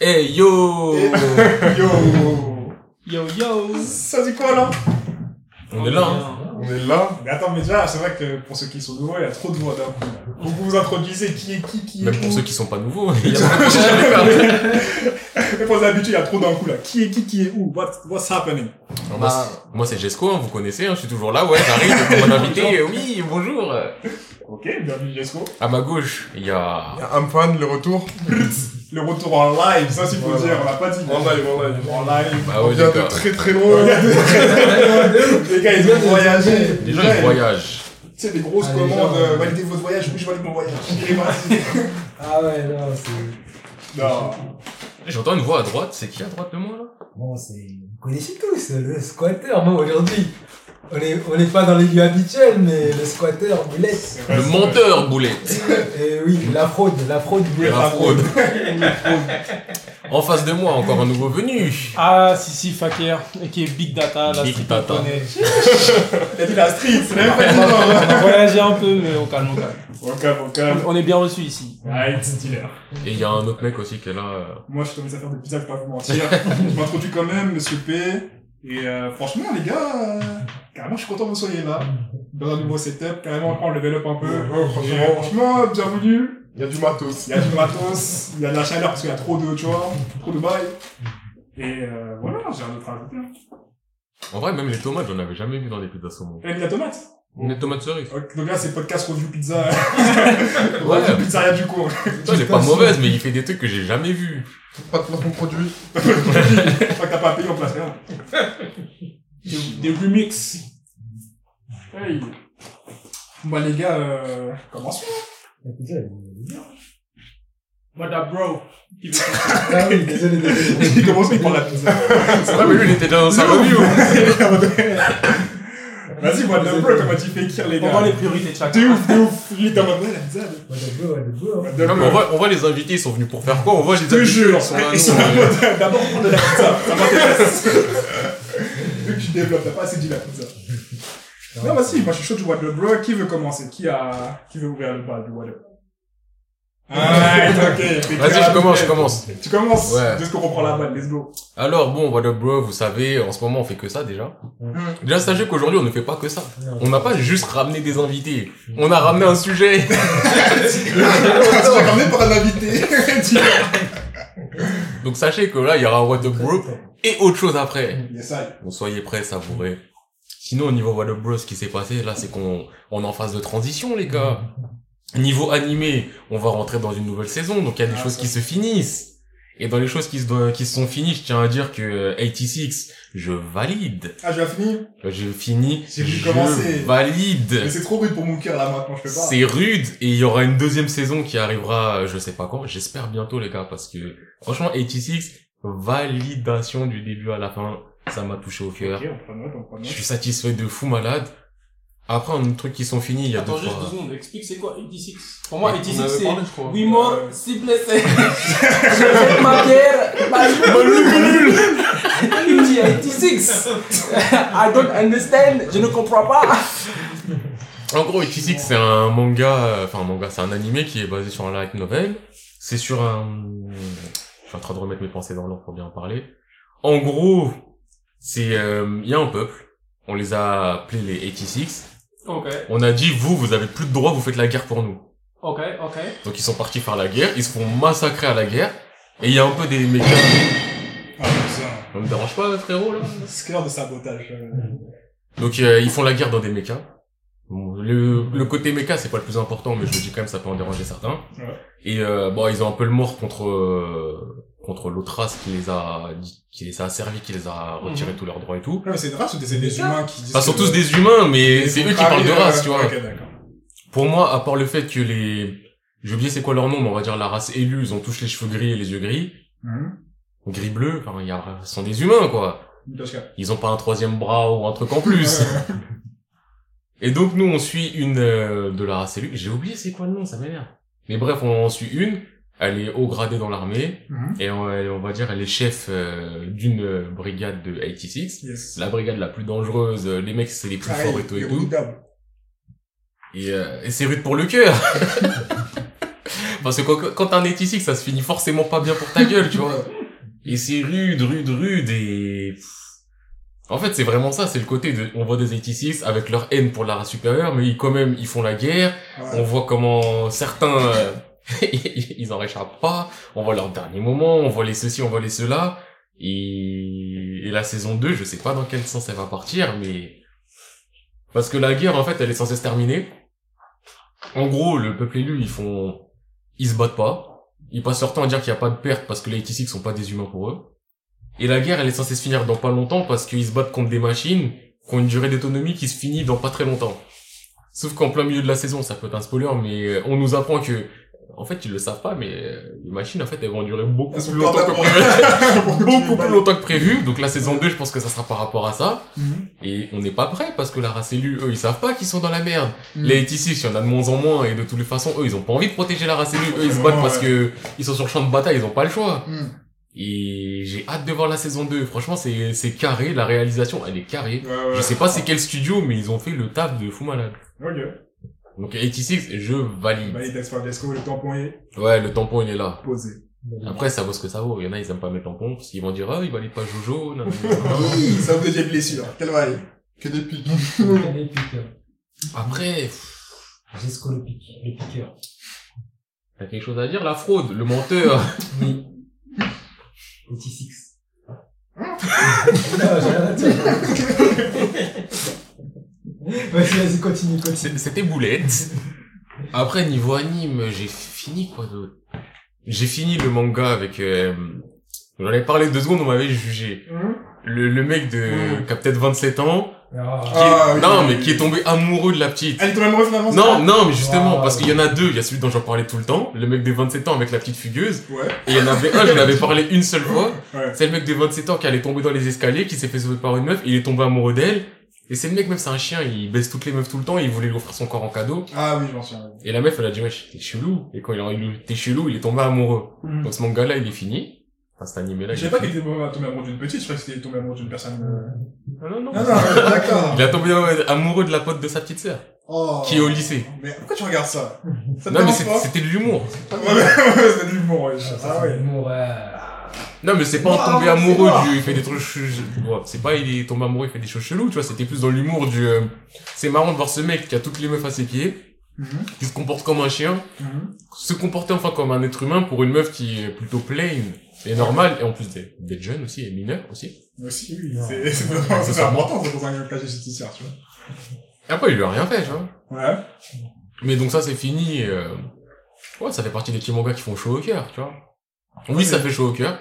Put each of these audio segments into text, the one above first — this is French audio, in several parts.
Hey yo Yo Yo yo Ça dit quoi là? On est là, hein. On est là. Mais attends, mais déjà, c'est vrai que pour ceux qui sont nouveaux, il y a trop de voix d'un coup. Vous vous introduisez qui est qui, qui est Même pour ceux qui sont pas nouveaux, il y a pas de Mais pour les habitués, il y a trop d'un coup là. Qui est qui, qui est où? What, What's happening? Moi, c'est- moi c'est Jesco, hein, vous connaissez, hein, je suis toujours là, ouais, j'arrive comme un invité, euh, oui, bonjour. Ok, bienvenue Jesco. À ma gauche, il y a... Il y a Amfan, le retour. Le retour en live, ça faut Voilà. dire, on l'a pas dit. En live, en live. En live. Bah On ouais, vient les de gars. très très loin. Les gars, ils ont voyagé. Les gens, Ouais. ils voyagent. Tu sais, des grosses Ah, les commandes, gens, euh, validez votre voyage, oui, je valide mon voyage. Ah ouais, non, c'est... Non. J'entends une voix à droite, c'est qui à droite de moi, là? Bon, c'est... Vous connaissez tous, le squatter, moi, aujourd'hui. On est, on n'est pas dans les lieux habituels, mais le squatter, boulette. Le menteur, Boulette. Et oui, la fraude, la fraude, boulette. La fraude. En face de moi, encore un nouveau venu. Ah, si, si, Fakir, et qui est Big Data, la Big street Data. a dit la street, c'est même pas On a, voyagé un peu, mais au calme, au calme. Au calme, au calme. On est bien reçus ici. Ouais, it's dealer. Et il y a un autre mec aussi qui est là. euh, Moi, je commence à faire des pizzas, je vais pas vous mentir. je m'introduis quand même, monsieur P. Et euh, franchement, les gars, euh, carrément, je suis content que vous soyez là. Dans un nouveau setup, carrément, on prend le level up un peu. Ouais, Et, franchement, franchement, bienvenue. il y a du matos. Il y a du matos, il y a de la chaleur parce qu'il y a trop de, tu vois, trop de bail. Et euh, voilà, j'ai un autre à ajouter. En vrai, même les tomates, j'en avais jamais vu dans des pizzas saumon. Et la tomate. Les tomates cerises. Ok, Donc là, c'est podcast review pizza. Ouais. review pizzeria du coin. Putain, elle est pas mauvaise, mais il fait des trucs que j'ai jamais vus. Pas de placement produit. Tant que t'as pas payé, on place rien. Des, des remix. Hey. Bon, les gars, euh, commençons. Écoutez, elle est bien. What up, bro? Ah oui, désolé, désolé. Il commence, il prend la pizza. C'est vrai, mais lui, il était déjà dans sa review. Vas-y, moi, de bro, comment tu fais écrire les On gars voit les priorités de De chacun. ouf, de ouf. Il est dans ma main, Non, mais on bro. voit, on voit les invités, ils sont venus pour faire quoi? On voit les Je te invités, jure, ils sont là, ils sont mode, d'abord prendre de la pizza, ça m'intéresse. Vu que tu développes, t'as pas assez dit la pizza. Non, vas-y, moi je suis chaud du What the Bro. Qui veut commencer? Qui a, qui veut ouvrir le bal du What the Ah, ok. Vas-y, je commence, je commence. Tu commences Ouais. Dès qu'on reprend la balle, let's go. Alors bon, what up bro, vous savez, en ce moment on fait que ça déjà. Mm. Déjà sachez qu'aujourd'hui on ne fait pas que ça. On n'a pas juste ramené des invités, on a ramené un sujet. Tu vas ramener par un invité. Donc sachez que là il y aura un what up bro et autre chose après. Donc soyez prêts, savourez. Sinon au niveau what up bro, ce qui s'est passé là, c'est qu'on on est en phase de transition les gars. Niveau animé, on va rentrer dans une nouvelle saison, donc il y a des Ah, choses ça. qui se finissent. Et dans les choses qui se, qui se sont finies, je tiens à dire que euh, 86, je valide. Ah, je vais finir. Je finis, J'ai je commencer. valide. Mais c'est trop rude pour mon cœur là maintenant, je peux pas. C'est rude et il y aura une deuxième saison qui arrivera, euh, je sais pas quand, j'espère bientôt les gars, parce que franchement 86, validation du début à la fin, ça m'a touché au cœur. Ok, on prend note, on prend Je suis satisfait de fou malade. Après, un truc qui sont finis, il y a Attends deux juste deux fois. secondes, explique c'est quoi? 86 Pour moi, On 86 avait c'est parlé, je crois. Oui, moi, s'il vous plaît, c'est. Je fais ma bière, ma Il me dit 86 I don't understand, je ne comprends pas En gros, 86, c'est un manga, euh, enfin un manga, c'est un animé qui est basé sur un light novel. C'est sur un... Je suis en train de remettre mes pensées dans l'ordre pour bien en parler. En gros, c'est... euh, Il y a un peuple, on les a appelés les 86. Ok, On a dit, vous, vous avez plus de droits, vous faites la guerre pour nous. ok, ok. Donc ils sont partis faire la guerre, ils se font massacrer à la guerre, et il y a un peu des mécas... Ah. Ça me dérange pas, frérot, là Scare de sabotage. euh. Donc euh, ils font la guerre dans des mechas. Le, le côté méca c'est pas le plus important, mais je le dis quand même, ça peut en déranger certains. Ouais. Et euh, bon, ils ont un peu le mort contre euh, contre l'autre race qui les a qui les a servi, qui les a retiré tous leurs droits et tout. C'est des races ou c'est des humains qui disent. Enfin, sont tous des humains, mais c'est eux qui parlent de race, tu vois. Pour moi, à part le fait que les j'ai oublié c'est quoi leur nom, mais on va dire la race élue, ils ont tous les cheveux gris et les yeux gris, Mhm. gris bleu. Enfin, il y a, ce sont des humains quoi. Ils ont pas un troisième bras ou un truc en plus. Et donc nous on suit une euh, de la race élue. J'ai oublié c'est quoi le nom, ça m'énerve. Mais bref, on en suit une. Elle est haut gradée dans l'armée Mhm. et on, va dire elle est chef euh, d'une brigade de 86. Yes. La brigade la plus dangereuse. euh, Les mecs c'est les plus Pareil, forts et tout et tout. Et, euh, et c'est rude pour le cœur. Parce que quand, quand t'es un 86, ça se finit forcément pas bien pour ta gueule, tu vois. Et c'est rude, rude, rude et... En fait, c'est vraiment ça, c'est le côté de, on voit des 86 avec leur haine pour la race supérieure, mais ils, quand même, ils font la guerre, Ouais. on voit comment certains, euh, ils en réchappent pas, on voit leur dernier moment, on voit les ceci, on voit les cela, et, et la saison 2, je sais pas dans quel sens elle va partir, mais, parce que la guerre, en fait, elle est censée se terminer. En gros, le peuple élu, ils font, ils se battent pas, ils passent leur temps à dire qu'il y a pas de perte parce que les 86 sont pas des humains pour eux. Et la guerre, elle est censée se finir dans pas longtemps parce qu'ils se battent contre des machines qui ont une durée d'autonomie qui se finit dans pas très longtemps. Sauf qu'en plein milieu de la saison, ça peut être un spoiler, mais on nous apprend que, en fait, ils le savent pas, mais euh, les machines, en fait, elles vont durer beaucoup plus longtemps que prévu. Beaucoup plus longtemps que prévu. Donc la saison 2, je pense que ça sera par rapport à ça. Mhm. Et on n'est pas prêt parce que la race élue, eux, ils savent pas qu'ils sont dans la merde. Mhm. Les 86, il y en a de moins en moins et de toutes les façons, eux, ils ont pas envie de protéger la race élue. Eux, ils se battent Ouais. parce que ils sont sur le champ de bataille, ils ont pas le choix. Hmm. Et j'ai hâte de voir la saison 2. Franchement, c'est, c'est carré. La réalisation, elle est carrée. Ouais, ouais. Je sais pas c'est quel studio, mais ils ont fait le taf de fou malade. Ok. Donc 86, je valide. Valide Expardesco, le tampon est Ouais, le tampon, il est là. posé? Après, ça vaut ce que ça vaut. Il y en a, ils aiment pas mettre tampon, parce qu'ils vont dire, ah, il valide pas Jojo. non, non, non. Oui, ça vous des blessures. Quel vaille Que des pics. Les piqueurs. Après, pff, Jesco le pique, le piqueur. t'as quelque chose à dire, la fraude, le menteur. Oui. 86. non, j'ai rien à dire. Vas-y, vas-y, continue, continue. C'était boulette. Après, niveau anime, j'ai fini quoi d'autre? J'ai fini le manga avec... Euh, J'en avais parlé deux secondes, on m'avait jugé. Le, le mec de... Mhm. qui a peut-être 27 ans, Ah, qui est- Ah, non, oui, mais oui. qui est tombé amoureux de la petite. Elle est tombée amoureuse finalement Non, ça non, mais justement, Wow. parce qu'il y en a deux. Il y a celui dont j'en parlais tout le temps, le mec de 27 ans avec la petite fugueuse. Ouais. Et il y en avait un, j'en avais parlé une seule fois. Ouais. C'est le mec de 27 ans qui allait tomber dans les escaliers, qui s'est fait sauver par une meuf, il est tombé amoureux d'elle. Et c'est le mec, même c'est un chien, il baisse toutes les meufs tout le temps, il voulait lui offrir son corps en cadeau. Ah oui, j'en suis. Et la meuf, elle a dit, wesh, t'es chelou. Et quand il a eu t'es chelou, il est tombé amoureux. Donc ce manga-là, il est fini. Enfin, cet animé-là, Je il est savais pas qu'il était tombé amoureux d'une petite, je croyais que c'était tombé amoureux d'une personne. euh, Ah, non, non. Non, non, d'accord. Il a tombé amoureux de la pote de sa petite sœur, Oh. qui est au lycée. Mais pourquoi tu regardes ça? Non, mais c'était de l'humour. Ouais, mais- ouais, c'est de l'humour, ouais. Ah c'est ouais. Non, mais c'est pas Non, un tombé c'est amoureux du, il fait des trucs, c'est pas il est tombé amoureux, il fait des choses cheloues, tu vois, c'était plus dans l'humour du, euh, c'est marrant de voir ce mec qui a toutes les meufs à ses pieds, Mhm, qui se comporte comme un chien, mhm. se comporter enfin comme un être humain pour une meuf qui est plutôt plain et normale, et en plus d'être jeune aussi, et mineure aussi. Aussi, oui. Non. C'est important, c'est dans un cas justicière, tu vois. Et après, il lui a rien fait, tu vois. Ouais. Mais donc ça, c'est fini, euh, ouais, ça fait partie des petits mangas qui font chaud au cœur, tu vois. Oui, ça fait chaud au cœur.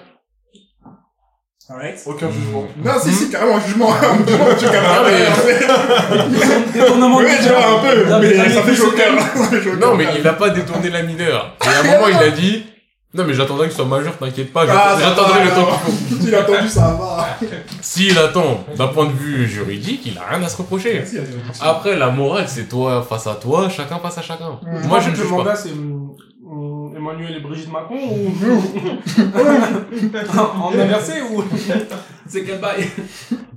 Alright. Aucun jugement. Non, si, si, carrément, un jugement. Un jugement, tu Ah, mais- Détournement Oui, tu vois, un peu. Non, mais ça fait Non, mais il a pas détourné la mineure. Et à un moment, il a dit, non, mais j'attendrai qu'il soit majeur, t'inquiète pas, Ah, j'attendrai va, le temps qu'il faut. Il a attendu, ça va. S'il attend, d'un point de vue juridique, il a rien à se reprocher. Après, la morale, c'est toi face à toi, chacun face à chacun. Moi, je ne juge pas. c'est Emmanuel et Brigitte Macron ou en inversé ou c'est quel bail?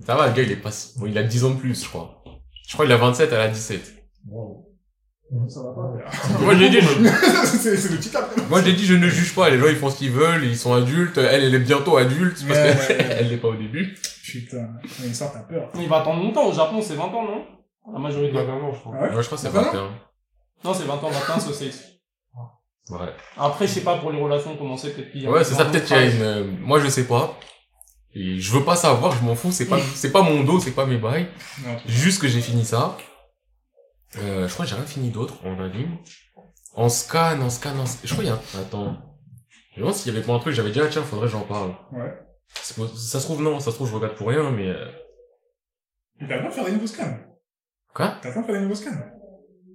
Ça va, le gars, il est pas, si- bon, il a 10 ans de plus, je crois. Je crois qu'il a 27, elle a 17. Ça va pas. Moi, j'ai dit, je, C'est le petit cap. moi, j'ai dit, je ne juge pas. Les gens, ils font ce qu'ils veulent, ils sont adultes. Elle, elle est bientôt adulte, parce Ouais, qu'elle ouais, ouais. elle l'est pas au début. Putain. Mais ça, t'as peur. Il va attendre longtemps. Au Japon, c'est 20 ans, non? La majorité. Il a 20 ans, je crois. Ah ouais Moi, je crois que c'est Vraiment 21. Non, c'est 20 ans, 21, c'est safe. Ouais. Après, je sais pas pour les relations comment c'est, peut-être qu'il y a Ouais, c'est ça, un peut-être qu'il y a une, euh, moi, je sais pas. Et je veux pas savoir, je m'en fous, c'est pas, c'est pas mon dos, c'est pas mes bails. Non, Juste que j'ai fini ça. Euh, je crois que j'ai rien fini d'autre en anime? En scan, en scan, en scan. Je crois qu'il y a un... Attends. Je me demande s'il y avait pas un truc, j'avais dit, ah tiens, faudrait que j'en parle. Ouais. Ça se trouve, non, ça se trouve, je regarde pour rien, mais... euh, Mais T'as le temps de faire des nouveaux scans. Quoi? T'as le temps de faire des nouveaux scans.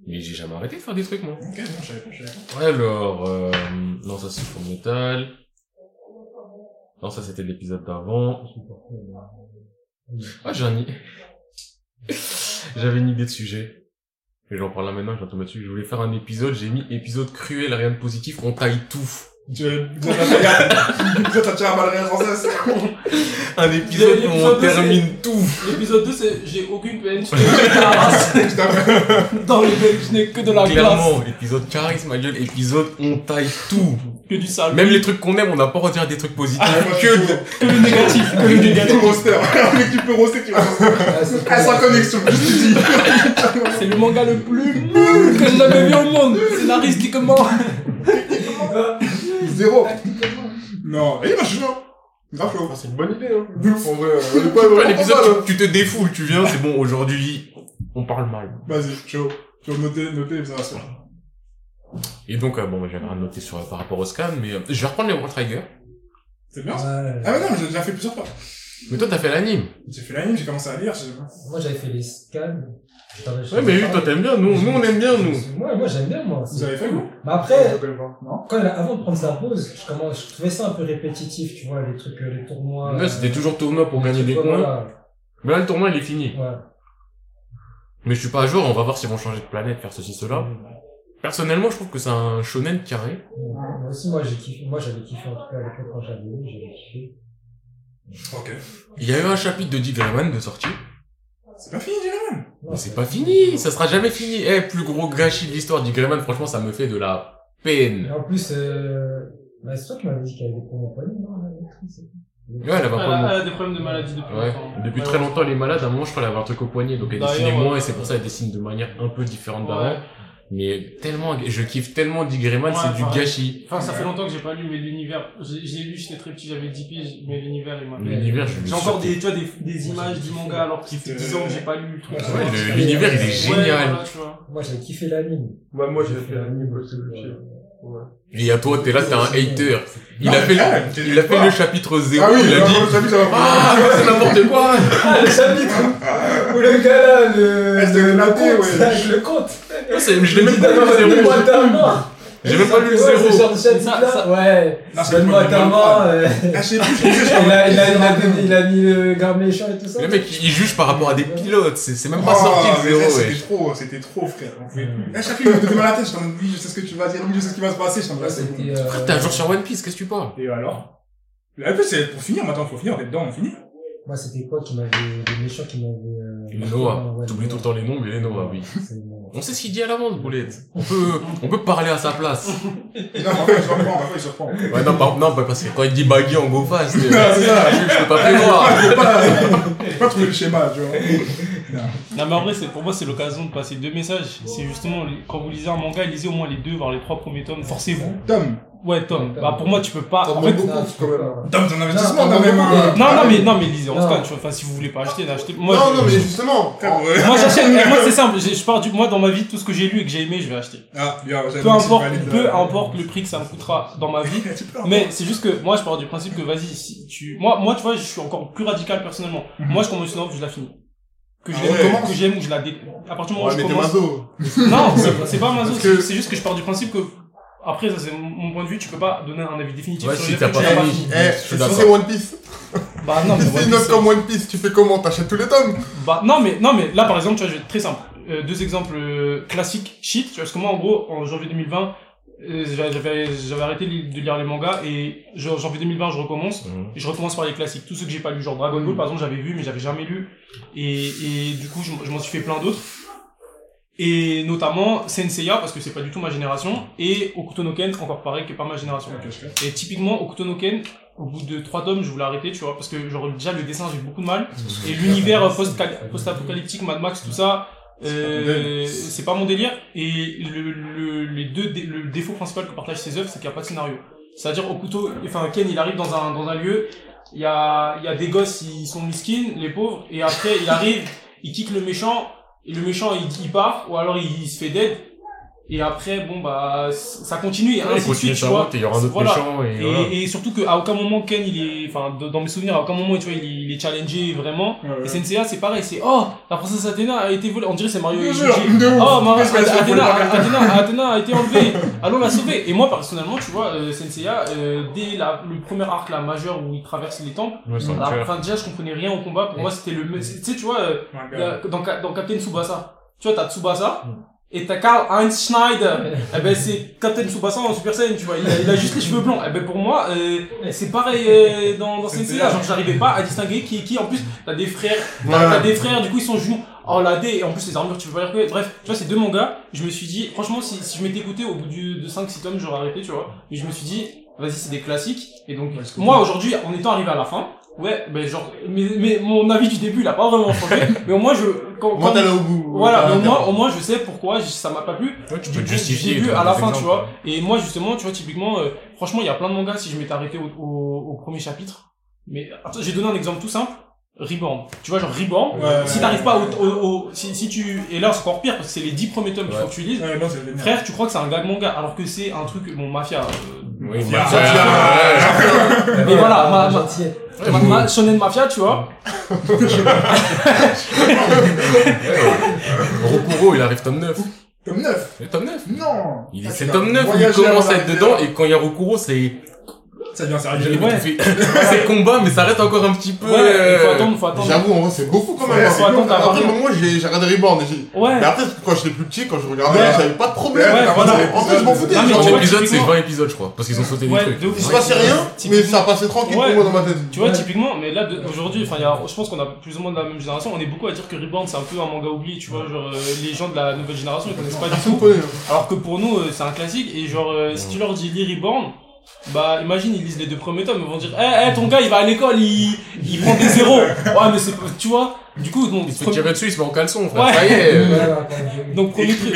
Mais j'ai jamais arrêté de faire des trucs, moi. Ok, non, je savais pas, je savais pas. Ouais, alors... Euh... Non, ça c'est Full Metal. Non, ça c'était l'épisode d'avant. Ah, j'ai un... i- J'avais une idée de sujet. Et j'en parle là maintenant, je vais tomber dessus. Je voulais faire un épisode, j'ai mis épisode cruel, rien de positif, on taille tout. Tu tu t'as tiré à sans cesse. Un épisode où on termine tout. L'épisode 2, c'est j'ai aucune peine, je n'ai la race. Dans les mecs, je n'ai que de la glace. Clairement, épisode charisme, ma gueule, épisode on taille tout. Que du sale. Même les trucs qu'on aime, on n'a pas redire des trucs positifs. moi, que je de... que le négatif. Que le négatif. roster. Un mec, tu peux roster, tu vas roster. Ah, c'est Ah, sans connexion, dis. C'est le manga le plus nul que j'ai jamais vu au monde. Scénaristiquement. Zéro. Non, eh, bah, je suis chaud. Grave chaud. C'est une bonne idée, hein. En vrai, on est pas pas mal, hein. tu, tu te défoules, tu viens, c'est bon, aujourd'hui, on parle mal. Vas-y, chaud. Chaud, notez, notez, observation. Et donc, euh, bon, moi, j'avais rien noté sur, par rapport au scan, mais euh, je vais reprendre les World Trigger. C'est bien ça. Ouais. Ah, mais non, mais j'ai déjà fait plusieurs fois. Mais toi, t'as fait l'anime. J'ai fait l'anime, j'ai commencé à lire. Moi, j'avais fait les scans. Ouais, mais oui, toi, t'aimes bien, nous, nous, on aime bien, nous. Moi, moi j'aime bien, moi. Vous avez fait, vous Mais après, quand, avant de prendre sa pause, je, commence, je trouvais ça un peu répétitif, tu vois, les trucs, euh, les tournois. Là, c'était euh, toujours tournoi pour gagner des points. voilà. Mais là, le tournoi, il est fini. Ouais. Mais je suis pas à jour, on va voir s'ils vont changer de planète, faire ceci, cela. Personnellement, je trouve que c'est un shonen carré. Moi aussi, moi, j'ai kiffé, moi, j'avais kiffé, en tout cas, à l'époque, quand j'avais lu, j'avais kiffé. Ok. Il y a eu un chapitre de Dick Grayman de sortie. C'est pas fini, Non, Mais c'est pas fini, ça sera jamais fini. Eh, plus gros gâchis de l'histoire, Dick Grayman, franchement, ça me fait de la Et peine. en plus, euh, bah, c'est toi qui m'avais dit qu'il y avait des points poignets, non, la lectrice Ouais, elle avait un a, elle a des problèmes de maladie depuis Ouais. longtemps. Depuis Ouais, très longtemps, elle est malade. À un moment, je crois qu'elle avait un truc au poignet, donc elle dessinait moins, ouais. et c'est pour ça qu'elle dessine de manière un peu différente d'avant. Ouais. Mais tellement, je kiffe tellement Dick Grayman, Ouais, c'est du gâchis. Enfin, ça fait longtemps que j'ai pas lu, mais l'univers, j'ai j'ai lu, j'étais très petit, j'avais 10 piges, mais l'univers, il m'a L'univers, je J'ai encore des, tu vois, des, des images du manga alors qu'il fait 10 ans que j'ai pas lu le truc. Ouais, le- l'univers, il est Ouais, génial. voilà. Moi, j'avais kiffé l'anime. Ouais, moi, j'ai J'ai fait l'anime aussi, film. Et à toi, t'es là, t'es un hater. Il Non, a fait, le- il a fait le chapitre 0, Ah oui, il a dit, ah, c'est n'importe quoi. Ah, le chapitre où le gars là, le, Ah, le, le compte, ouais. le compte. Moi, c'est- Je l'ai même pas lu Donne-moi le 0. ta main. J'ai même pas lu le Ouais, zéro. ce genre de Ça- ouais. Non, c'est Donne-moi ta main. euh, Ah, je sais plus, je sais Il a, il a, il a, donné- il a mis le garde méchant et tout ça. Le mec, il juge par rapport à des pilotes. C'est c'est même Oh, pas sorti le mais 0, là, ouais. C'était trop, c'était trop, frère. On pouvait plus. À chaque fois, il me donnait mal à la tête, j'étais en mode, oui, je sais ce que tu vas dire, oui, je sais ce qui va se passer, j'étais en mode, Ouais, là, c'est bon. c'était, euh, Frère, t'es un jour sur One Piece, qu'est-ce que tu parles? Et alors? En plus, c'est pour finir, maintenant, faut finir, on est dedans, on finit. Moi, c'était quoi qui m'avait. Les méchants qui m'avaient. Les Noah. ouais, T'oublies tout le temps les noms, mais les Noah, oui. On sait ce qu'il dit à l'avance, Boulette. On peut, on peut parler à sa place. Non, parfois, il se reprend, parfois, il se reprend. Ouais, non, par- non, parce que quand il dit baggy en go fast, c'est ça. je peux pas prévoir. Faut pas, faut pas trouver le schéma, tu vois. Non, mais en vrai, c'est, pour moi, c'est l'occasion de passer deux messages. C'est justement, quand vous lisez un manga, lisez au moins les deux, voire les trois premiers tomes. Forcez-vous. Tom, Ouais, Tom. Bah, pour moi, tu peux pas. T'en beaucoup, quand même. Tom, ton investissement, Non, t'as même non, un. non, non, mais, non, mais lisez en tu vois. Enfin, si vous voulez pas acheter, achetez. Moi, Non, non, mais justement. Frère, ouais. Moi, j'achète. moi, c'est simple. Je, je pars du, moi, dans ma vie, tout ce que j'ai lu et que j'ai aimé, je vais acheter. Ah, bien, Peu importe, valide, peu importe le prix que ça me coûtera dans ma vie. Mais c'est juste que moi je pars du principe que vas-y si tu moi moi tu vois je suis encore plus radical personnellement. Mhm. Moi je commence une œuvre, je la finis. Que je Ah l'aime ouais. que j'aime ou je la dé... à partir du moment Ouais, où mais je t'es commence. Non, c'est c'est pas maso, que- c'est juste que je pars du principe que après ça c'est mon- point de vue, tu peux pas donner un avis définitif Ouais, sur si les t'as trucs pas que tu n'as fini. Eh, si c'est One Piece. Bah non, mais Si c'est comme One Piece, tu fais comment? T'achètes tous les tomes Bah non mais non mais là par exemple tu vois je vais être très simple Euh, deux exemples euh, classiques shit tu vois parce que moi en gros en janvier 2020 euh, j'avais j'avais arrêté de lire les mangas et janvier 2020 je recommence. Mhm. et je recommence par les classiques. Tous ceux que j'ai pas lu genre Dragon Ball par exemple j'avais vu mais j'avais jamais lu. Et, et du coup je, m'en suis fait plein d'autres. Et notamment Senseiya parce que c'est pas du tout ma génération. Et Okuto no Ken encore pareil que pas ma génération. Et typiquement Okuto no Ken au bout de trois tomes je voulais arrêter tu vois parce que genre déjà le dessin j'ai eu beaucoup de mal. Et l'univers euh, post- post-apocalyptique, Mad Max, tout ça, euh, c'est pas mon délire. Et le, le, les deux, dé- le défaut principal que partagent ces œuvres, c'est qu'il n'y a pas de scénario. C'est-à-dire, au couteau, enfin, Ken, il arrive dans un, dans un lieu, il y a, il y a des gosses, ils sont miskines, les pauvres, et après, il arrive, il kick le méchant, et le méchant, il, il part, ou alors il, se fait dead, et après, bon, bah, ça continue, et Ouais, ainsi de suite, tu vois. et il y aura un autre Voilà. méchant et Et, voilà. et surtout qu'à aucun moment Ken il est, enfin dans mes souvenirs à aucun moment tu vois il est, il est challengé vraiment. Ouais, ouais. Et Senseiya c'est pareil, c'est oh la princesse Athéna a été volée, on dirait c'est Mario et ouf. Oh Mar- Qu'est-ce qu'elle a fait pour Athéna, Athéna, Athéna a été enlevée, allons la sauver. Et moi personnellement tu vois euh, Senseiya euh, dès la, le premier arc là majeur où il traverse les temples, enfin déjà je comprenais rien au combat. Pour moi c'était le, tu sais tu vois euh, dans, Captain Tsubasa, tu vois t'as Tsubasa. Et t'as Karl Heinz Schneider. eh ben, c'est Captain Tsubasa en Super Saiyan, tu vois. Il a, il a juste les cheveux blancs. Eh ben, pour moi, euh, c'est pareil euh, dans, dans Sensei. Genre, j'arrivais pas à distinguer qui est qui. En plus, t'as des frères, t'as t'as des frères, du coup, ils sont jumeaux. Oh, la D, et en plus, les armures, tu peux pas les reconnaître. Bref, tu vois, ces deux mangas, je me suis dit, franchement, si, si je m'étais écouté au bout du, de 5-6 tomes, j'aurais arrêté, tu vois. Mais je me suis dit, vas-y, c'est des classiques. Et donc, moi, aujourd'hui, en étant arrivé à la fin, ouais, ben, genre, mais, mais mon avis du début, il a pas vraiment changé. mais au moins, je, quand, quand- au bout. voilà, mais au T'as- moins, au moins, je sais pourquoi ça m'a pas plu. Ouais, tu peux justifier. tu à la fin, tu vois. Et moi, justement, tu vois, typiquement, euh, franchement, il y a plein de mangas si je m'étais arrêté au, au, au premier chapitre. Mais, attends, j'ai donné un exemple tout simple. Reborn. Tu vois, genre Reborn. Ouais, si ouais. t'arrives pas au, au, au- si, si tu, et là, c'est encore pire parce que c'est les 10 premiers tomes qu'il faut que tu lises. Ouais, non. Frère, tu crois que c'est un gag manga alors que c'est un truc, bon, mafia. euh, Oui, Mafia. mais voilà, ma, ma, ma, ma shonen mafia, tu vois. Rokuro, il arrive tome 9. Tome 9. C'est tome 9. Non. Il Ah, c'est tome vas 9 où il commence à être dedans et quand il y a Rokuro, c'est Ça devient sérieux. Ouais. c'est combat mais ça reste encore un petit peu Ouais, il faut euh, attendre, faut attendre. J'avoue, en vrai, c'est beaucoup quand même. Ouais, hein. faut attendre Après, moi, j'ai regardé Reborn. et j'ai- Ouais. Mais après, quand j'étais plus petit, quand je regardais, Ouais. j'avais pas de problème. Ouais, Après, voilà. En fait, je m'en foutais. Chaque épisode c'est typiquement- 20 épisodes je crois parce qu'ils ont sauté des Ouais, trucs. Il se passait rien, mais ça passait tranquille pour moi dans ma tête. Tu vois, typiquement, mais là, aujourd'hui, enfin, il y a- je pense qu'on a plus ou moins de la même génération. On est beaucoup à dire que Reborn, c'est un peu un manga oublié, tu vois. Genre, euh, les gens de la nouvelle génération, ils connaissent pas du tout. Alors que pour nous, euh, c'est un classique. Et genre, si tu leur dis lis Reborn, bah, imagine, ils lisent les deux premiers tomes. Ils vont dire, eh, eh, ton gars, il va à l'école, il, il prend des zéros. Ouais, mais c'est, pas- tu vois. Du coup, donc, Il se fait premier- tirer dessus, il se met en caleçon frère. Ouais. Ça y est. euh, donc, premier truc.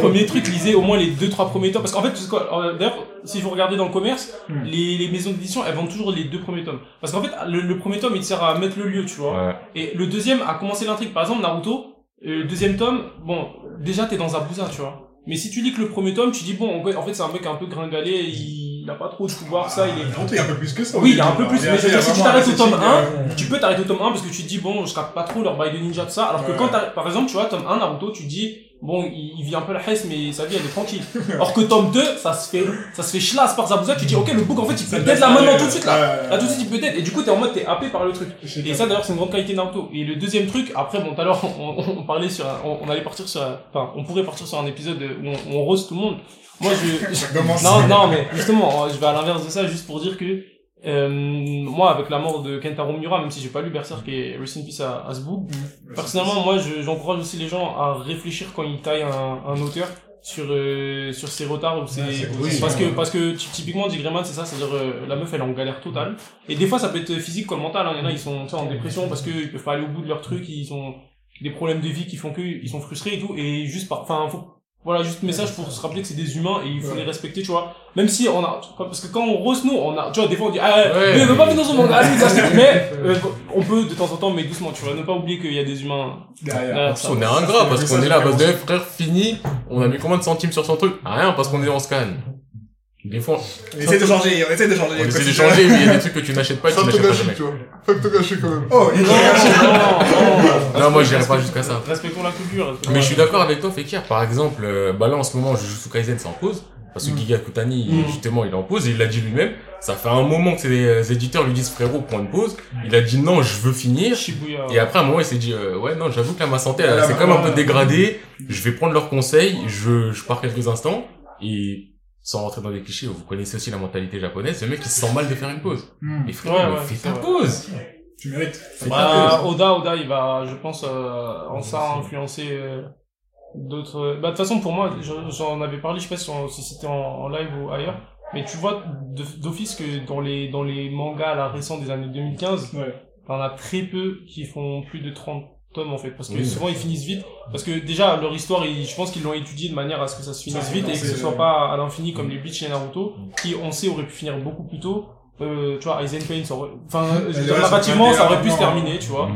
premier truc, lisez au moins les deux, trois premiers tomes. Parce qu'en fait, quoi, euh, d'ailleurs, si vous regardez dans le commerce, Hmm. les, les maisons d'édition, elles vendent toujours les deux premiers tomes. Parce qu'en fait, le, le premier tome, il te sert à mettre le lieu, tu vois. Ouais. Et le deuxième a commencé l'intrigue. Par exemple, Naruto, euh, le deuxième tome, bon, déjà t'es dans Abusa, tu vois. Mais si tu lis que le premier tome, tu dis bon, en fait, c'est un mec un peu gringalé, il a pas trop de pouvoir, ça, il est. Il y a un peu plus que ça. Oui, il y a un peu plus, mais veux dire, si tu t'arrêtes au tome 1, Ouais. tu peux t'arrêter au tome 1 parce que tu te dis bon, je capte pas trop leur bail de ninja, tout ça. Alors que quand t'as, par exemple, tu vois, tome 1, Naruto, tu dis bon, il, il vit un peu la hesse, mais sa vie elle est tranquille. Or que tome 2, ça se fait, ça se fait schlass par Zabuza, tu dis ok, le book en fait, il peut dead là maintenant tout de suite là. Là tout de suite, il peut dead. Et du coup, t'es en mode, t'es happé par le truc. Et ça d'ailleurs c'est une grande qualité Naruto. Et le deuxième truc, après bon tout à l'heure on, on, on parlait sur un- on, on allait partir sur un- enfin on pourrait partir sur un épisode où on, on rose tout le monde. Moi je, non non mais justement je vais à l'inverse de ça juste pour dire que euh, moi avec la mort de Kentaro Miura même si j'ai pas lu Berserk et Rest in Peace à, à ce bout personnellement moi je- j'encourage aussi les gens à réfléchir quand ils taillent un, un auteur sur euh, sur ses retards ou ses Ouais, c'est ou- possible, parce que ouais. parce que ty- typiquement Dick Grayman c'est ça c'est à dire la meuf elle est en galère totale et des fois, ça peut être physique comme mental. Hein. Il y en a, ils sont tu sais, en dépression parce qu'ils peuvent pas aller au bout de leur truc, ils ont des problèmes de vie qui font qu'ils sont frustrés et tout. Et juste par, enfin, faut, voilà, juste message pour se rappeler que c'est des humains et il faut Ouais. les respecter, tu vois. Même si on a, parce que quand on rose nous, on a, tu vois, des fois on dit, ah, Ouais. mais il veut pas venir dans ça, c'est- mais, euh, on peut de temps en temps, mais doucement, tu vois, ne pas oublier qu'il y a des humains Derrière. On est ingrat parce qu'on est là base de frère fini, on a mis combien de centimes sur son truc? Rien parce qu'on est en scan. Des fois, On essaie de changer, on essaie de changer. on essaie d'échanger mais il y a des trucs que tu n'achètes pas et que tu n'achètes pas gâcher, jamais. tu vois. Faut que te gâcher quand même. Oh, il Non, non, Non, moi j'irai pas jusqu'à ça. Respectons la culture. respectons Mais je suis d'accord avec toi, Fekir. Par exemple, euh, bah là en ce moment, Jujutsu Kaisen c'est en pause. Parce que Mm. Giga Kutani, Mm. justement, il est en pause et il l'a dit lui-même. Ça fait un moment que ses euh, éditeurs lui disent frérot, prends une pause. Il a dit non, je veux finir. Shibuya. Et après, à un moment, il s'est dit, euh, ouais, non, j'avoue que là, ma santé, c'est quand même un peu voilà. dégradé. Je vais prendre leurs conseils. Je, je pars quelques instants. Et sans rentrer dans des clichés, vous connaissez aussi la mentalité japonaise. Le mec, il se sent mal de faire une pause. Hmm, Et frérot, Ouais, mais ouais, fais c'est ta vrai. pause. Tu mérites. Fais ta Bah, pause. Oda, Oda, il va, je pense, euh, en ça influencer euh, d'autres. Bah, de toute façon, pour moi, j'en- avais parlé, je sais pas si, c'était en, en live ou ailleurs, mais tu vois d'office que dans les dans les mangas là récents des années 2015, Ouais. t'en as très peu qui font plus de 30 tomes en fait, parce que Oui. souvent ils finissent vite, parce que déjà leur histoire, ils- je pense qu'ils l'ont étudié de manière à ce que ça se finisse Ça, vite et que ce soit pas à l'infini comme les Bleach et Naruto, qui on sait auraient pu finir beaucoup plus tôt. Euh, tu vois, Aizen Pain, ça aurait... enfin, narrativement, ça aurait pu se été terminer, tu vois.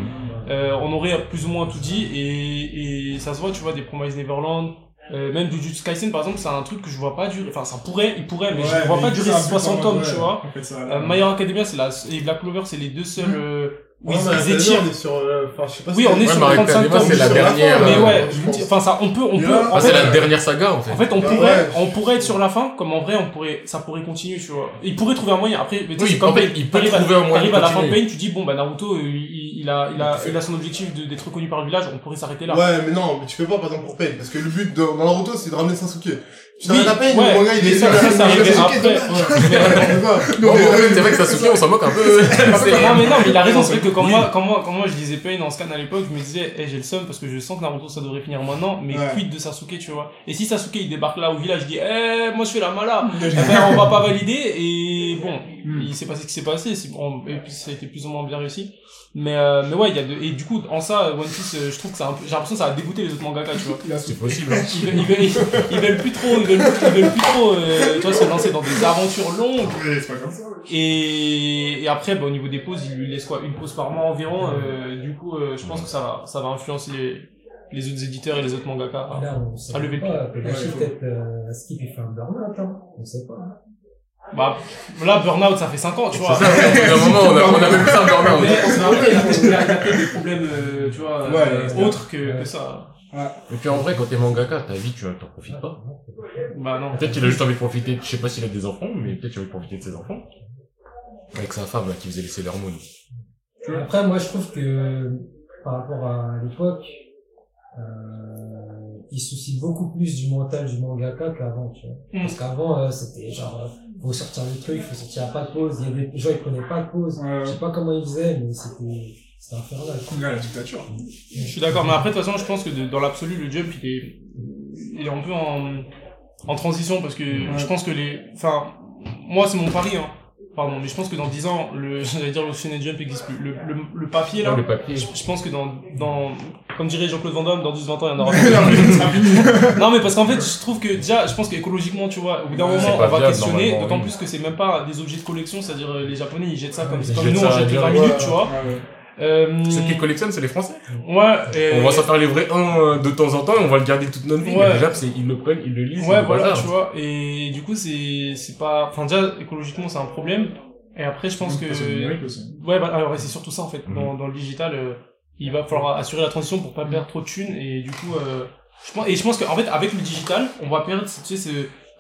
Euh, on aurait plus ou moins tout dit et, et ça se voit, tu vois, des Promise Neverland, euh, même Jujutsu Kaisen par exemple, c'est un truc que je vois pas durer, enfin ça pourrait, il pourrait, mais je ne vois mais pas durer pousse un peu 60 quand tomes, tu vois. En fait, ça, Euh, My Hero Academia c'est la, et Black Clover c'est les deux seuls euh, Ouais, ils, ils étirent. on est sur, euh, enfin, je sais pas Oui, si- on est Ouais, sur Marie 35 Academia, tomes. c'est la sur la dernière. fin, Mais euh, ouais, enfin ça, on peut, on peut, Ah, c'est fait, la dernière saga, en fait. en fait, on pourrait, on pourrait être sur la fin, comme en vrai, on pourrait, ça pourrait continuer, tu vois. Il pourrait trouver un moyen. Après, mais tu sais, Oui, Pain. il peut trouver un moyen T'arrives à la fin de. Pain, tu dis, bon, bah, Naruto, euh, il, il a, il a, il a son objectif d'être reconnu par le village, on pourrait s'arrêter là. Ouais, mais non, mais tu fais pas par exemple pour Pain, parce que le but de, dans Naruto, c'est de ramener Sasuke. Tu Oui, Pain, ouais, le manga, il est ça, ça, ça arrivait après. c'est vrai que Sasuke, on s'en moque un peu. non mais non mais il a raison c'est vrai que quand moi quand moi quand moi je lisais Pain en scan à l'époque je me disais eh, j'ai le seum parce que je sens que Naruto ça devrait finir maintenant mais Ouais. quid de Sasuke tu vois? Et si Sasuke il débarque là au village il dit eh moi je fais la mala eh ben, on va pas valider et bon Hmm. il s'est passé ce qui s'est passé c'est bon et puis ça a été plus ou moins bien réussi mais euh, mais ouais il y a de, et du coup en ça One Piece euh, je trouve que ça peu j'ai l'impression que ça a dégoûté les autres mangaka tu vois C'est possible. hein. ils, veulent- ils, veulent, ils veulent plus trop ils veulent, ils veulent plus trop euh, tu vois se lancer dans des aventures longues Ouais, c'est pas comme ça, ouais. et, et après, bah, au niveau des pauses, il lui laisse quoi Une pause par mois environ. euh, du coup, euh, je pense que ça va, ça va influencer les, les autres éditeurs et les autres mangaka. Là, on sait Ah, lever le pas. Ouais, faut- peut-être, euh, Skip, il fait un burn-out, hein. On sait pas. Bah, là, Burnout, ça fait 5 ans, tu C'est vois. ça, au bout d'un moment, on a, on a même plus un burn-out. Mais, mais après, il il a- peut-être des problèmes, euh, tu vois, Ouais, euh, ouais. autres que, que ça. Et puis en vrai, quand t'es mangaka, ta vie, tu t'en profites pas. Bah non. Peut-être qu'il a juste envie de profiter, je sais pas s'il a des enfants, mais peut-être qu'il a envie de profiter de ses enfants. Avec sa femme, là, qui faisait laisser l'hormone. Après, moi, je trouve que, par rapport à l'époque, euh, il se soucie beaucoup plus du mental du mangaka qu'avant, tu vois. Mm. Parce qu'avant, euh, c'était genre, euh, faut sortir le truc, faut sortir à pas de pause. Il y avait des gens, ils prenaient pas de pause. Ouais, Je sais pas comment ils faisaient, mais c'était, c'était infernal. Ouais, la dictature. Je suis d'accord, mais après, de toute façon, je pense que de- dans l'absolu, le jump, il est, il est un peu en, en transition parce que je pense que les, enfin, moi, c'est mon pari, hein. Pardon, mais je pense que dans 10 ans, le, j'allais dire le Shonen Jump n'existe plus. Le, le, le papier, là, le papier. je, je pense que dans, dans, comme dirait Jean-Claude Van Damme, dans 10-20 ans, il y en aura plus. non, mais parce qu'en fait, je trouve que déjà, je pense qu'écologiquement, tu vois, au bout d'un moment, c'est on va viable, questionner, d'autant oui. plus que c'est même pas des objets de collection, c'est-à-dire euh, les Japonais, ils jettent ça comme, Ils comme jettent nous, ça on jette les 20 direct. minutes, tu vois. Euh, Ceux qui collectionnent, c'est les Français. ouais, et- On va s'en faire livrer un euh, de temps en temps et on va le garder toute notre vie. Ouais. Mais déjà, c'est, ils le prennent, ils le lisent. Ouais, voilà, tu vois. Et du coup, c'est, c'est pas, enfin, déjà, écologiquement, c'est un problème. Et après, je pense que, ouais, bah, alors, c'est surtout ça, en fait. Mhm. Dans, dans le digital, euh, il va falloir assurer la transition pour pas perdre trop de thunes. Et du coup, euh, je pense, et je pense qu'en fait, avec le digital, on va perdre, tu sais, ce,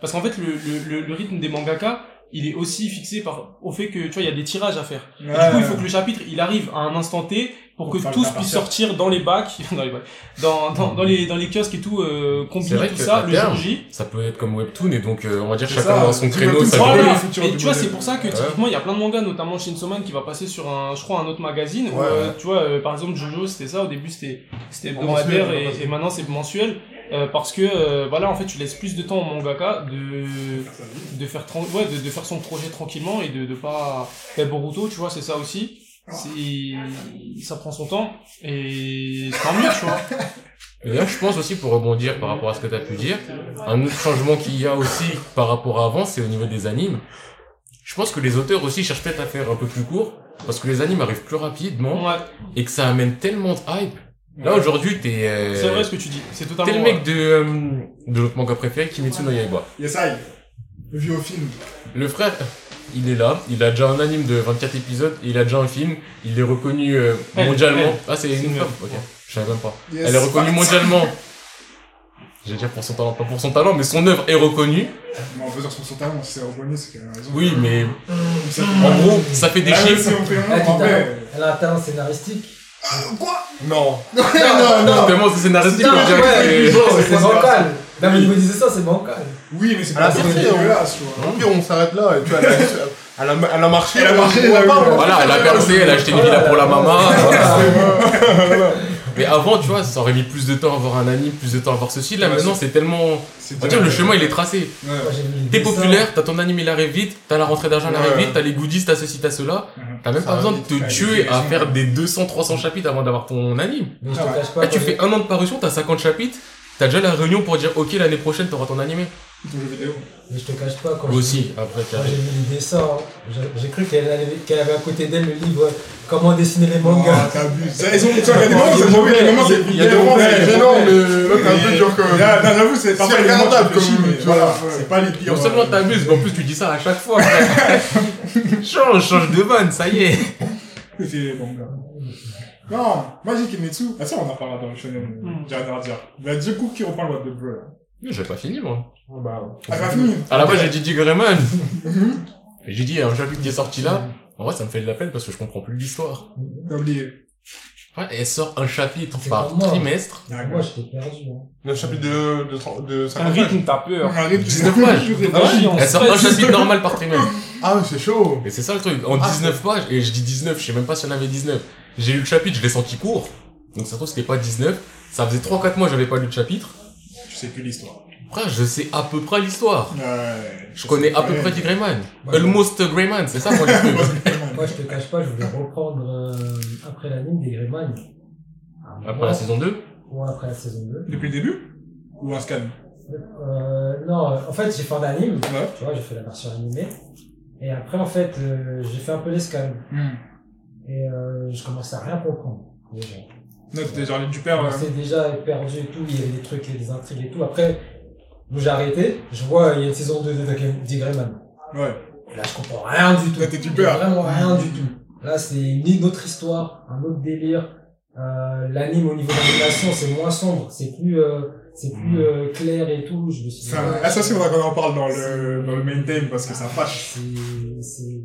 parce qu'en fait, le, le, le, le rythme des mangaka, il est aussi fixé par, au fait que, tu vois, il y a des tirages à faire. Et du coup, il faut que le chapitre, il arrive à un instant T pour Pour que tous puissent sortir dans les bacs, dans les bacs, dans, dans, dans les, dans les kiosques et tout, euh, C'est combiner vrai tout ça, le terme, jour J. Ça peut être comme Webtoon et donc, euh, on va dire chacun ça, dans son créneau, ça Voilà. Et tu vois, c'est pour ça que typiquement, il y a plein de mangas, notamment Chainsaw Man, qui va passer sur un, je crois, un autre magazine. où, Ouais. euh, tu vois, euh, par exemple, Jojo, c'était ça. Au début, c'était, c'était hebdomadaire et maintenant c'est mensuel. Euh, parce que, euh, voilà, en fait, tu laisses plus de temps au mangaka de, de faire, ouais, de, de faire son projet tranquillement et de, de pas, et Boruto, tu vois, c'est ça aussi. C'est, ça prend son temps et c'est tant mieux, tu vois. Et là, je pense aussi, pour rebondir par rapport à ce que tu as pu dire, un autre changement qu'il y a aussi par rapport à avant, c'est au niveau des animes. Je pense que les auteurs aussi cherchent peut-être à faire un peu plus court, parce que les animes arrivent plus rapidement, Ouais, et que ça amène tellement de hype. Là, aujourd'hui, t'es, euh, c'est vrai ce que tu dis. C'est totalement t'es le mec de, euh, de notre manga préféré, Kimetsu no Yaiba. Yes, I. Le vieux film. Le frère, il est là, il a déjà un anime de 24 épisodes, et il a déjà un film, il est reconnu euh, Elle, mondialement. elle. Ah, c'est une femme, ok. Je savais même pas. Yes, Elle est reconnue fact. mondialement. J'allais dire pour son talent, pas pour son talent, mais son œuvre est reconnue. Mais on peut dire sur son talent, si c'est reconnu, c'est qu'elle a raison. Oui, mais en gros, ça fait des Ah, chiffres. si on fait. Elle a un talent scénaristique. Non. Non, non. Tellement c'est scénaristique, Non, on dirait que ouais, c'est- bancal. Non, mais au niveau des histoires, c'est bancal. Oui, mais c'est Elle a pas c'est sorti, dégueulasse, tu vois. Au pire, on s'arrête là, et tu vois, elle a, elle a, elle a marché. Elle a marché, Voilà, elle a percé, elle a acheté une villa pour la maman. Mais avant, tu vois, ça aurait mis plus de temps à voir un anime, plus de temps à voir ceci. Là, Ouais, maintenant, c'est tellement. C'est On va dire, le chemin, il est tracé. Ouais. T'es populaire, t'as ton anime, il arrive vite, t'as la rentrée d'argent, elle arrive Ouais. vite, t'as les goodies, t'as ceci, t'as cela. Mhm. T'as même Ça pas besoin de te tuer à faire des 200-300 chapitres avant d'avoir ton anime. Là, tu fais un an de parution, t'as 50 chapitres, t'as déjà la réunion pour dire, ok, l'année prochaine, t'auras ton animé. Ton jeu vidéo. Mais je te cache pas quand Moi aussi, après, Quand j'ai vu les dessins, j'ai- j'ai cru qu'elle avait, qu'elle avait à côté d'elle le livre euh, Comment dessiner les mangas. Ah, Ils ont, tu vois, il y a des moments, Il est ça, j'avoue, il y a des mauvais. moments, c'est Il y a des moments, c'est gênant, mais là, t'es un peu dur quand même. J'avoue, c'est C'est moments, regardable, comme- mais voilà, c'est pas les pires. Non seulement euh, t'abuses, mais en plus tu dis ça à chaque fois. change, change de vanne, ça y est. C'est les mangas. Non, moi j'ai Kimetsu. Ah, ça, on en parlera dans le shonen. J'ai rien à dire. Il y a du coup qui reprend le What the Bro. là? J'ai pas fini, moi. Ah, t'as fini À la base, j'ai dit Digreman. Et j'ai dit, y un chapitre qui est sorti là. En vrai, ça me fait de la peine parce que je comprends plus l'histoire. T'as oublié. Ouais, elle sort un chapitre par moi. trimestre. Moi, j'étais perdu. Hein. Un chapitre de, de, trente- de Un 50 rythme, t'as peur. Un rythme, 19 pages. Ah en Elle sort un chapitre normal par trimestre. Ah oui, c'est chaud. Et c'est ça le truc. En Ah, 19 pages, et je dis 19, je sais même pas si on avait 19. J'ai lu le chapitre, je l'ai senti court. Donc ça se trouve c'était pas 19. Ça faisait 3-4 mois que j'avais pas lu le chapitre. Je sais plus l'histoire. Frère, je sais à peu près l'histoire. Ouais. Je connais à peu près du Greyman. Almost Greyman, c'est ça moi. Moi, je te cache pas, je voulais reprendre euh, après l'anime des Greyman. Après la saison 2 Ouais, après la saison 2. Depuis le début Ou un scan? Euh, non, euh, en fait, j'ai fait un anime. Ouais. Tu vois, j'ai fait la version animée. Et après, en fait, euh, j'ai fait un peu les scans. Et euh, je commençais à rien comprendre. Déjà. Non, t'étais genre du père. On s'est déjà perdu et tout, il y avait des trucs, des intrigues et tout. Après, donc j'ai arrêté, je vois, il y a une saison 2 de Greyman. Ouais. Et Là, je comprends rien du tout. Là, t'es du a peur. Vraiment rien du tout. Là, c'est une autre histoire, un autre délire. Euh, l'anime au niveau d'animation, c'est moins sombre, c'est plus, euh, c'est plus euh, clair et tout. Je me suis dit, Ça, ouais, ah, ça, c'est vrai qu'on en parle dans le, dans le main theme parce que ça fâche. c'est,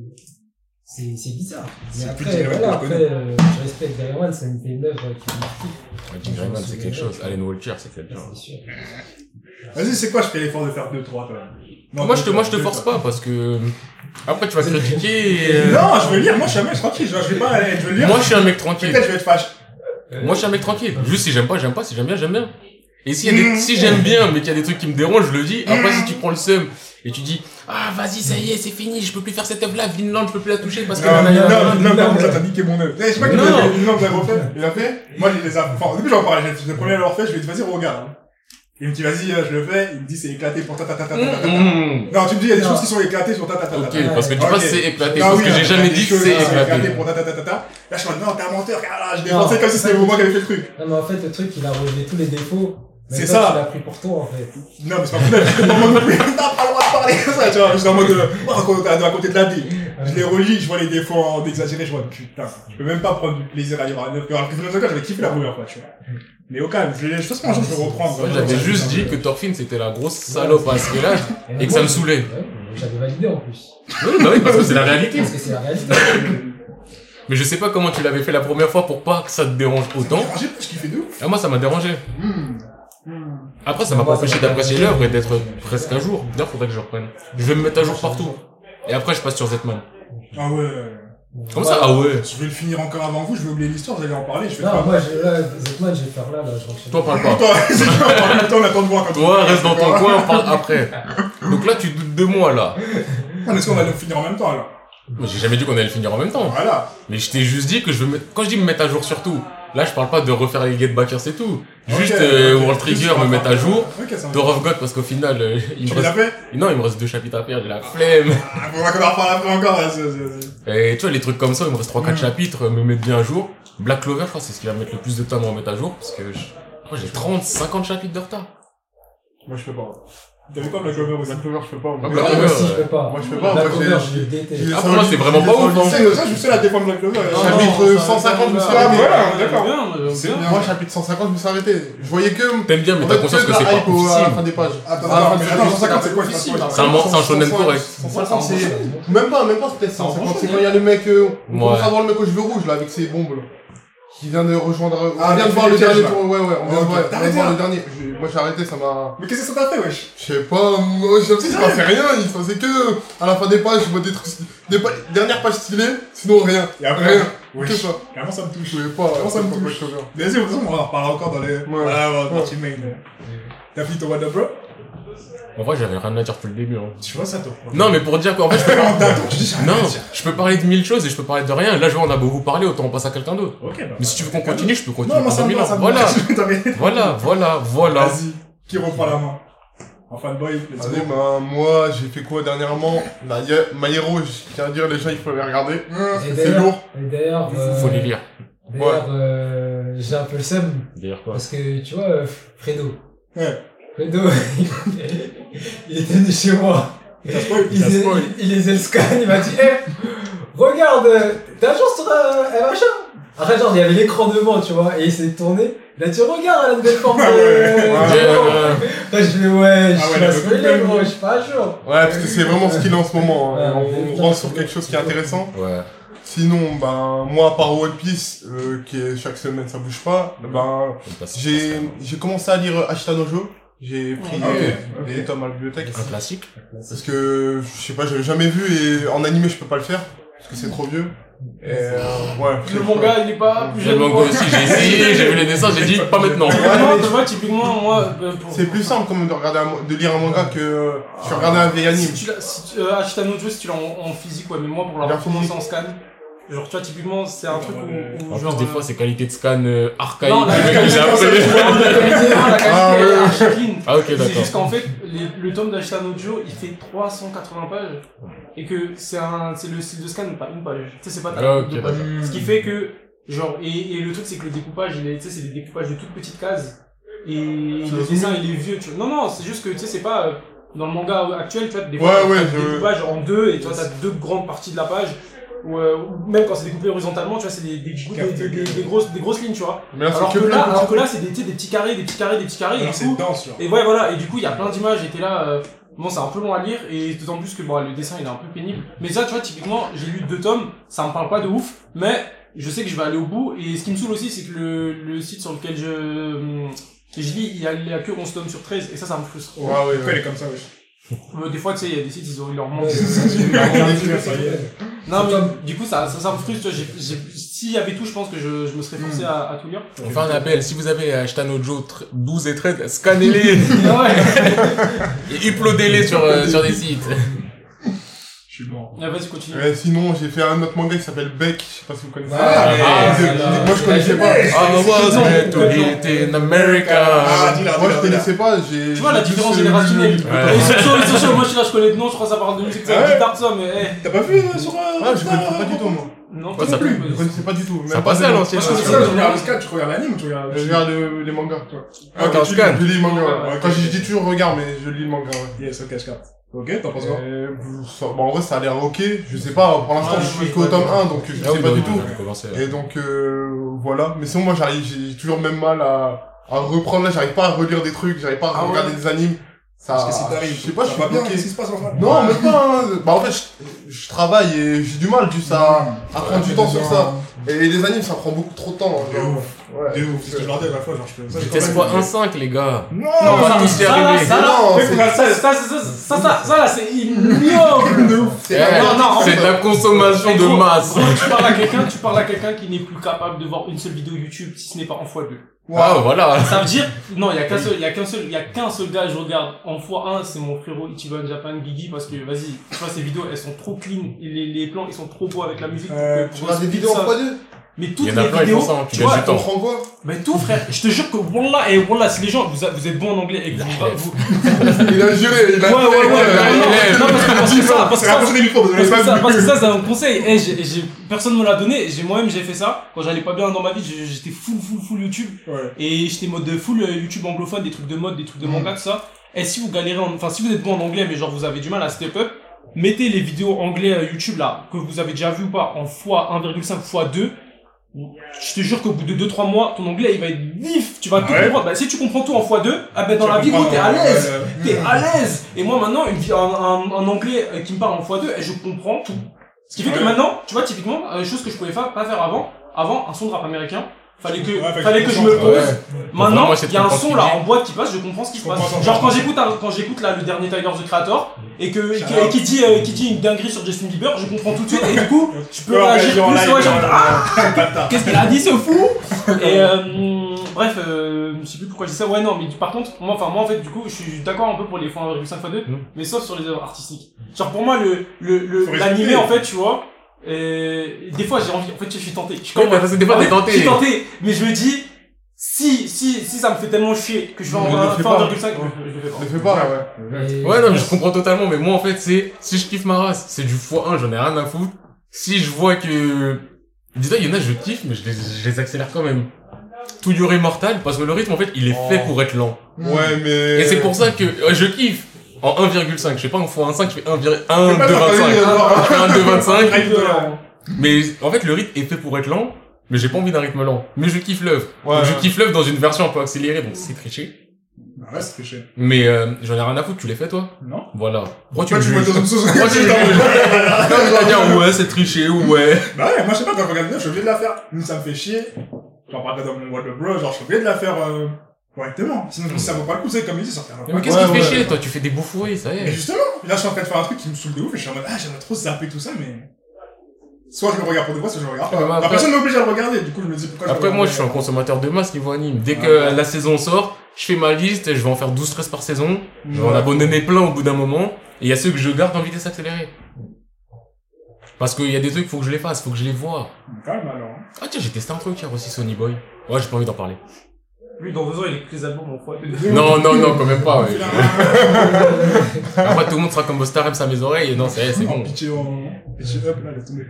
c'est, bizarre. Mais C'est plus après, voilà, après, euh, je respecte Greyman, c'est une des œuvres qui me kiffe. C'est quelque chose. Allen Walker c'est quelque chose. Vas-y, c'est quoi, je fais l'effort de faire 2-3, toi? Non, Moi je te, moi je te force pas parce que après tu vas critiquer et, euh, Non, je veux lire, moi je suis un mec tranquille, je vais pas aller, je veux lire. Moi je suis un mec tranquille. Peut-être je vais être fâche. Moi je suis un mec tranquille. Juste si j'aime pas, j'aime pas. Si j'aime bien, j'aime bien. Et s'il y a des, si j'aime bien, mais qu'il y a des trucs qui me dérangent, je le dis. Après, si tu prends le seum et tu dis, ah, vas-y, ça y est, c'est fini, je peux plus faire cette œuvre-là, Vinland, je peux plus la toucher parce que... Non, non, non, là, t'as niqué mon œuvre. Eh, Je sais pas qui Non. l'a fait, non, vous l'avez refait. Il l'a fait. Moi, il les a, enfin, au début, j'en parlais, j'ai le premier à l'avoir fait, je lui ai dit, vas-y, regarde. Il me dit, vas-y, euh, je le fais. Il me dit, c'est éclaté pour ta ta ta ta ta ta ta. Mmh. Non, tu me dis, il y a des Non. choses qui sont éclatées sur ta ta ta ta Ok, parce que dis Ok. pas c'est éclaté, Ah parce que j'ai a jamais dit que c'est éclaté. pour ta ta ta ta ta. Là, je suis en mode, non, t'es un menteur, ah, je défendais comme si c'était moi qui avais fait le truc. Non, mais en fait, le truc, il a relevé tous les défauts. C'est toi, ça. Tu l'as pris pour toi, en fait. Non, mais c'est pas je suis pas t'as le droit de parler comme ça, tu vois. Je suis en mode, euh, oh, raconte- à côté de la vie. Je les relis, je vois les défauts en exagéré, je vois, putain, je peux même pas prendre du plaisir à lire. Alors que Fantasy, j'avais kiffé la première fois, tu vois. Mais au calme, je, je pense qu'un jour je vais reprendre. Moi, j'avais juste dit que Thorfinn c'était la grosse salope à ce là et que ça me saoulait. J'avais validé en plus. Oui, bah oui, parce que c'est la réalité. Parce que c'est la réalité. Mais je sais pas comment tu l'avais fait la première fois pour pas que ça te dérange autant. Dérangé, je kiffais de ouf. Ah, moi, ça m'a dérangé. Après, ça m'a pas empêché d'apprécier l'œuvre et d'être presque à jour. D'ailleurs, faudrait que je reprenne. Je vais me mettre à jour partout. Et après, je passe sur Zetman. Ah ouais. Comme ça, ah ouais. Je vais le finir encore avant vous, je vais oublier l'histoire, vous allez en parler, je vais Non, pas. moi, je, là, Zetman, je vais faire là, là, je Toi, parle pas. Toi, c'est pas en même temps, on attend de voir quand Toi, reste dans ton coin, on parle après. Donc là, tu doutes de moi, là. Ah, Est-ce qu'on va le finir en même temps, alors? J'ai jamais dit qu'on allait le finir en même temps. Voilà. Mais je t'ai juste dit que je veux mettre... Quand je dis me mettre à jour sur tout, là, je parle pas de refaire les get backers et tout. Juste euh. World Trigger, me mettre à jour. Ok, ça Door of God, parce qu'au final, euh, il Tu me reste... Non, il me reste deux chapitres à faire, j'ai la flemme. Ah, faudra qu'on en après encore, là, c'est- c'est- c'est- Et tu vois, les trucs comme ça, il me reste 3-4 Mm. chapitres, me mettre bien à jour. Black Clover, je crois, c'est ce qui va me mettre le plus de temps à me remettre à jour, parce que je... j'ai 30, 50 chapitres de retard. Moi, je peux pas. T'avais pas Black Clover aussi Black Clover, je peux pas. Ah, Moi, Black Moi Clover, aussi, je euh, peux pas. moi, je peux pas, La cover, je le déteste. Ah, pour moi, c'est vraiment pas ouf. C'est ça, je seul à défendre Black Clover. Non, Chapitre non, ça- 150, je me suis Ah, arrêté. voilà, d'accord. Moi, chapitre 150, je me suis arrêté. Je voyais que. T'aimes bien, mais t'as conscience que c'est la pas à la difficile. fin des pages. Attends, la attends, c'est 150, c'est quoi, c'est un shonen 150, correct. 150, c'est. Même pas, même pas, c'est peut-être C'est un 150. bon C'est quand il y a le mec. euh, On commence à voir le mec aux cheveux rouges, là, avec ses bombes, là. Qui vient de rejoindre. Ah, On vient de voir le dernier là. tour. Ouais, ouais, on vient de voir- le dernier. Je- Moi, j'ai arrêté, ça m'a. Mais qu'est-ce que ça t'a fait, wesh? Je sais pas, moi, j'ai l'impression qu'il se passait rien, il se passait que, à la fin des pages, je vois des trucs, des pa- dernières pages stylées, sinon rien. Et après, Rien. wesh. Que ça. Clairement, ça me touche. Je pas, Comment ça me touche. Vas-y, de toute façon, on en reparlera encore dans les. On va partir main. T'as fini ton What Up, bro? En vrai, j'avais rien à dire depuis le début. Hein. Tu vois ça, toi Non, mais pour dire qu'en fait, je peux En rien Non, je peux parler de mille choses et je peux parler de rien. Là, je vois, on a beaucoup parlé, autant on passe à quelqu'un d'autre. Ok, bah. Mais si tu veux qu'on continue, je peux continuer Non, moi, ça me mille va, ans. ça me Voilà, voilà, voilà, voilà. Vas-y, qui reprend la main? En fanboy, let's Allez, go. bah, moi, j'ai fait quoi dernièrement? La Ye- My Hero, je tiens à dire, les gens, il faut les regarder. C'est lourd. Et d'ailleurs, euh, Faut les lire. D'ailleurs, euh, j'ai un peu le seum D'ailleurs quoi? Parce que tu vois, euh, Fredo. Ouais. Fredo, il était venu chez moi. Il, les- il, il les a le scan, il m'a dit, eh, regarde, euh, t'as un jour sur euh, un machin. Après, genre, il y avait l'écran devant, tu vois, et il s'est tourné. Il a dit, regarde, elle a une belle forme de... Après, je fais, ouais, Ah ouais, je suis il pas spoilé, gros, je suis pas à jour. Ouais, parce que c'est vraiment ce qu'il a en ce moment. hein. Ouais, On mais- rentre sur quelque chose qui est intéressant. Ouais. Sinon, ben, moi, à part One Piece, euh, qui est chaque semaine, ça bouge pas, ben, j'ai, j'ai commencé à lire Ashtanojo. J'ai pris Ah, ok, des, ok. des tomes à la bibliothèque. Un classique. Parce que, je sais pas, j'avais jamais vu et en animé, je peux pas le faire. Parce que c'est trop vieux. Et, euh, ouais. Le manga, il est pas plus J'ai jeune le manga aussi, j'ai essayé, j'ai vu les dessins, j'ai dit pas maintenant. Vraiment, tu vois, typiquement, moi, euh, pour- C'est plus simple quand même de regarder un, de lire un manga que euh, tu regardes un vieil anime. Si tu l'as, si tu, euh, Ashitano si tu l'as en, en physique, ouais, mais moi, pour l'avoir commencé en scan, genre, tu vois, typiquement, c'est un truc où, où En genre, plus, des euh, fois, c'est qualité de scan euh, archaïque. Non, la qualité, la qualité, la qualité, Ah, ouais. Ah, ok, C'est d'accord. juste qu'en fait, les- le tome d'Ashitano Joe, il fait 380 pages. Et que c'est un, c'est le style de scan, pas une page. Tu sais, c'est pas Ah, ok, deux pages. d'accord. Ce qui fait que, genre, et, et le truc, c'est que le découpage, tu sais, c'est des découpages de toutes petites cases. Et le dessin, il est vieux, tu vois. Non, non, c'est juste que, tu sais, c'est pas, euh, dans le manga actuel, tu vois, des fois, Ouais, t'as ouais, des je- découpages en deux, et tu vois, t'as deux grandes parties de la page. Ou, euh, même quand c'est découpé horizontalement, tu vois, c'est des, des, des, des, des- des grosses, des grosses lignes, tu vois. Mais là, Alors que que là, alors que là, c'est des, tu sais, des petits carrés, des petits carrés, des petits carrés, et du c'est coup, dense, et ouais, voilà, et du coup, il y a plein d'images, et t'es là, euh, bon, c'est un peu long à lire, et d'autant plus que, bon, le dessin, il est un peu pénible. Mais ça, tu vois, typiquement, j'ai lu deux tomes, ça me parle pas de ouf, mais je sais que je vais aller au bout, et ce qui me saoule aussi, c'est que le, le site sur lequel je, hum, je lis, il y a, il y a que 11 tomes sur 13, et ça, ça me frustre. Ouais, ouais, ouais. est comme ça, wesh Des fois, tu sais, il y a des sites, ils ont, il leur est. non, mais du coup, ça, ça, ça me frustre, tu vois, j'ai, j'ai, s'il y avait tout, je pense que je, je me serais forcé à, à tout lire. On fait un appel, si vous avez Ashtanojo 12 et 13, scannez-les ouais. et uploadez-les sur, euh, sur des sites. Je suis bon. Ah, vas-y, continue. Ouais, sinon, j'ai fait un autre manga qui s'appelle Beck, je sais pas si vous connaissez. Ah, Ah, là. moi je connaissais pas. I was meant to hit in America. Ah, dis-la, Moi je connaissais pas, j'ai. Tu vois la j'ai différence euh, générationnelle. Ouais. Sur- sur- moi je suis là, je connais de nom, je crois que ça parle de musique, ça Ah guitare, ça, mais eh. T'as pas vu euh, sur euh, Ah, je connaissais pas du tout, moi. Non, ça non plus. Je connaissais pas du tout. Ça passait à l'ancienne. Moi, je connaissais ça, tu regardes le scan, tu regardes l'anime ou tu regardes Je regarde le- les mangas, toi. Ah, ok. Je lis les mangas, Ouais, ouais. ouais, Quand je dis toujours regarde, mais je lis le manga, ouais. Yes, ok, je capte. Ok, t'en penses quoi Euh, ça- bon, en vrai, ça a l'air ok. Je sais pas, pour l'instant, Ouais, je suis qu'au ouais, tome ouais. 1, donc je Ah sais oui, pas bah du tout. ouais. Et donc, euh, voilà. Mais sinon, moi, j'arrive, j'ai toujours le même mal à, à reprendre là, j'arrive pas à relire des trucs, j'arrive pas à Ah ouais. regarder des animes. Ça, qui t'arrive je sais pas, je suis va bien, bloqué. qu'est-ce qui se passe en fait Non, même pas, hein. Bah, en fait, je, je travaille et j'ai du mal juste à, à prendre du temps sur ça. Et les animes, ça prend beaucoup trop de temps. De genre. ouf. Ouais. De ouf, c'est ce que je leur dis à la fois, genre je fais ça. fois 1.5, les gars. Non, On va ça, tous y ça, ça, là, Non, ça, ça, ça, ça, ça, ça, ça, là, c'est ignoble. C'est Eh, non, non, en C'est de la consommation de masse. tu parles à quelqu'un, tu parles à quelqu'un qui n'est plus capable de voir une seule vidéo YouTube si ce n'est pas en x2. Ah, voilà. Ça veut dire, non, il y a qu'un seul, il y a qu'un seul, il y a qu'un seul gars, je regarde en x1, c'est mon frérot Ichiban Japan Gigi, parce que, vas-y, tu vois, ces vidéos, elles sont trop clean, les, les plans, ils sont trop beaux avec la musique. Euh, Tu regardes des vidéos en ça. x2 Mais toutes les vidéos, ça, hein, tu vois. Comprends quoi mais tout, frère, je te jure que, wallah, et wallah, si les gens, vous, vous êtes bons en anglais et que vous, vous, Il a juré, il a ouais, ouais, ouais, ouais, ouais, ouais. non, non, parce que, parce que ça, parce que C'est ça, Parce que, ça, c'est un conseil. Eh, j'ai, j'ai- personne me l'a donné. J'ai, moi-même, j'ai fait ça. Quand j'allais pas bien dans ma vie, j'ai- j'étais full, full, full YouTube. Ouais. Et j'étais mode de full euh, YouTube anglophone, des trucs de mode, des trucs de manga, tout ça. Et si vous galérez en, enfin, si vous êtes bon en anglais, mais genre vous avez du mal à step up, mettez les vidéos anglais euh, YouTube là, que vous avez déjà vu ou pas, en x1,5 x2. Je te jure qu'au bout de 2-3 mois, ton anglais il va être vif, tu vas tout Ouais. comprendre. Bah, si tu comprends tout en x2, ah ben dans Tu la vie, gros, t'es à l'aise. ouais, T'es à l'aise Et moi maintenant, un, un, un anglais euh, qui me parle en x2, et je comprends tout. Ce qui fait que maintenant, tu vois, typiquement, euh, chose que je pouvais pas, pas faire avant, avant, un son de rap américain, fallait que, Ouais, fallait que je me pose. ouais. Maintenant, il y a un son là en boîte qui passe, je comprends ce qui se passe. Genre quand j'écoute quand j'écoute là le dernier Tyler the Creator et que Shout qui, dit euh, qui dit une dinguerie sur Justin Bieber, je comprends tout de suite et du coup, je peux Ouais, réagir plus, ouais, genre, ouais, ah. Qu'est-ce qu'il a dit ce fou? Et euh, bref, euh, je sais plus pourquoi je dis ça. Ouais non, mais par contre, moi, enfin moi en fait, du coup, je suis d'accord un peu pour les fois 1,5 x 2, Mm. mais sauf sur les œuvres artistiques. Genre pour moi, le le l'animé en fait, tu vois. Et des fois j'ai envie, en fait je suis tenté. Je suis Oui, parce que des fois, t'es Je suis tenté. tenté, mais je me dis, si, si, si ça me fait tellement chier que je vais en le fais 1,5, pas. je, je le fais pas. Ne fais pas, ouais. Ouais, non, mais je comprends totalement, mais moi, en fait, c'est, si je kiffe ma race, c'est du x1, j'en ai rien à foutre. Si je vois que, dis-toi, il y en a, je kiffe, mais je les, je les accélère quand même. To Your Immortal, parce que le rythme, en fait, il est fait Oh. pour être lent. Ouais, mais. Et c'est pour ça que, euh, je kiffe. En 1,5, je fais pas en x1,5, je fais 1, 1, 2, Fais pas ta 25. famille, alors. Je fais 1, 2, 25. Drive de là. Mais, en fait, le rythme est fait pour être lent, mais j'ai pas envie d'un rythme lent. Mais je kiffe l'œuvre. Ouais, je kiffe l'œuvre dans une version un peu accélérée, donc c'est triché. Ah ouais, c'est triché. Mais euh, j'en ai rien à foutre, tu l'as fait toi? Non Voilà. Pourquoi tu me juges? Pourquoi tu me juges? Non, vas dire ouais, c'est triché, ouais. Bah ouais, moi je sais pas, quand je regarde bien, je suis obligé de la faire. Nous, ça me fait chier. J'en parlerai dans mon What the Bro, genre je suis obligé de la faire euh, correctement. Sinon, je me dis, ça vaut pas le coup, c'est comme il dit, ça fait Mais qu'est-ce qui te fait chier toi? Tu fais des bouffourés, ça y Mais est. justement, là je suis en train de faire un truc qui me saoule de ouf et je suis en mode, ah j'aimerais trop zapper tout ça, mais. Soit je le regarde pour de vrai, soit je le regarde pas. Ouais, mais après- La personne m'oblige à le regarder, du coup je me dis pourquoi Après je moi je suis un consommateur de masse niveau anime. Dès que Ouais. la saison sort, je fais ma liste, je vais en faire 12-13 par saison. Je vais en abandonner plein au bout d'un moment. Et il y a ceux que je garde en vitesse accélérée. Parce qu'il y a des trucs, faut que je les fasse, faut que je les vois. Même alors. hein. Ah tiens, j'ai testé un truc hier aussi, Sony Boy. Ouais, j'ai pas envie d'en parler. Lui, dans deux ans, il écoute les albums en fois. Non, non, non, quand même pas, ouais. Après, tout le monde sera comme Bostarem à mes oreilles, et non, c'est c'est bon. pitché en. Pitché up là, laisse tomber.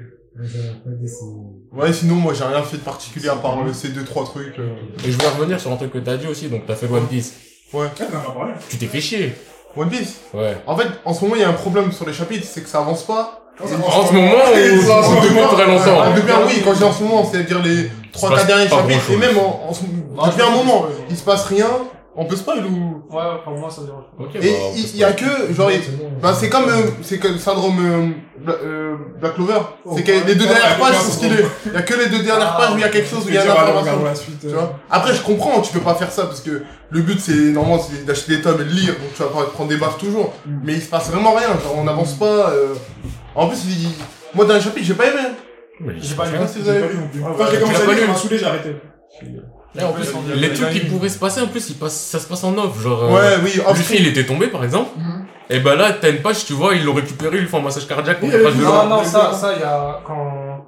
Ouais, sinon, moi, j'ai rien fait de particulier à part euh, ces deux, trois trucs. euh. Et je voulais revenir sur un truc que t'as dit aussi, donc t'as fait One Piece. Ouais. Ouais, t'en as parlé. Tu t'es fait chier. One Piece. Ouais. En fait, en ce moment, il y a un problème sur les chapitres, c'est que ça avance pas. En ce moment, ou depuis très longtemps Ah, depuis un oui, quand je dis en ce moment, c'est-à-dire les trois, passe quatre derniers pas chapitres, et même en, en ce- depuis un moment, il se passe rien, on peut spoil ou... Ouais, enfin, moi, ça me dérange. Et bah, il y, a que, genre, bon. bah c'est comme, euh, c'est que le syndrome euh, Bla- euh, Black Clover, Oh, c'est que les deux Ouais, dernières pages sont c'est stylées. Il y a que les deux dernières Ah, pages où il y a quelque chose, où il y a une information. la suite. Tu euh. vois? Après, je comprends, tu peux pas faire ça parce que le but c'est normalement c'est d'acheter des tomes et de lire, donc tu vas pas prendre des baffes toujours. Mm. Mais il se passe vraiment rien, genre on n'avance pas. Euh. En plus, il... moi dans les chapitres, j'ai pas aimé. Mais J'ai pas Je lu. si vous J'ai avez pas vu. Quand j'ai commencé à pas lire, ça m'a saoulé, j'ai arrêté. Et en plus, les trucs qui pourraient se passer, en plus, ils passent, ça se passe en off. Genre, euh, Ouais, oui, off Luffy, il était tombé, par exemple. Mhm. Et bah là, t'as une page, tu vois, ils l'ont récupéré, ils lui font un massage cardiaque pour Oui, qu'il fasse de Non, non, ça, ça, il y a quand.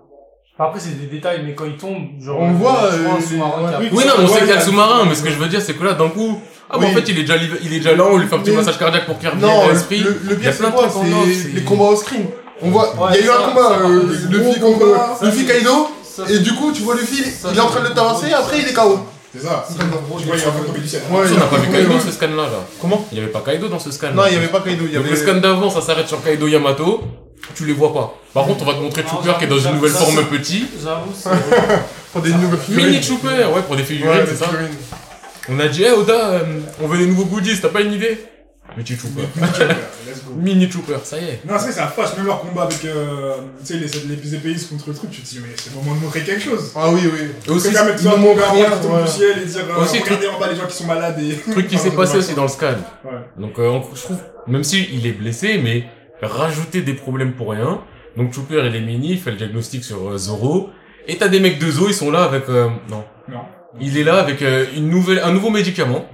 Enfin, après, c'est des détails, mais quand il tombe, genre. On voit, tu vois un euh, sous-marin Oui, non, on sait qu'il y a le sous-marin, mais ce que je veux dire, c'est que là, d'un coup, ah, bah, Oui. en fait, il est déjà, il est déjà là, on lui fait un petit Mais- massage cardiaque pour qu'il revienne le, l'esprit. le, le Il pire c'est quoi en c'est- les combats au screen. On voit, Ouais, il y a eu un combat, euh, Luffy contre Luffy Kaido, et du coup, tu vois Luffy, il est en train de le et après il est KO. C'est ça. c'est un gros Tu vois, il y a un peu Ouais, on n'a pas vu Kaido ouais. ce scan-là, là. Comment Il y avait pas Kaido dans ce scan. Non, il y avait pas Kaido, il y Donc avait. le scan d'avant, ça s'arrête sur Kaido Yamato. Tu les vois pas. Par contre, on va te montrer Chopper qui est dans une nouvelle ça, forme ça- petit. J'avoue, c'est. Pour des nouvelles figurines. Mini Chopper, ouais, pour des figurines, Ouais, c'est ça. figurines. On a dit, eh Oda, euh, on veut des nouveaux goodies, t'as pas une idée? Let's go. Mini Chopper, ça y est. Non, c'est ça fâche, même leur combat avec, euh, tu sais, les, les, les épéistes contre le truc, tu te dis, mais c'est le moment de montrer quelque chose. Ah oui, oui. Et aussi, Quelqu'un mettre ça combat, rien, qui tombe du ciel et dire, euh, Aussi, regardez en bas les gens qui sont malades et... truc qui s'est passé aussi dans le scan. Ouais. Donc, euh, je trouve, même si il est blessé, mais rajouter des problèmes pour rien. Donc, Chopper, il est mini, il fait le diagnostic sur euh, Zoro. Et t'as des mecs de Zo, ils sont là avec, euh, non. Non. Il est là avec euh, une nouvelle, un nouveau médicament.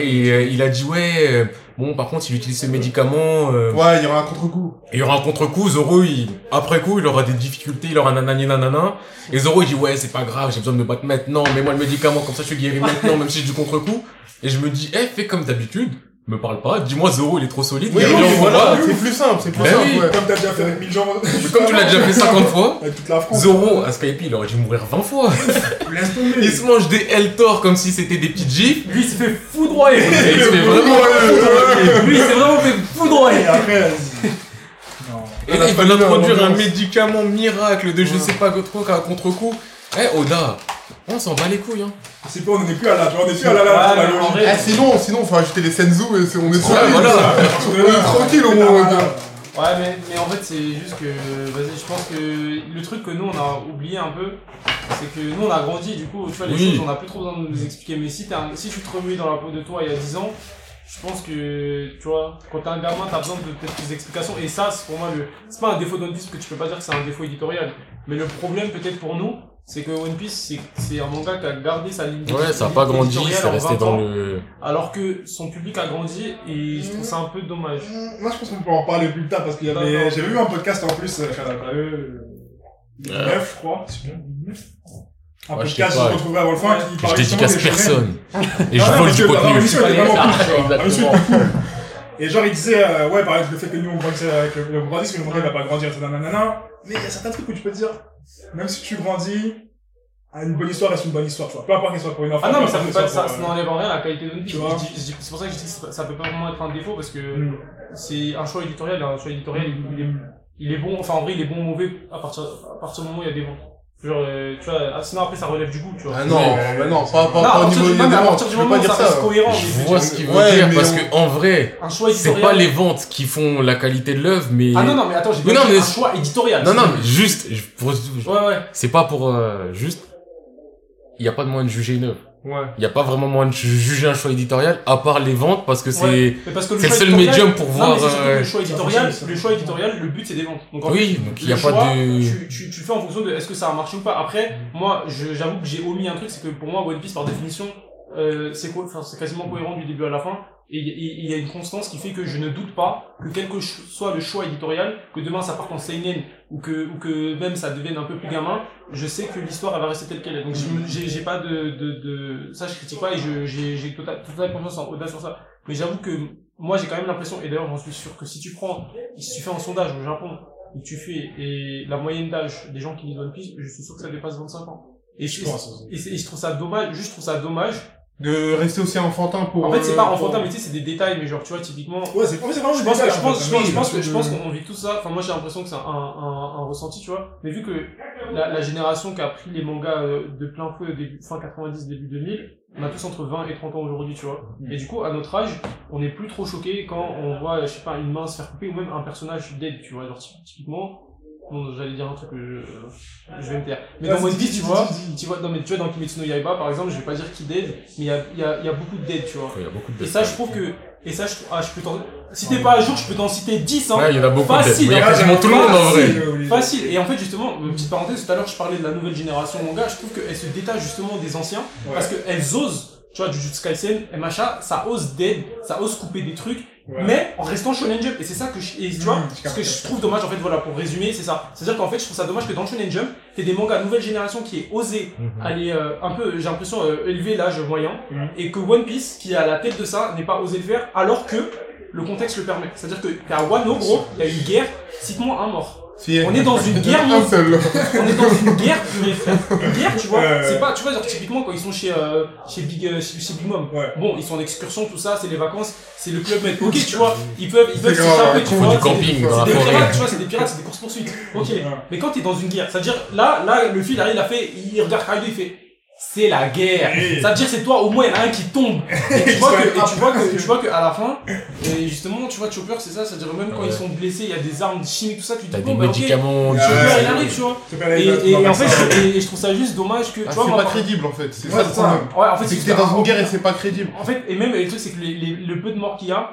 Et euh, il a dit, ouais, euh, bon, par contre, il utilise ce médicament, euh, Ouais, il y aura un contre-coup. Il y aura un contre-coup, Zoro, il, après coup, il aura des difficultés, il aura nanani nanana. Et Zoro, il dit, ouais, c'est pas grave, j'ai besoin de me battre maintenant, mets-moi le médicament, comme ça je suis guéri maintenant, même si j'ai du contre-coup. Et je me dis, eh, fais comme d'habitude, me parle pas, dis-moi Zoro, il est trop solide, Oui, voilà, c'est plus simple, c'est plus Ben simple, oui. ouais. Comme t'as déjà fait avec 1000 gens... Mais comme tu l'as déjà fait 50 fois, Avec toute la France. Zoro, à Skype, il aurait dû mourir 20 fois. Laisse tomber. Il se mange des L-Tor comme si c'était des petites gifs. Lui, il s'est fait foudroyer. Il se fait vraiment Lui, il s'est vraiment fait Et foudroyer. après, vas-y. Non. Et là, il pas introduire un médicament miracle de je sais pas quoi, qu'un contre-coup. Eh, Oda, on s'en bat les couilles, hein. C'est pas, on est plus à vois, on est plus à la mais en logique. Eh, sinon, sinon, faut ajouter les Senzu et c'est- on est Ouais, tranquille. voilà. On est tranquille au moins. Ouais, mais, mais en fait, c'est juste que. Vas-y, je pense que le truc que nous, on a oublié un peu, c'est que nous, on a grandi, du coup, tu vois, les Oui. choses, on a plus trop besoin de nous expliquer. Mais si, t'es un- si tu te remues dans la peau de toi il y a 10 ans, je pense que, tu vois, quand t'es un gamin, t'as besoin de peut-être plus d'explications. Et ça, c'est pour moi, le c'est pas un défaut Piece, parce que tu peux pas dire que c'est un défaut éditorial. Mais le problème, peut-être pour nous, c'est que One Piece, c'est- c'est un manga qui a gardé sa ligne Ouais, ça a pas grandi, c'est resté 20 dans ans, le... Alors que son public a grandi, et je trouve ça un peu dommage. Moi, je pense qu'on peut en parler plus tard parce qu'il y avait. J'avais vu un podcast en plus, euh, shout out à eux. Euh. 9, je crois. 9. Un je podcast que je retrouvais avant le fin qui Je parlait justement dédicace personne. Et je vole du contenu. Et genre, il disait, euh, ouais, par exemple, le fait que nous, on grandisse avec le, le grandissement, le manga, il va pas grandir, etc. nanana. Mais il y a certains trucs où tu peux te dire, même si tu grandis, ah, une bonne histoire reste une bonne histoire, tu vois. Peu importe qu'elle soit pour une enfant. Ah non, mais ça peut pas, ça, ça n'enlève en rien à la qualité de Tu vie. vois. C'est pour ça que je dis que ça- peut pas vraiment être un défaut parce que euh, mm. c'est un choix éditorial. Un choix éditorial, il, il est, il est bon. Enfin, en vrai, il est bon ou mauvais à partir, à partir du moment où il y a des ventes. Genre, euh, tu vois, ah, sinon après ça relève du goût, tu vois. Ah non, mais non, pas, pas, Non, à pas au niveau du, non, mais à partir du moment où dire ça reste ça. cohérent, Je vois ce qu'il veut Ouais, dire mais parce on- que en vrai, un choix c'est éditorial. pas les ventes qui font la qualité de l'œuvre, mais Ah non, non, mais attends, j'ai dit mais- un choix éditorial. non, non, mais juste, je- pour- Ouais, ouais. c'est pas pour euh, juste. Il y a pas de moyen de juger une œuvre. Ouais. Il y a pas vraiment moyen de ju- juger un choix éditorial à part les ventes parce que c'est Ouais. C'est le seul médium pour Non, voir. mais euh, le choix éditorial, le choix éditorial, le but c'est des ventes. Donc en fait, Oui, donc il y a le pas choix, de. Tu, tu, tu le fais en fonction de est-ce que ça a marché ou pas. Après, moi, je- j'avoue que j'ai omis un truc, c'est que pour moi, One Piece par définition, euh, c'est quoi, enfin, c'est quasiment cohérent du début à la fin. Et il y, a une constance qui fait que je ne doute pas que quel que soit le choix éditorial, que demain ça parte en seinen ou que ou que même ça devienne un peu plus gamin, je sais que l'histoire elle va rester telle qu'elle est. Donc j'ai pas de, de de ça je critique pas et j'ai j'ai total total confiance en Oda sur ça. Mais j'avoue que moi j'ai quand même l'impression et d'ailleurs j'en suis sûr que si tu prends si tu fais un sondage au Japon et que tu fais et la moyenne d'âge des gens qui lisent One Piece, je suis sûr que ça dépasse 25 ans. Et je, pense. et, c'est- et je trouve ça dommage, juste je trouve ça dommage. De rester aussi enfantin pour... En fait, c'est pas euh, enfantin, pour- mais tu sais, c'est des détails, mais genre, tu vois, typiquement, Ouais, c'est en fait, c'est vraiment je des pense je en pense, je pense, je pense que, Ouais, je pense qu'on vit tout ça. Enfin, moi, j'ai l'impression que c'est un, un, un ressenti, tu vois. Mais vu que la, la génération qui a pris les mangas euh, de plein fouet au début, fin 90, début 2000, on a tous entre 20 et 30 ans aujourd'hui, tu vois. Et du coup, à notre âge, on est plus trop choqué quand on voit, je sais pas, une main se faire couper ou même un personnage dead, tu vois. Genre, typ- typiquement, bon, j'allais dire un truc que je, je vais me taire. Mais dans One Piece, tu vois, tu vois, non, mais tu vois, dans Kimetsu no Yaiba, par exemple, je vais pas dire qui dead, mais il y a, il y a, il y a beaucoup de dead, tu vois. Il y a beaucoup de Et ça, je trouve que, et ça, je, ah, je peux t'en, si t'es pas à jour, je peux t'en citer 10, hein. Ouais, il y en a beaucoup Facile, il y a hein. quasiment tout le monde en vrai. Facile. Facile. Et en fait, justement, euh, petite parenthèse, tout à l'heure, je parlais de la nouvelle génération manga, je trouve qu'elle se détache justement des anciens, Ouais. parce qu'elles osent, tu vois, Jujutsu Kaisen, et machin, ça ose dead, ça ose couper des trucs, Ouais. mais en restant Shonen Jump. Et c'est ça que je, et tu vois, Mmh, ce que je trouve dommage, en fait, voilà, pour résumer, c'est ça. C'est-à-dire qu'en fait, je trouve ça dommage que dans le Shonen Jump, t'aies des mangas nouvelle génération qui aient osé Mhm. aller euh, un peu, j'ai l'impression, euh, élever l'âge moyen, Mhm. et que One Piece, qui est à la tête de ça, n'ait pas osé le faire, alors que le contexte le permet. C'est-à-dire que t'es à Wano, gros, il y a une guerre, cite-moi un mort. Si, On est dans une guerre Un seul. On est dans une guerre purée, frère. Une guerre, tu vois. C'est pas, tu vois, genre, typiquement, quand ils sont chez, euh, chez Big, euh, chez, chez Big Mom. Ouais. Bon, ils sont en excursion, tout ça, c'est les vacances, c'est le club med. Ok, tu vois, ils peuvent, ils peuvent s'échapper, tu Ils vois. c'est des- pirates, tu vois, c'est des pirates, c'est des courses poursuites. Ok. Ouais. Mais quand t'es dans une guerre, c'est-à-dire, là, là, le fil, il a fait, il regarde Kaido, il fait, c'est la guerre. Oui. Ça veut dire, c'est toi, au moins, il y en a un qui tombe. Et tu vois que, fait et tu attraper vois que, parce que- tu vois que, à la fin, et justement, tu vois, Chopper, c'est ça, c'est-à-dire, même quand Ouais. ils sont blessés, il y a des armes chimiques, tout ça, tu te dis, des bon, bah, ok. médicaments. Ouais, tu- Chopper, il arrive, tu vois. Et, la- et, dans et en fait, ça. je, et, je trouve ça juste dommage que, Ah, tu vois, c'est pas crédible en fait, c'est Ouais, ça ça. problème. Ouais, en fait, C'est c'est que t'es dans une guerre et c'est pas crédible. En fait, et même le truc, c'est que les, les, le peu de morts qu'il y a,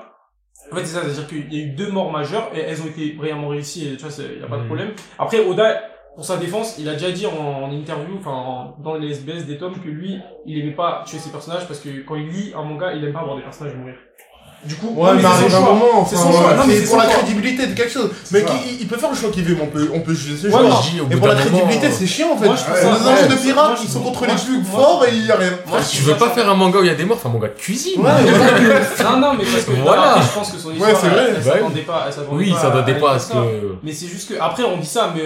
en fait, c'est ça, c'est-à-dire qu'il y a eu deux morts majeures et elles ont été brillamment réussies et tu vois, il y a pas de Mhm. problème. Après, Oda, pour sa défense, il a déjà dit en, en interview, enfin, en- dans les SBS des tomes, que lui, il aimait pas tuer ses personnages parce que quand il lit un manga, il aime pas voir des personnages mourir. Du coup, Ouais, non, mais c'est son choix. moment, C'est enfin, son choix. ouais, Non, mais c'est pour la choix. crédibilité de quelque chose. Mais il peut faire le choix qu'il veut, mais on peut, on peut juger ce Ouais, choix. Et pour la crédibilité, euh, c'est chiant en fait. Moi, je des agents de pirates, ils sont contre moi, les plus moi, forts et il y a rien. Tu veux pas faire un manga où il y a des morts, un manga de cuisine. Ouais, voilà. Non, non, mais parce que Voilà. je pense que son Ouais, histoire, c'est vrai. elle, Bah s'attendait pas, s'attendait Oui, pas ça à comme ça. que. Mais c'est juste que, après, on dit ça, mais,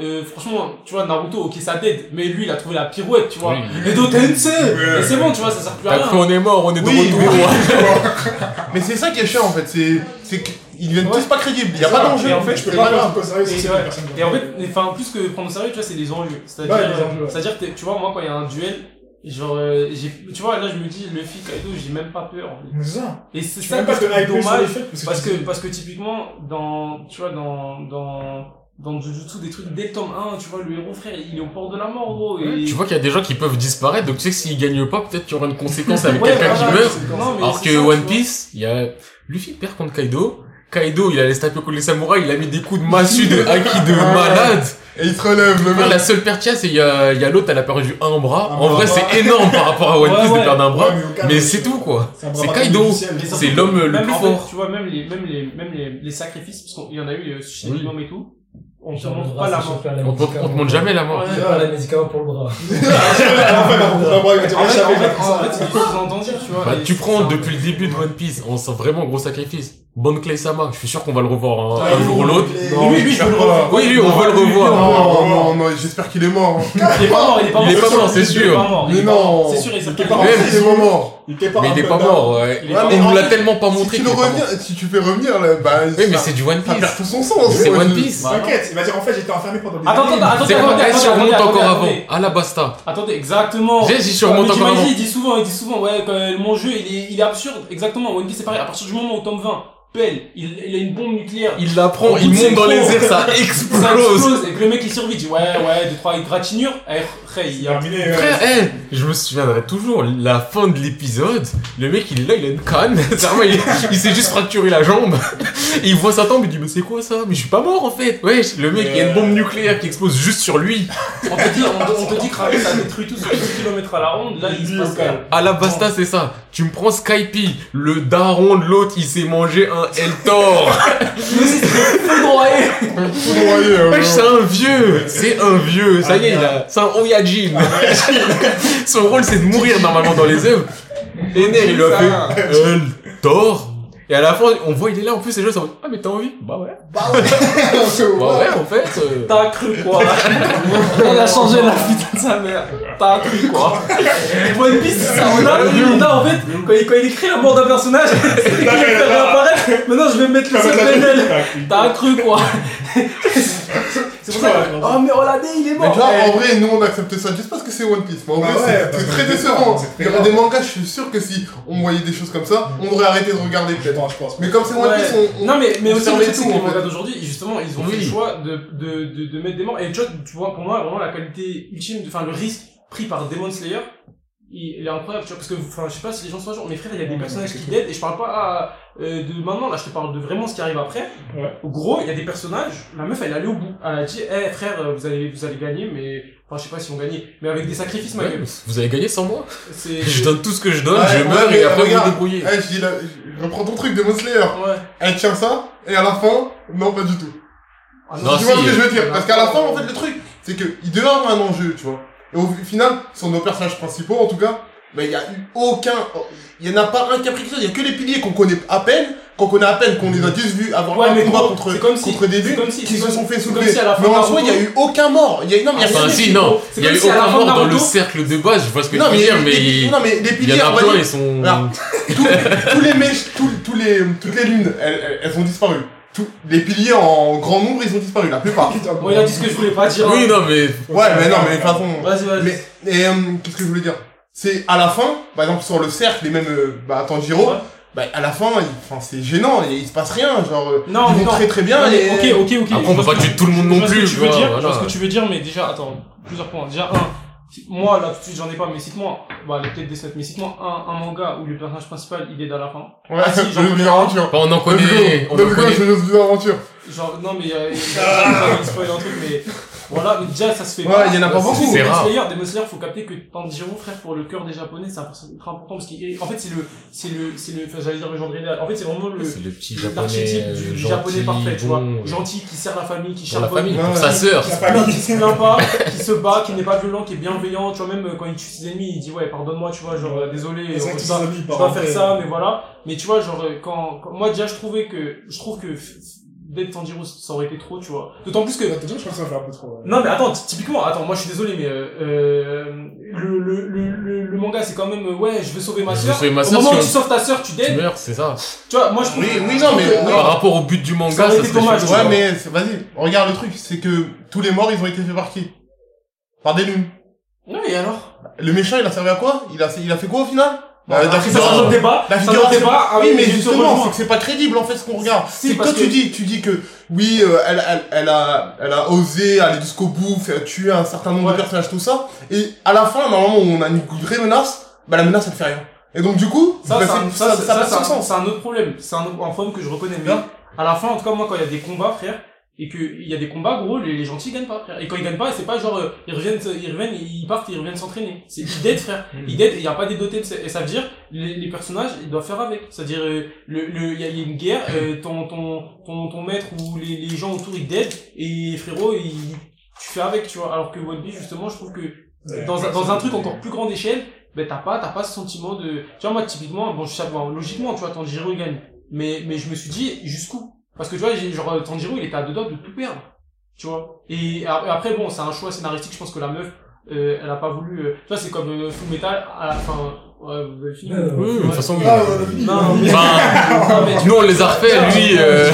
euh, franchement, tu vois, Naruto, ok, ça t'aide, mais lui, il a trouvé la pirouette, tu vois. Oui. Edo Tensei! Ouais. Et c'est bon, tu vois, ça sert plus à Après, rien. on est mort, on est de Oui, retour. Mais c'est ça qui est chiant en fait, c'est c'est qu'ils deviennent Ouais. tous pas crédibles. Il y a pas d'enjeu. Et en fait, Je peux pas prendre au sérieux si Et c'est en fait, enfin, plus que prendre au sérieux, tu vois, c'est les enjeux. C'est-à-dire, Ouais, les euh, c'est-à-dire, que, tu vois, moi, quand il y a un duel, genre, euh, j'ai, tu vois, là, je me dis, Luffy, Kaido, j'ai même pas peur. en fait. Mais c'est ça. Et c'est ça que je dommage. Parce que, parce que typiquement, dans, tu vois, dans, dans, dans Jujutsu, des trucs, dès le tome 1, tu vois, le héros, frère, il est au bord de la mort, gros. Et... Tu vois qu'il y a des gens qui peuvent disparaître, donc tu sais que s'ils gagnent pas, peut-être qu'il y aura une conséquence avec Ouais, quelqu'un qui meurt. non, Alors que ça, One. Piece, il y a Luffy perd contre Kaido. Kaido, il a laissé taper contre les samouraïs, il a mis des coups de massue de haki de malade. Et il se relève, le mec. la seule perte qu'il y a, c'est il y a, il y a l'autre, elle a perdu un bras. Un en vrai, c'est énorme par rapport à One Piece ouais. de perdre un bras. Ouais, mais c'est tout, quoi. C'est Kaido. C'est l'homme le plus fort. tu vois, même les, même les, même les, les sacrifices, parce qu'il y en a eu euh, chez Mom et tout, on te montre pas la mort. On te, on te médicament. montre jamais la mort. C'est pas la médicament pour le bras. En fait, tu vois. Bah, tu prends depuis le début de One Piece, on sent vraiment gros sacrifice. Bonne Clay je suis sûr qu'on va le revoir un, Ah, un jour ou l'autre. Non, Lui, lui, je veux le revoir. Oui, lui, on veut le revoir. Non, non, non, j'espère qu'il est mort. hein. Il est pas mort, il est pas mort. Il est pas mort, c'est est sûr. Mais est non. C'est sûr, il était pas mort. Il est pas mort. Il était pas Mais il est pas mort, ouais. Il est Ouais, pas mais On nous l'a tellement pas Si montré tu qu'il le est reviens, si tu fais revenir, là, bah. Oui, mais c'est du One Ça Piece. perd tout son sens. C'est One Piece. T'inquiète, il va dire en fait j'étais enfermé pendant des Attends, années. attends, attends, Eh, si on remonte encore avant. À la basta. Attendez, exactement. J'ai dit si on remonte encore avant. il dit souvent, il dit souvent, ouais, mon jeu, il est, il est absurde. Exactement. One Piece, c'est pareil. À partir du moment où tome 20, Pelle, il, il a une bombe nucléaire. Il la prend, il monte dans les airs, ça Ça explose. et que le mec il survit, il dit ouais ouais deux trois égratignures, eh frère il a Terminé. ouais. Frère, eh, je me souviendrai toujours, la fin de l'épisode, le mec il est là, il a une canne, Vraiment, il, il s'est juste fracturé la jambe, et il voit sa tombe, il dit mais c'est quoi ça? Mais je suis pas mort en fait. Ouais, le mec il y a une bombe nucléaire qui explose juste sur lui, on te dit on, te- on te dit que Raven a détruit tout sur 10 km à la ronde, là il se passe à la basta c'est ça, tu me prends Skype, le daron de l'autre il s'est mangé un Mais c'est foudroyé. Foudroyé, c'est un vieux, c'est un vieux, ça y est, il a, c'est un Oyajin. Son rôle c'est de mourir normalement dans les œuvres. Et Ner il a fait El. Et à la fin, on voit il est là en plus, les gens sont Ah mais t'as envie? Bah ouais. Bah ouais. Bah ouais en fait. euh, T'as cru quoi On a changé la putain de sa mère. T'as cru quoi One Piece, c'est ça. On a, on a, en fait, quand il, quand il écrit la mort d'un personnage, fait réapparaître. Maintenant je vais mettre le seul PNL. T'as cru quoi C'est pour ça que. Oh mais Oladé il est Mais mort. tu vois, Eh, en vrai, nous on accepte ça juste parce que c'est One Piece. Mais en Bah vrai, ouais, c'est- très décevant. Il y aurait des mangas, je suis sûr que si on voyait des choses comme ça, on aurait arrêté de regarder peut-être. Je pense. Mais comme c'est One Ouais. Piece, on. on- Non mais, mais on aussi c'est les mangas d'aujourd'hui, justement, ils ont Oui. fait le choix de, de, de, de mettre des morts. Et tu vois, tu vois, pour moi, vraiment la qualité ultime, enfin le risque pris par Demon Slayer, il, il est incroyable, tu vois, parce que, enfin, je sais pas si les gens sont à jour, mais frère, il y a des personnages qui dead, et je parle pas à, euh, de maintenant, là, je te parle de vraiment ce qui arrive après. Ouais. Au gros, il y a des personnages, la meuf, elle est allée au bout. Elle a dit, eh frère, euh, vous allez, vous allez gagner, mais, enfin, je sais pas si on gagne, mais avec des sacrifices, ma ouais, gueule. vous avez gagné sans moi C'est, Je donne tout ce que je donne, Ouais, je meurs et après vous regarde. vous débrouillez. Eh, je dis là, je reprends ton truc de Slayer. ouais. Elle tient ça, et à la fin, non, pas du tout. Ah, Non, tu vois si. ce que je veux dire? Parce qu'à la fin, en fait, le truc, c'est que il devait avoir un enjeu, tu vois. Et au final, sur nos personnages principaux, en tout cas, ben, il y a eu aucun, il y en a pas un qui a pris quelque chose. Il y a que les piliers qu'on connaît à peine, qu'on connaît à peine, qu'on les a tous vus avoir Ouais, un mais combat contre, si- des vues, si- qui se sont fait soulever. si Mais en soi, il y a eu aucun mort. Il y a, non, mais il y a Enfin rien si, qui- non, il y a eu aucun mort dans le cercle de base, je vois ce que Non, tu veux mais, dire, les- mais non, mais les il y piliers, en a plein, dire, ils sont... Alors, tous, tous les mèches, tous, tous les, toutes les lunes, elles, elles, ont disparu. Les piliers en grand nombre, ils ont disparu, la plupart. Bon, il a dit ce que je voulais pas dire. Oui, non, mais... Ouais, mais non, mais de toute façon. Vas-y, vas-y. Mais, et, euh, qu'est-ce que je voulais dire? C'est, à la fin, par exemple, sur le cercle, et même, euh, bah, Tanjiro, Ouais. bah, à la fin, il, enfin, c'est gênant, et il se passe rien, genre, euh, Non, ils vont non. très très bien, Non, mais et... ok, ok, ok. Après, on peut pas tuer tout le monde je non vois ce que plus, tu veux dire, je vois voilà. ce que tu veux dire, mais déjà, attends, plusieurs points. Déjà, un, moi, là, tout de suite, j'en ai pas, mais cite-moi, bah, les peut-être des sets, mais cite-moi un, un manga où le personnage principal, il est à la fin. Ouais, Ah, si, je j'en veux connais aventure. Bah, on en connaît, on en connaît. Genre, non, mais, euh, j'ai pas spoiler un truc, mais, voilà, mais déjà, ça se fait Ouais, il y en a pas C'est beaucoup. c'est rare. Slayer, Demon Slayer, faut capter que Tanjiro, frère, pour le cœur des japonais, c'est un personnage ultra important, parce qu'il, en fait, c'est le, c'est le, c'est le, enfin, j'allais dire le genre. En fait, c'est vraiment le, C'est le petit japonais, l'archétype du, japonais parfait, tu vois. Gentil, qui sert la famille, qui Ouais, pour ouais. sa sœur. qui se plaint, pas, qui se bat, qui n'est pas violent, qui est bienveillant, tu vois, même quand il tue ses ennemis, il dit ouais, pardonne-moi, tu vois, genre, désolé, par dois faire ça, mais voilà. Mais tu vois, genre, quand, moi déjà, je trouvais que, je trouve que d'être Tanjiro, ça aurait été trop, tu vois. D'autant plus que, T'as déjà, je pense que ça fait un peu trop. ouais. non mais attends, ty- typiquement, attends, moi je suis désolé, mais euh, euh, le, le, le, le, le manga c'est quand même, ouais, je veux sauver ma Je veux soeur. sauver ma Au sœur, moment où tu sauves ta soeur, tu Tu dead. meurs, c'est ça. Tu vois, moi je Oui, que- oui, non, mais-. Par rapport au but du manga, ça serait dommage, tu Ouais, mais vas-y, regarde le truc, c'est que tous les morts, ils ont été faits par qui? Par des lunes. Non et alors? Le méchant, il a servi à quoi? Il a, il a fait quoi au final? Bah, la débat. La débat. Ah oui, mais justement, c'est que c'est pas crédible en fait ce qu'on regarde. C'est quand tu dis, tu dis que oui, euh, elle, elle, elle a, elle a osé aller jusqu'au bout, faire tuer un certain nombre de personnages, tout ça, et à la fin, normalement, on a une vraie menace, bah la menace elle fait rien. Et donc du coup, Ça, bah, ça, ça, ça c'est un- autre problème. C'est un, problème que je reconnais. Bien. à la fin, en tout cas, moi, quand il y a des combats, frère, et qu'il y a des combats, gros, les, les gentils gagnent pas, frère. Et quand ils gagnent pas, c'est pas genre, euh, ils reviennent, ils reviennent, ils partent, ils reviennent s'entraîner. C'est ils dead, frère. Ils dead, il y a pas des dotés, de- et ça veut dire, les, les personnages, ils doivent faire avec. C'est-à-dire, euh, le, le, il y a, il y a une guerre, euh, ton, ton, ton, ton maître ou les, les gens autour, ils dead, et frérot, il, tu fais avec, tu vois. Alors que One Piece, justement, je trouve que, dans un, dans un truc encore plus grande échelle, ben t'as pas, t'as pas ce sentiment de, tu vois, moi, typiquement, bon, je sais, bon, logiquement, tu vois, Tanjiro, il gagne. Mais, mais je me suis dit, jusqu'où? Parce que tu vois, genre, Tanjiro, il était à deux doigts de tout perdre. Tu vois. Et après, bon, c'est un choix scénaristique. Je pense que la meuf, euh, elle a pas voulu. euh, Tu vois, c'est comme euh, Full Metal. À la fin, ouais, vous avez fini. Euh, Oui, de toute façon, Ah, ouais. Non, mais- Enfin, Non, mais tu- nous on les a refait, lui, euh...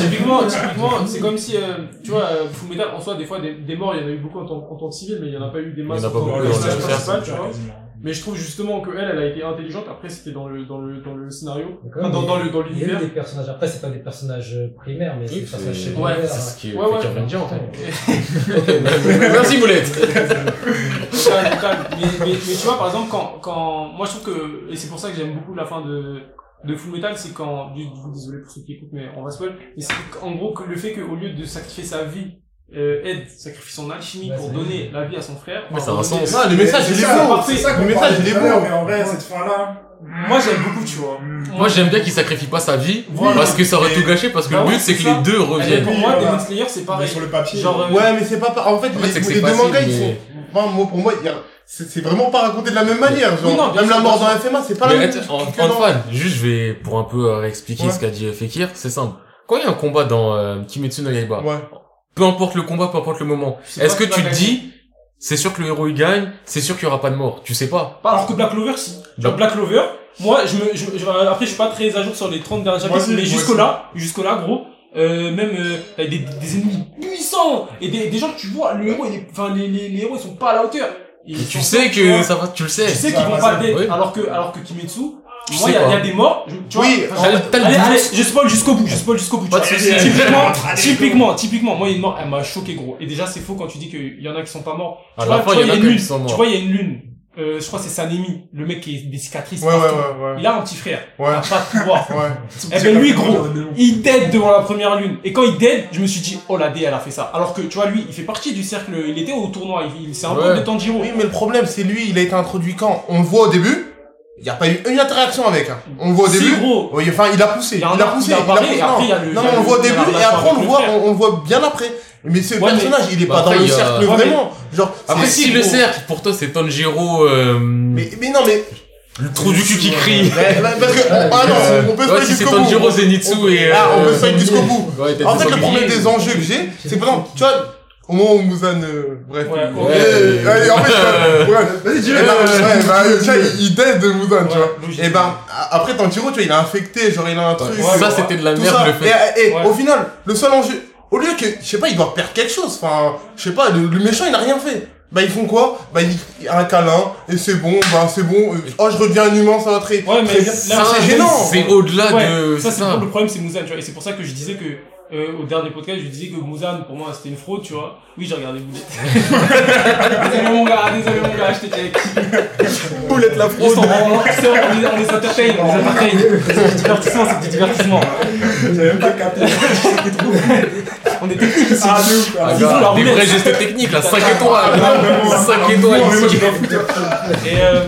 typiquement, typiquement, c'est comme si, euh, tu vois, euh, Full Metal, en soi, des fois, des, des morts, il y en a eu beaucoup en tant, en tant que civil, mais il y en a pas eu des masses en tant que principal, tu vois. Mais je trouve justement que elle, elle a été intelligente. Après, c'était dans le, dans le, dans le scénario. Enfin, dans, dans le, dans Il y a eu l'univers. des personnages, après c'est pas des personnages euh, primaires, mais c'est Oui, des personnages secondaires. Ouais, c'est ce qui est Ouais, ouais. fait dire, en fait. Merci, Boulette. Calme, calme. Mais, mais, mais tu vois, par exemple, quand, quand, moi je trouve que, et c'est pour ça que j'aime beaucoup la fin de, de Full Metal, c'est quand, du- du coup, désolé pour ceux qui écoutent, mais on va spoil, mais c'est en gros que le fait qu'au lieu de sacrifier sa vie, euh, Ed sacrifie son alchimie pour donner la vie à son frère. Ouais, ça a un sens. Ah, le message, il est ça, beau. Le message, il est beau. Mais en vrai, cette fin-là. Moi j'aime beaucoup, tu vois. Moi, j'aime bien qu'il sacrifie pas sa vie, Voilà. parce que ça aurait Mais- tout gâché, parce que Bah le ouais, but, c'est que ça. les deux Et reviennent. pour Oui, moi, voilà. Demon Slayer, c'est Mais pareil. sur le papier. Genre, euh, Ouais, mais c'est pas, pa- en fait, En les, que les deux mangas, ils mais- sont, Enfin, moi, pour moi, il y a- c'est vraiment pas raconté de la même manière, genre. Oui, non, bien même la mort dans FMA, c'est pas la Mais même en, que en dans- fan, juste je vais, pour un peu euh, réexpliquer Ouais. ce qu'a dit euh, Fekir, c'est simple. Quand il y a un combat dans euh, Kimetsu no Yaiba, Ouais. Peu importe le combat, peu importe le moment, est-ce que tu te dis, c'est sûr que le héros il gagne, c'est sûr qu'il y aura pas de mort, tu sais pas. Pas alors que Black Clover, si. Genre Black Clover, moi, je me, je, je- après, je suis pas très à jour sur les 30 derniers Moi chapitres, mais moi jusqu'au là, jusqu'au là, gros, euh, même, euh, des, des ennemis puissants, et des, des gens que tu vois, le héros, il est, enfin, les, les, les héros, ils sont pas à la hauteur. Et tu sais que vois. ça va, tu le sais. Tu sais qu'ils vont pas dead, oui. alors que, alors que Kimetsu, Tu moi, il y, y a des morts, je- tu vois, Oui, le- le allez, doute. allez, je spoil jusqu'au bout, je spoil jusqu'au bout. tu Pas de vois. soucis. Typiquement, Allez, typiquement, typiquement, moi, il y a une mort, elle m'a choqué, gros. Et déjà, c'est faux quand tu dis qu'il y en a qui sont pas morts. Tu vois, il y vois, a une lune. Tu vois, il y a une lune. Euh, je crois que c'est Sanemi, le mec qui est des cicatrices Ouais, ouais, partout. ouais, ouais. Il a un petit frère. Ouais. Il a pas de pouvoir. Ouais. Eh ben lui, gros, il dead devant la première lune. Et quand il dead, je me suis dit, oh la D, elle a fait ça. Alors que, tu vois, lui, il fait partie du cercle, il était au tournoi, il, il- c'est un Ouais. peu de Tanjiro. Oui, mais le problème, c'est lui, il a été introduit quand? On le voit au début, il y a pas eu une interaction avec. Hein. On le voit au Si, début. gros. Oui, enfin, il a poussé. Il a poussé. il a il a parlé, poussé. et après, non. il le- non, mais on le voit au début, et après, on le voit, on, on le voit bien après. Mais ce Ouais, mais- personnage, il est bah pas après, dans le cercle Ouais, mais- vraiment. Genre, Après, c'est- si le cercle, pour toi, c'est Tanjiro, euh, Mais, mais non, mais. le trou du cul qui crie. mais- mais- parce que. Ah non, on peut se c'est jusqu'au bout. Tanjiro, Zenitsu et, Ah, on peut euh, se faire jusqu'au bout. En fait, le problème des enjeux que j'ai, c'est que, par exemple, tu vois, au moment où Muzan, euh, bref. Ouais, il- ouais. Eh, eh, en fait, euh, ouais, Vas-y, dis-le. Eh ben, ouais, bah, tu vois, il, dead de Muzan, tu Ouais, vois. logique. Et ben, a- après Tanjiro, tu vois, il a infecté, genre, il a un truc. Ouais, ça, c'était de la merde, ça. le fait. Et, et Ouais. au final, le seul enjeu, au lieu que, je sais pas, il doit perdre quelque chose, enfin, je sais pas, le, le méchant, il a rien fait. Bah, ils font quoi? Bah, il, il a un câlin, et c'est bon, bah, c'est bon, euh, oh, je redeviens un humain, ça va très, Ouais, mais c'est gênant. C'est au-delà Ouais, de, ça, c'est le problème, c'est Muzan, tu vois. Et c'est pour ça que je disais que, euh, au dernier podcast, je disais que Muzan, pour moi, c'était une fraude, tu vois. Oui, j'ai regardé Boulette. désolé, mon gars, désolé, mon gars, je t'ai check. Boulette la sont- on, on, les, on les entertain, on les entertain. C'est du divertissement, c'est du divertissement. J'avais même pas capté. On est techniques ici. Ah, de ouf. Ah, ah, la des vrais gestes techniques, là, 5 Ah, étoiles. vraiment, 5 ah, étoiles ici. Et euh,